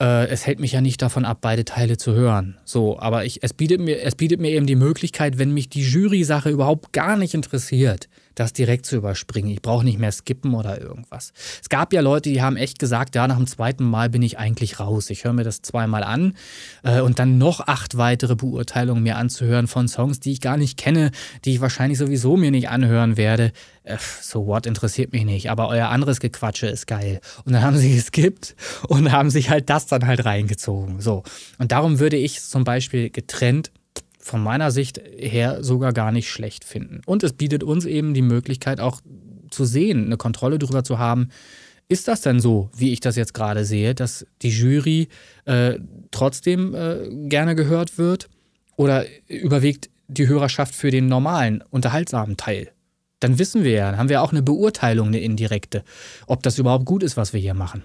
äh, es hält mich ja nicht davon ab, beide Teile zu hören. So, aber ich, es, bietet mir, es bietet mir eben die Möglichkeit, wenn mich die Jury-Sache überhaupt gar nicht interessiert, das direkt zu überspringen. Ich brauche nicht mehr skippen oder irgendwas. Es gab ja Leute, die haben echt gesagt, ja, nach dem zweiten Mal bin ich eigentlich raus. Ich höre mir das zweimal an äh, und dann noch acht weitere Beurteilungen mir anzuhören von Songs, die ich gar nicht kenne, die ich wahrscheinlich sowieso mir nicht anhören werde. Äh, so what, interessiert mich nicht. Aber euer anderes Gequatsche ist geil. Und dann haben sie [LAUGHS] geskippt und haben sich halt das dann halt reingezogen. So. Und darum würde ich zum Beispiel getrennt von meiner Sicht her sogar gar nicht schlecht finden. Und es bietet uns eben die Möglichkeit auch zu sehen, eine Kontrolle darüber zu haben, ist das denn so, wie ich das jetzt gerade sehe, dass die Jury äh, trotzdem äh, gerne gehört wird? Oder überwiegt die Hörerschaft für den normalen, unterhaltsamen Teil? Dann wissen wir ja, dann haben wir auch eine Beurteilung, eine indirekte, ob das überhaupt gut ist, was wir hier machen.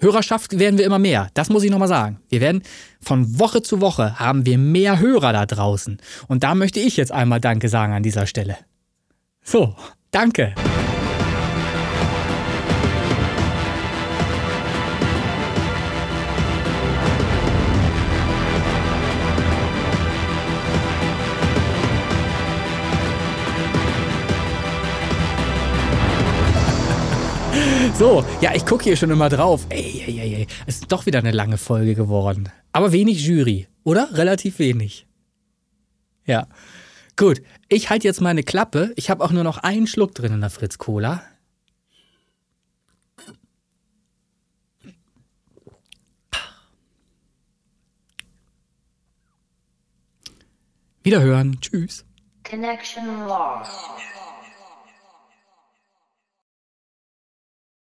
Hörerschaft werden wir immer mehr. Das muss ich nochmal sagen. Wir werden von Woche zu Woche haben wir mehr Hörer da draußen. Und da möchte ich jetzt einmal Danke sagen an dieser Stelle. So, danke. So, ja, ich gucke hier schon immer drauf. Ey, ey, ey, ey. Es ist doch wieder eine lange Folge geworden. Aber wenig Jury, oder? Relativ wenig. Ja. Gut, ich halte jetzt meine Klappe. Ich habe auch nur noch einen Schluck drin in der Fritz Cola. Wiederhören. Tschüss. Connection lost.